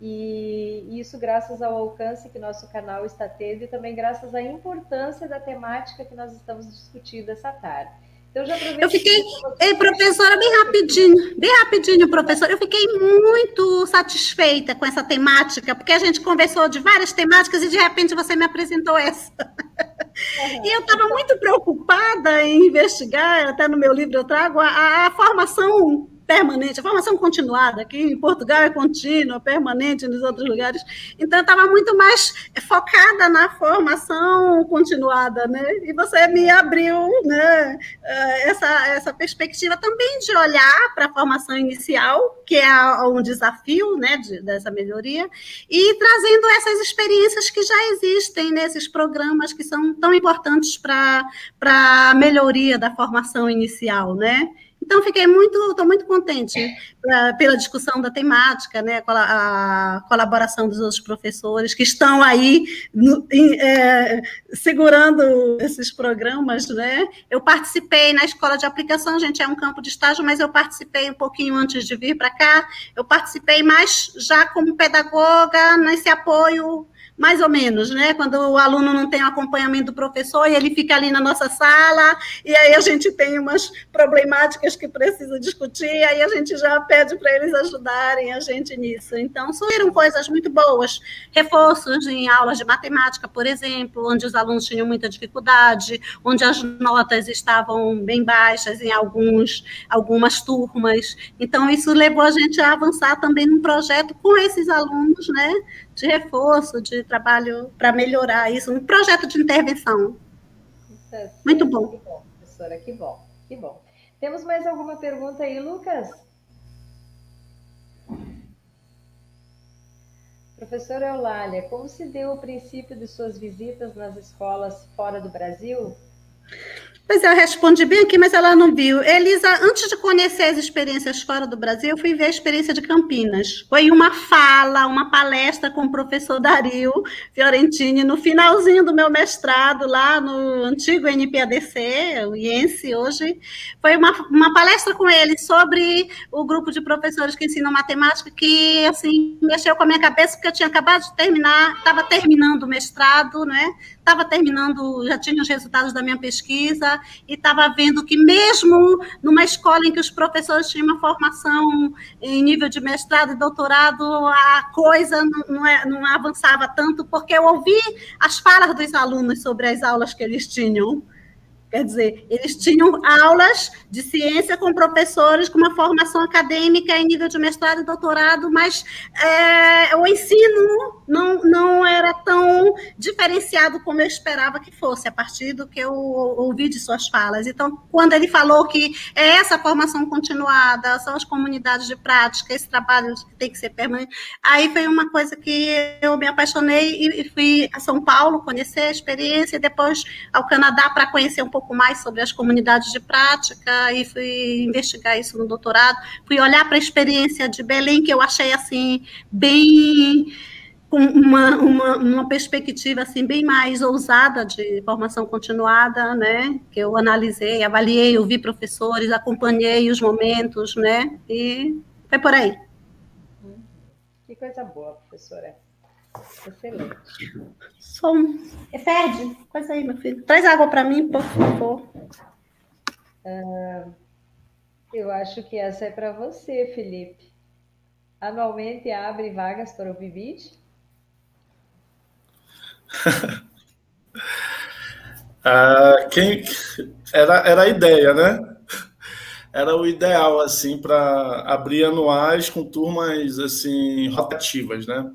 e isso graças ao alcance que nosso canal está tendo e também graças à importância da temática que nós estamos discutindo essa tarde. Então, já eu fiquei, Ei, professora, bem rapidinho, bem rapidinho, professora. Eu fiquei muito satisfeita com essa temática, porque a gente conversou de várias temáticas e de repente você me apresentou essa. Uhum. E eu estava muito preocupada em investigar, até no meu livro eu trago, a, a formação permanente, a formação continuada, aqui em Portugal é contínua, permanente nos outros lugares. Então, eu estava muito mais focada na formação continuada, né? E você me abriu né, eh, essa, essa perspectiva também de olhar para a formação inicial, que é um desafio né, de, dessa melhoria, e trazendo essas experiências que já existem nesses programas que são tão importantes para a melhoria da formação inicial, né? Então, fiquei muito, estou muito contente pra, pela discussão da temática, né, a, a, colaboração dos outros professores que estão aí no, em, é, segurando esses programas, né. Eu participei na escola de aplicação, gente, é um campo de estágio, mas eu participei um pouquinho antes de vir para cá. Eu participei mais já como pedagoga nesse apoio mais ou menos, né? Quando o aluno não tem o acompanhamento do professor e ele fica ali na nossa sala, e aí a gente tem umas problemáticas que precisa discutir, aí a gente já pede para eles ajudarem a gente nisso. Então, surgiram coisas muito boas, reforços em aulas de matemática, por exemplo, onde os alunos tinham muita dificuldade, onde as notas estavam bem baixas em alguns, algumas turmas. Então, isso levou a gente a avançar também num projeto com esses alunos, né? De reforço, de trabalho para melhorar isso, um projeto de intervenção. É, Muito bom. Que bom, professora, que bom, que bom. Temos mais alguma pergunta aí, Lucas? Professora Eulália, como se deu o princípio de suas visitas nas escolas fora do Brasil? Pois é, eu respondi bem aqui, mas ela não viu. Elisa, antes de conhecer as experiências fora do Brasil, eu fui ver a experiência de Campinas. Foi uma fala, uma palestra com o professor Dario Fiorentini, no finalzinho do meu mestrado, lá no antigo NPADC, o IENSE hoje. Foi uma, uma palestra com ele sobre o grupo de professores que ensinam matemática, que, assim, mexeu com a minha cabeça, porque eu tinha acabado de terminar, estava terminando o mestrado, né? Estava terminando, já tinha os resultados da minha pesquisa e estava vendo que mesmo numa escola em que os professores tinham uma formação em nível de mestrado e doutorado, a coisa não, é, não avançava tanto, porque eu ouvi as falas dos alunos sobre as aulas que eles tinham. Quer dizer, eles tinham aulas de ciência com professores com uma formação acadêmica em nível de mestrado e doutorado, mas é, o ensino não, não era tão diferenciado como eu esperava que fosse, a partir do que eu ouvi de suas falas. Então, quando ele falou que é essa formação continuada, são as comunidades de prática, esse trabalho que tem que ser permanente, aí foi uma coisa que eu me apaixonei e fui a São Paulo conhecer a experiência, e depois ao Canadá para conhecer um pouco mais sobre as comunidades de prática, e fui investigar isso no doutorado, fui olhar para a experiência de Belém, que eu achei assim, bem com uma, uma, uma, perspectiva assim bem mais ousada de formação continuada, né? Que eu analisei, avaliei, ouvi professores, acompanhei os momentos, né? E foi por aí. Que coisa boa, professora. Excelente. Som. É Ferde, coisa aí, meu filho. Traz água para mim, por favor. Uh, eu acho que essa é para você, Felipe. Anualmente abre vagas para o BIBID? ah, quem era, era a ideia, né? Era o ideal assim para abrir anuais com turmas assim rotativas, né?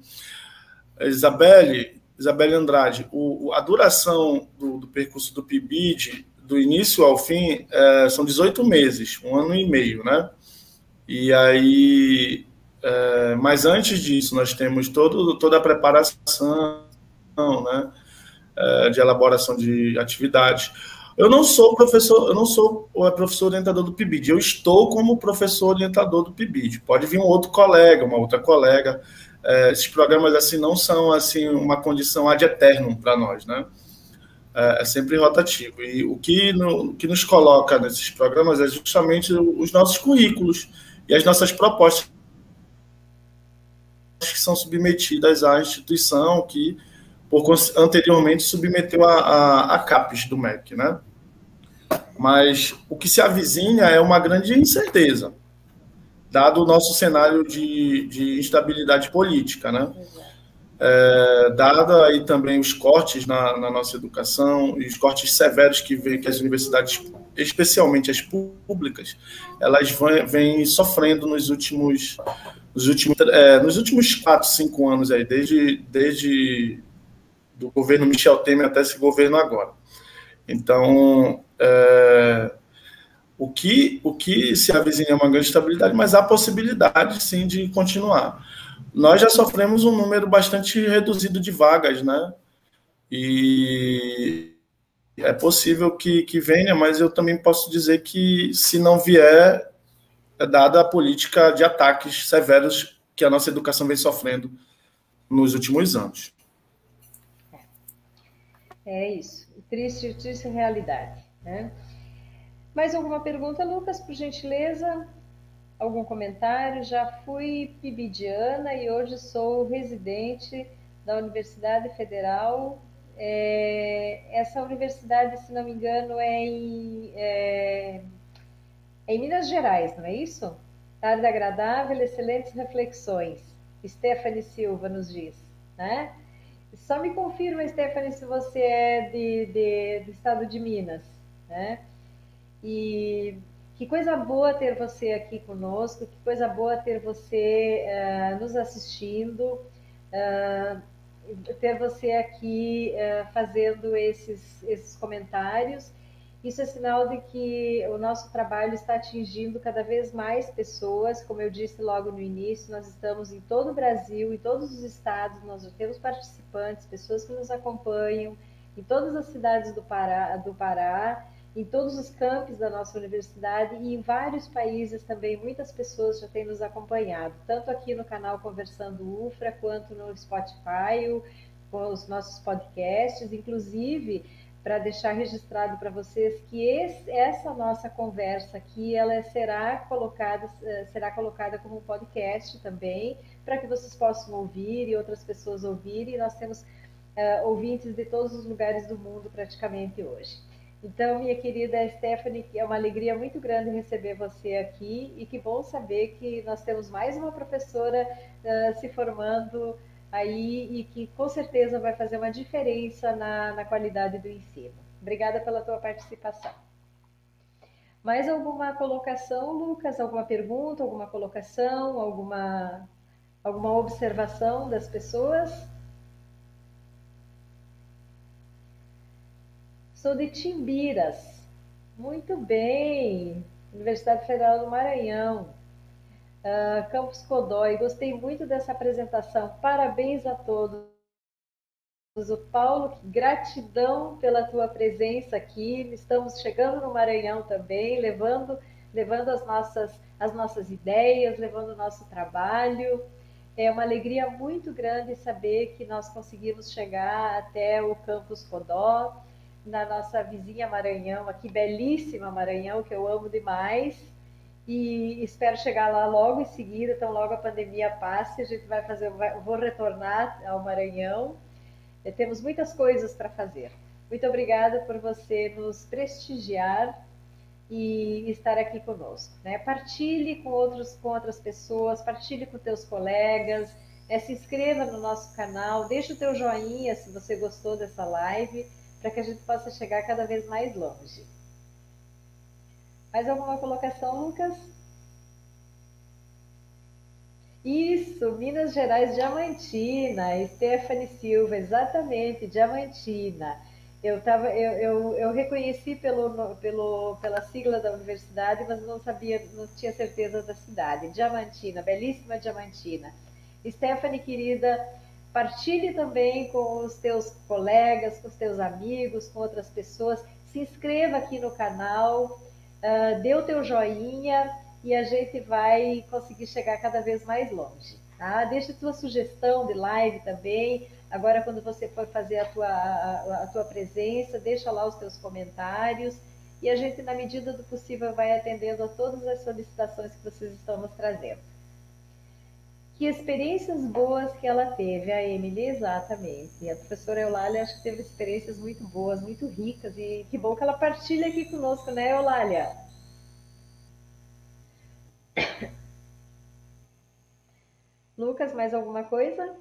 Isabelle, Isabelle Andrade, o, a duração do, do, percurso do PIBID, do início ao fim, é, são 18 meses, um ano e meio, né? E aí, é, mas antes disso, nós temos todo, toda a preparação né, é, de elaboração de atividades. Eu não sou professor, eu não sou o professor orientador do PIBID, eu estou como professor orientador do PIBID. Pode vir um outro colega, uma outra colega. É, esses programas assim não são assim uma condição ad eternum para nós, né? É, é, sempre rotativo. E o que, no, que nos coloca nesses programas é justamente os nossos currículos e as nossas propostas que são submetidas à instituição que por anteriormente submeteu a, a, a CAPES do MEC, né? Mas o que se avizinha é uma grande incerteza, dado o nosso cenário de, de instabilidade política, né? É, dada aí também os cortes na, na, nossa educação e os cortes severos que vê que as universidades, especialmente as públicas, elas vêm sofrendo nos últimos, nos últimos, é, nos últimos quatro, cinco anos aí, desde, desde do governo Michel Temer até esse governo agora. Então, é, o, que, o que se avizinha é uma grande estabilidade, mas há possibilidade, sim, de continuar. Nós já sofremos um número bastante reduzido de vagas, né? E é possível que, que venha, mas eu também posso dizer que, se não vier, é dada a política de ataques severos que a nossa educação vem sofrendo nos últimos anos. É isso. Triste, triste realidade. Né? Mais alguma pergunta, Lucas, por gentileza? Algum comentário? Já fui pibidiana e hoje sou residente da Universidade Federal. É, essa universidade, se não me engano, é em, é, é em Minas Gerais, não é isso? Tarde agradável, excelentes reflexões. Stephanie Silva nos diz, né? Só me confirma, Stephanie, se você é de, de, do estado de Minas, né? E que coisa boa ter você aqui conosco, que coisa boa ter você uh, nos assistindo, uh, ter você aqui uh, fazendo esses, esses comentários isso é sinal de que o nosso trabalho está atingindo cada vez mais pessoas. Como eu disse logo no início, nós estamos em todo o Brasil, em todos os estados, nós temos participantes, pessoas que nos acompanham, em todas as cidades do Pará, do Pará em todos os campos da nossa universidade e em vários países também. Muitas pessoas já têm nos acompanhado, tanto aqui no canal Conversando UFRA, quanto no Spotify, com os nossos podcasts, inclusive para deixar registrado para vocês que esse, essa nossa conversa aqui ela será colocada eh, será colocada como um podcast também para que vocês possam ouvir e outras pessoas ouvirem. E nós temos uh, ouvintes de todos os lugares do mundo praticamente hoje. Então, minha querida Stephanie, é uma alegria muito grande receber você aqui e que bom saber que nós temos mais uma professora uh, se formando aí e que com certeza vai fazer uma diferença na, na qualidade do ensino. Obrigada pela tua participação. Mais alguma colocação, Lucas? Alguma pergunta, alguma colocação, alguma, alguma observação das pessoas? Sou de Timbiras. Muito bem. Universidade Federal do Maranhão. Uh, Campos Codói. Gostei muito dessa apresentação. Parabéns a todos. O Paulo, gratidão pela tua presença aqui. Estamos chegando no Maranhão também, levando, levando as nossas, as nossas ideias, levando o nosso trabalho. É uma alegria muito grande saber que nós conseguimos chegar até o Campus Codó na nossa vizinha Maranhão, aqui belíssima Maranhão, que eu amo demais. E espero chegar lá logo em seguida, então logo a pandemia passe, a gente vai fazer, vou retornar ao Maranhão. E temos muitas coisas para fazer. Muito obrigada por você nos prestigiar e estar aqui conosco. Né? Partilhe com, outros, com outras pessoas, partilhe com teus colegas, né? se inscreva no nosso canal, deixe o teu joinha se você gostou dessa live para que a gente possa chegar cada vez mais longe. Mais alguma colocação, Lucas? Isso, Minas Gerais Diamantina, Stephanie Silva, exatamente, Diamantina. Eu, tava, eu, eu, eu reconheci pelo, pelo, pela sigla da universidade, mas não sabia, não tinha certeza da cidade. Diamantina, belíssima Diamantina. Stephanie, querida, Partilhe também com os teus colegas, com os teus amigos, com outras pessoas. Se inscreva aqui no canal, uh, dê o teu joinha e a gente vai conseguir chegar cada vez mais longe. Tá? Deixa tua sugestão de live também. Agora, quando você for fazer a tua, a, a tua presença, deixa lá os teus comentários e a gente, na medida do possível, vai atendendo a todas as solicitações que vocês estão nos trazendo. Que experiências boas que ela teve, a Emily, exatamente. A professora Eulália acho que teve experiências muito boas, muito ricas, e que bom que ela partilha aqui conosco, né, Eulália? Lucas, mais alguma coisa?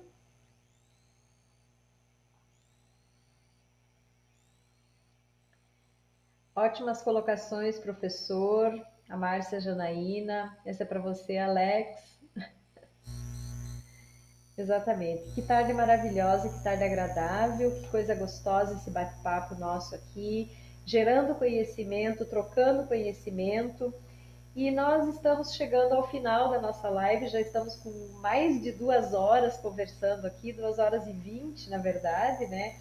Ótimas colocações, professor. A Márcia Janaína. Essa é para você, Alex. Exatamente. Que tarde maravilhosa, que tarde agradável, que coisa gostosa esse bate-papo nosso aqui, gerando conhecimento, trocando conhecimento. E nós estamos chegando ao final da nossa live, já estamos com mais de duas horas conversando aqui, duas horas e vinte, na verdade, né?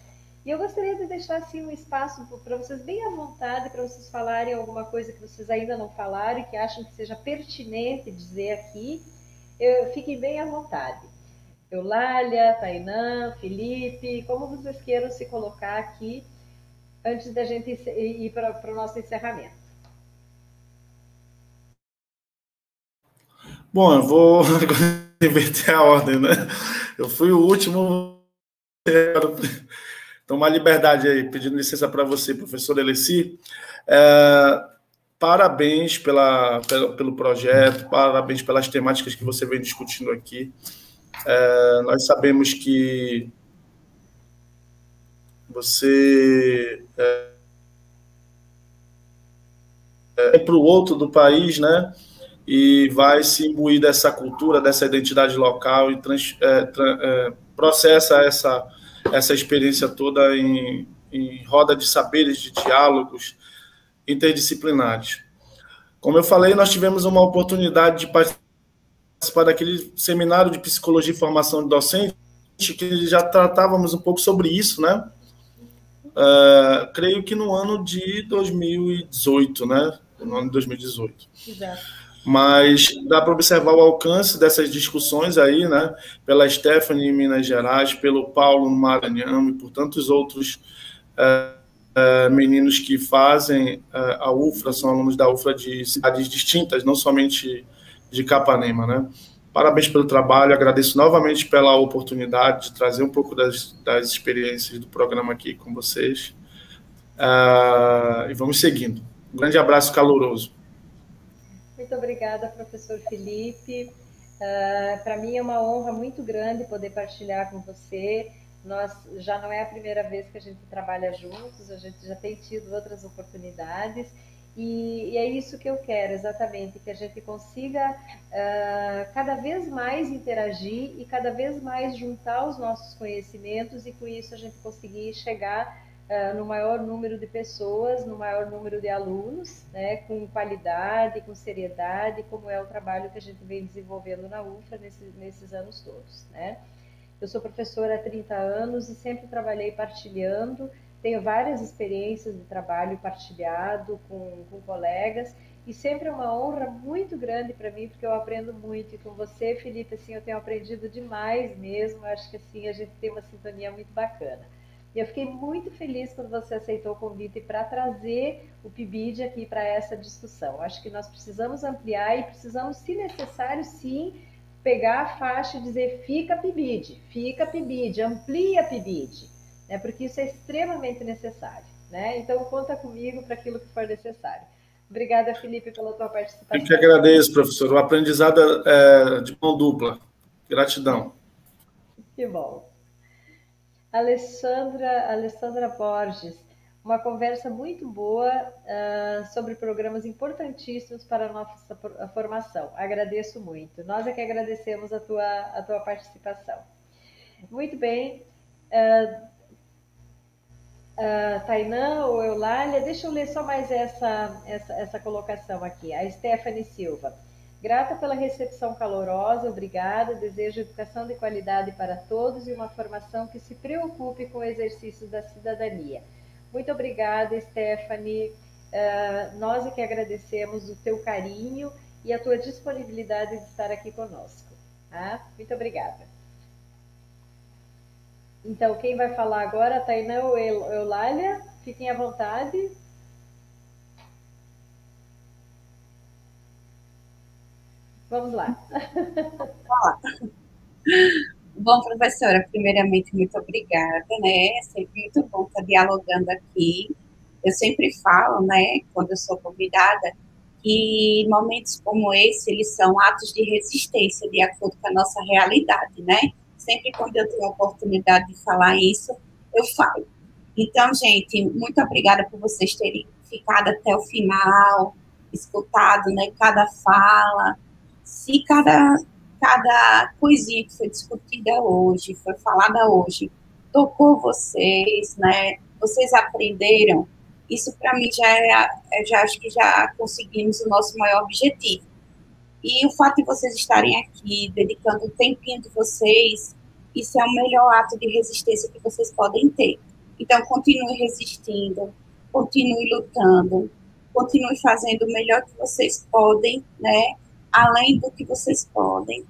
E eu gostaria de deixar assim um espaço para vocês bem à vontade, para vocês falarem alguma coisa que vocês ainda não falaram e que acham que seja pertinente dizer aqui. Eu, fiquem bem à vontade. Eulália, Tainã, Felipe, como vocês queiram se colocar aqui antes da gente ir para o nosso encerramento. Bom, eu vou inverter a ordem, né? Eu fui o último. Tomar liberdade aí, pedindo licença para você, professor Eleci. É, parabéns pela, pelo projeto, parabéns pelas temáticas que você vem discutindo aqui. É, nós sabemos que você é, é para o outro do país, né? E vai se imbuir dessa cultura, dessa identidade local e trans, é, tra, é, processa essa, essa experiência toda em, em roda de saberes, de diálogos interdisciplinares. Como eu falei, nós tivemos uma oportunidade de participar participar daquele seminário de psicologia e formação de docente, que já tratávamos um pouco sobre isso, né? Uh, creio que no ano de 2018, né? No ano de 2018. Exato. Mas dá para observar o alcance dessas discussões aí, né? Pela Stephanie em Minas Gerais, pelo Paulo no Maranhão e por tantos outros uh, uh, meninos que fazem a UFRA, são alunos da UFRA de cidades distintas, não somente de Capanema, né? Parabéns pelo trabalho, agradeço novamente pela oportunidade de trazer um pouco das, das experiências do programa aqui com vocês. Uh, e vamos seguindo. Um grande abraço caloroso. Muito obrigada, professor Felipe. Uh, Para mim é uma honra muito grande poder partilhar com você nós já não é a primeira vez que a gente trabalha juntos, a gente já tem tido outras oportunidades e, e é isso que eu quero exatamente, que a gente consiga uh, cada vez mais interagir e cada vez mais juntar os nossos conhecimentos e com isso a gente conseguir chegar uh, no maior número de pessoas, no maior número de alunos, né, com qualidade, com seriedade, como é o trabalho que a gente vem desenvolvendo na UFRA nesses, nesses anos todos, né? Eu sou professora há 30 anos e sempre trabalhei partilhando, tenho várias experiências de trabalho partilhado com, com colegas e sempre é uma honra muito grande para mim, porque eu aprendo muito. E com você, Felipe, assim, eu tenho aprendido demais mesmo. Acho que assim a gente tem uma sintonia muito bacana. E eu fiquei muito feliz quando você aceitou o convite para trazer o PIBID aqui para essa discussão. Acho que nós precisamos ampliar e precisamos, se necessário, sim, pegar a faixa e dizer fica PIBID, fica PIBID, amplia PIBID, né? porque isso é extremamente necessário. Né? Então, conta comigo para aquilo que for necessário. Obrigada, Felipe, pela tua participação. Eu que agradeço, professor. O aprendizado é de mão dupla. Gratidão. Que bom. Alessandra, Alessandra Borges, uma conversa muito boa uh, sobre programas importantíssimos para a nossa formação. Agradeço muito. Nós é que agradecemos a tua, a tua participação. Muito bem. Uh, uh, Tainã ou Eulália, deixa eu ler só mais essa, essa, essa colocação aqui. A Stephanie Silva. Grata pela recepção calorosa, obrigada. Desejo educação de qualidade para todos e uma formação que se preocupe com o exercício da cidadania. Muito obrigada, Stephanie. Uh, nós é que agradecemos o teu carinho e a tua disponibilidade de estar aqui conosco. Tá? Muito obrigada. Então, quem vai falar agora, Tainã ou Eulália? Fiquem à vontade. Vamos lá. Bom, professora, primeiramente, muito obrigada, né? É sempre muito bom estar dialogando aqui. Eu sempre falo, né, quando eu sou convidada, que momentos como esse, eles são atos de resistência, de acordo com a nossa realidade, né? Sempre quando eu tenho a oportunidade de falar isso, eu falo. Então, gente, muito obrigada por vocês terem ficado até o final, escutado, né, cada fala. Se cada cada coisinha que foi discutida hoje, foi falada hoje, tocou vocês, né? Vocês aprenderam. Isso para mim já é, já acho que já conseguimos o nosso maior objetivo. E o fato de vocês estarem aqui, dedicando o tempinho de vocês, isso é o melhor ato de resistência que vocês podem ter. Então, continue resistindo, continue lutando, continue fazendo o melhor que vocês podem, né? além do que vocês podem.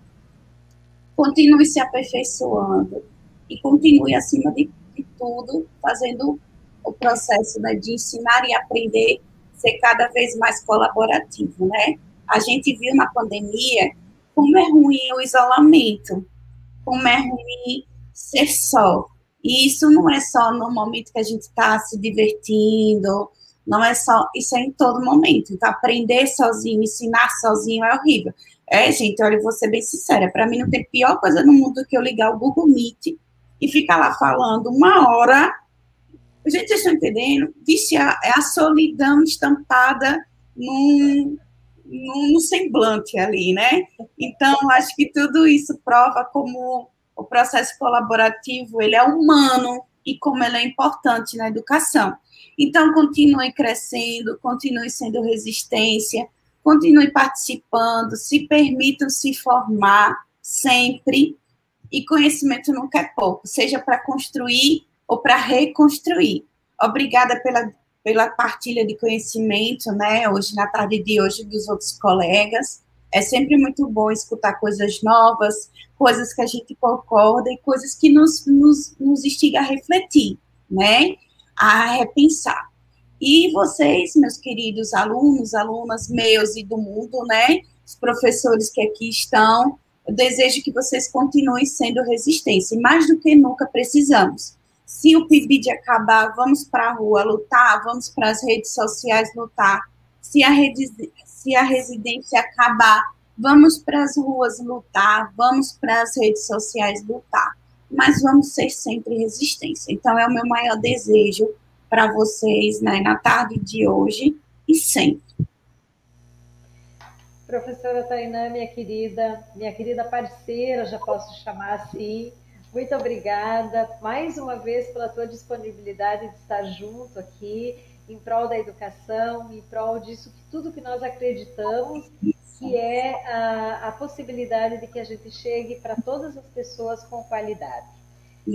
Continue se aperfeiçoando e continue, acima de, de tudo, fazendo o processo né, de ensinar e aprender ser cada vez mais colaborativo, né? A gente viu na pandemia como é ruim o isolamento, como é ruim ser só. E isso não é só no momento que a gente está se divertindo, não é só, isso é em todo momento. Então, aprender sozinho, ensinar sozinho é horrível. É, gente, olha, vou ser bem sincera, para mim não tem pior coisa no mundo do que eu ligar o Google Meet e ficar lá falando uma hora. Gente, vocês estão entendendo? Vixe, é a solidão estampada num, num, num semblante ali, né? Então, acho que tudo isso prova como o processo colaborativo, ele é humano e como ele é importante na educação. Então, continue crescendo, continue sendo resistência, continue participando, se permitam se formar sempre. E conhecimento nunca é pouco, seja para construir ou para reconstruir. Obrigada pela, pela partilha de conhecimento, né? Hoje, na tarde de hoje, dos outros colegas. É sempre muito bom escutar coisas novas, coisas que a gente concorda e coisas que nos, nos, nos instiga a refletir, né? a repensar. E vocês, meus queridos alunos, alunas meus e do mundo, né, os professores que aqui estão, eu desejo que vocês continuem sendo resistência, e mais do que nunca precisamos. Se o PIBID acabar, vamos para a rua lutar, vamos para as redes sociais lutar. Se a, rede, se a residência acabar, vamos para as ruas lutar, vamos para as redes sociais lutar. mas vamos ser sempre resistência. Então, é o meu maior desejo para vocês né, na tarde de hoje e sempre. Professora Tainã, minha querida, minha querida parceira, já posso chamar assim, muito obrigada mais uma vez pela tua disponibilidade de estar junto aqui em prol da educação, em prol disso que tudo que nós acreditamos, que é a, a possibilidade de que a gente chegue para todas as pessoas com qualidade.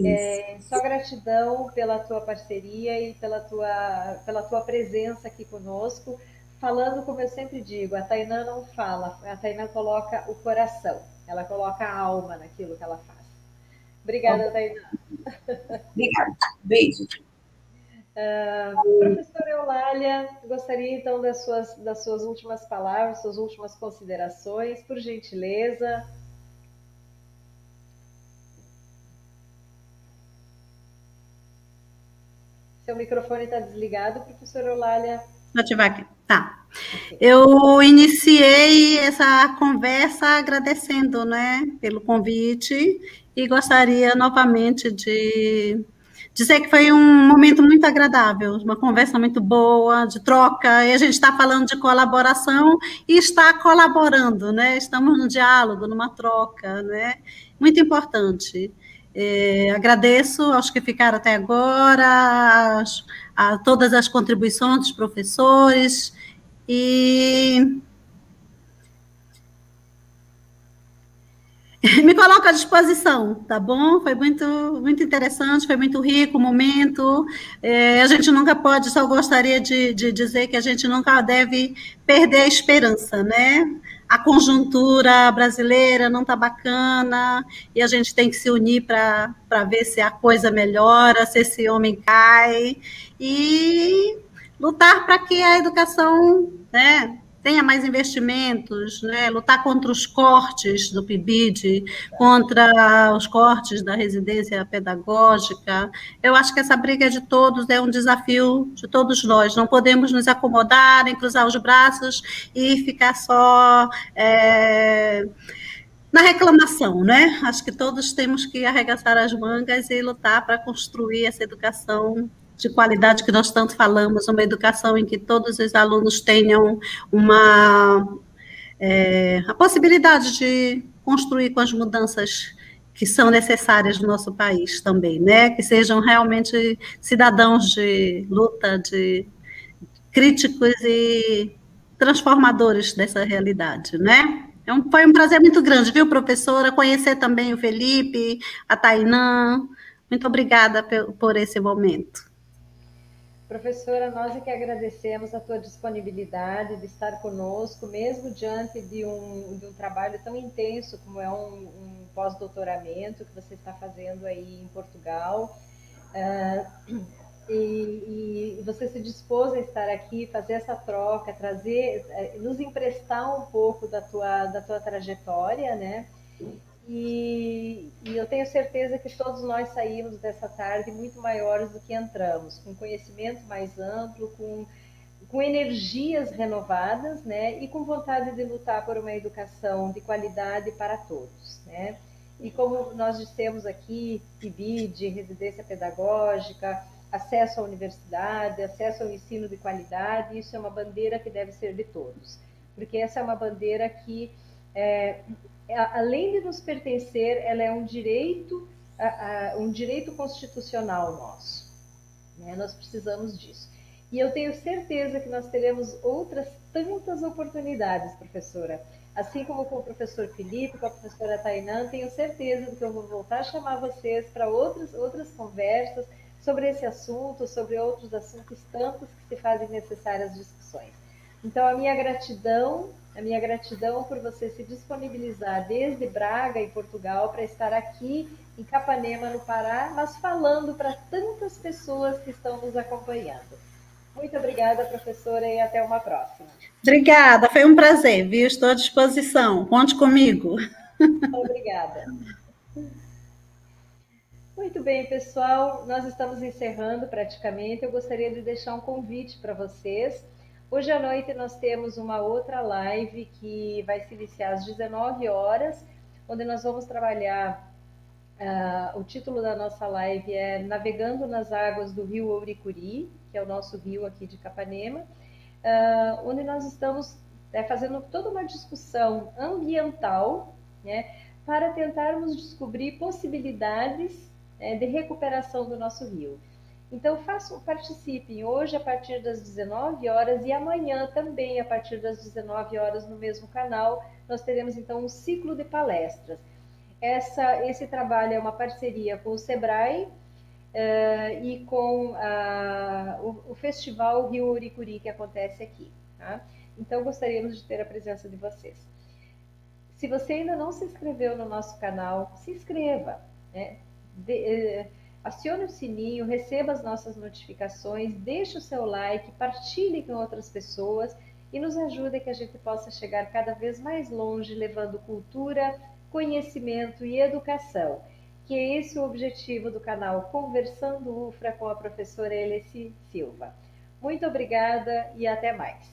É, só gratidão pela tua parceria e pela tua, pela tua presença aqui conosco, falando como eu sempre digo, a Tainã não fala, a Tainã coloca o coração, ela coloca a alma naquilo que ela faz. Obrigada, Tainã. Obrigada. Beijo. Uh, professora Eulália, gostaria então das suas, das suas últimas palavras, suas últimas considerações, por gentileza. Seu microfone está desligado, professora Eulália. Vou ativar aqui. Tá. Eu iniciei essa conversa agradecendo, né, pelo convite e gostaria novamente de dizer que foi um momento muito agradável, uma conversa muito boa, de troca, e a gente está falando de colaboração e está colaborando, né? Estamos num diálogo, numa troca, né? Muito importante. É, agradeço aos que ficaram até agora, as, a todas as contribuições dos professores e me coloco à disposição, tá bom? Foi muito, muito interessante, foi muito rico o momento. É, a gente nunca pode, só gostaria de, de dizer que a gente nunca deve perder a esperança, né? A conjuntura brasileira não está bacana e a gente tem que se unir para ver se a coisa melhora, se esse homem cai e lutar para que a educação né, tenha mais investimentos, né, lutar contra os cortes do PIBID, contra os cortes da residência pedagógica. Eu acho que essa briga de todos, é um desafio de todos nós. Não podemos nos acomodar, nem cruzar os braços e ficar só. É, na reclamação, né? Acho que todos temos que arregaçar as mangas e lutar para construir essa educação de qualidade que nós tanto falamos, uma educação em que todos os alunos tenham uma é, a possibilidade de construir com as mudanças que são necessárias no nosso país também, né? Que sejam realmente cidadãos de luta, de críticos e transformadores dessa realidade, né? É um, foi um prazer muito grande, viu, professora? Conhecer também o Felipe, a Tainã. Muito obrigada por esse momento. Professora, nós é que agradecemos a tua disponibilidade de estar conosco, mesmo diante de um, de um trabalho tão intenso como é um, um pós-doutoramento que você está fazendo aí em Portugal. Uh, e, e, você se dispôs a estar aqui, fazer essa troca, trazer, eh, nos emprestar um pouco da tua, da tua trajetória, né? E, e, eu tenho certeza que todos nós saímos dessa tarde muito maiores do que entramos, com conhecimento mais amplo, com, com energias renovadas, né? E com vontade de lutar por uma educação de qualidade para todos, né? E como nós dissemos aqui, PIBID, residência pedagógica, acesso à universidade, acesso ao ensino de qualidade, isso é uma bandeira que deve ser de todos, porque essa é uma bandeira que é, além de nos pertencer, ela é um direito, um direito constitucional nosso. Né? Nós precisamos disso. E eu tenho certeza que nós teremos outras tantas oportunidades, professora. Assim como com o professor Felipe, com a professora Tainã, tenho certeza de que eu vou voltar a chamar vocês para outras, outras conversas sobre esse assunto, sobre outros assuntos tantos que se fazem necessárias discussões. Então, a minha gratidão a minha gratidão por você se disponibilizar desde Braga, em Portugal, para estar aqui em Capanema, no Pará, mas falando para tantas pessoas que estão nos acompanhando. Muito obrigada, professora, e até uma próxima. Obrigada, foi um prazer, viu? Estou à disposição. Conte comigo. Obrigada. Muito bem, pessoal, nós estamos encerrando praticamente. Eu gostaria de deixar um convite para vocês Hoje à noite nós temos uma outra live que vai se iniciar às 19 horas, onde nós vamos trabalhar Uh, o título da nossa live é Navegando nas Águas do Rio Ouricuri, que é o nosso rio aqui de Capanema, uh, onde nós estamos é, fazendo toda uma discussão ambiental, né, para tentarmos descobrir possibilidades é, de recuperação do nosso rio. Então, façam, participem hoje a partir das 19 horas e amanhã também a partir das 19 horas no mesmo canal. Nós teremos então um ciclo de palestras. Essa, esse trabalho é uma parceria com o Sebrae uh, e com uh, o, o, Festival Rio Uricuri que acontece aqui. Tá? Então, gostaríamos de ter a presença de vocês. Se você ainda não se inscreveu no nosso canal, se inscreva. Né? De, uh, acione o sininho, receba as nossas notificações, deixe o seu like, partilhe com outras pessoas e nos ajude a que a gente possa chegar cada vez mais longe, levando cultura, conhecimento e educação, que é esse o objetivo do canal Conversando UFRA com a professora Eleci Silva. Muito obrigada e até mais.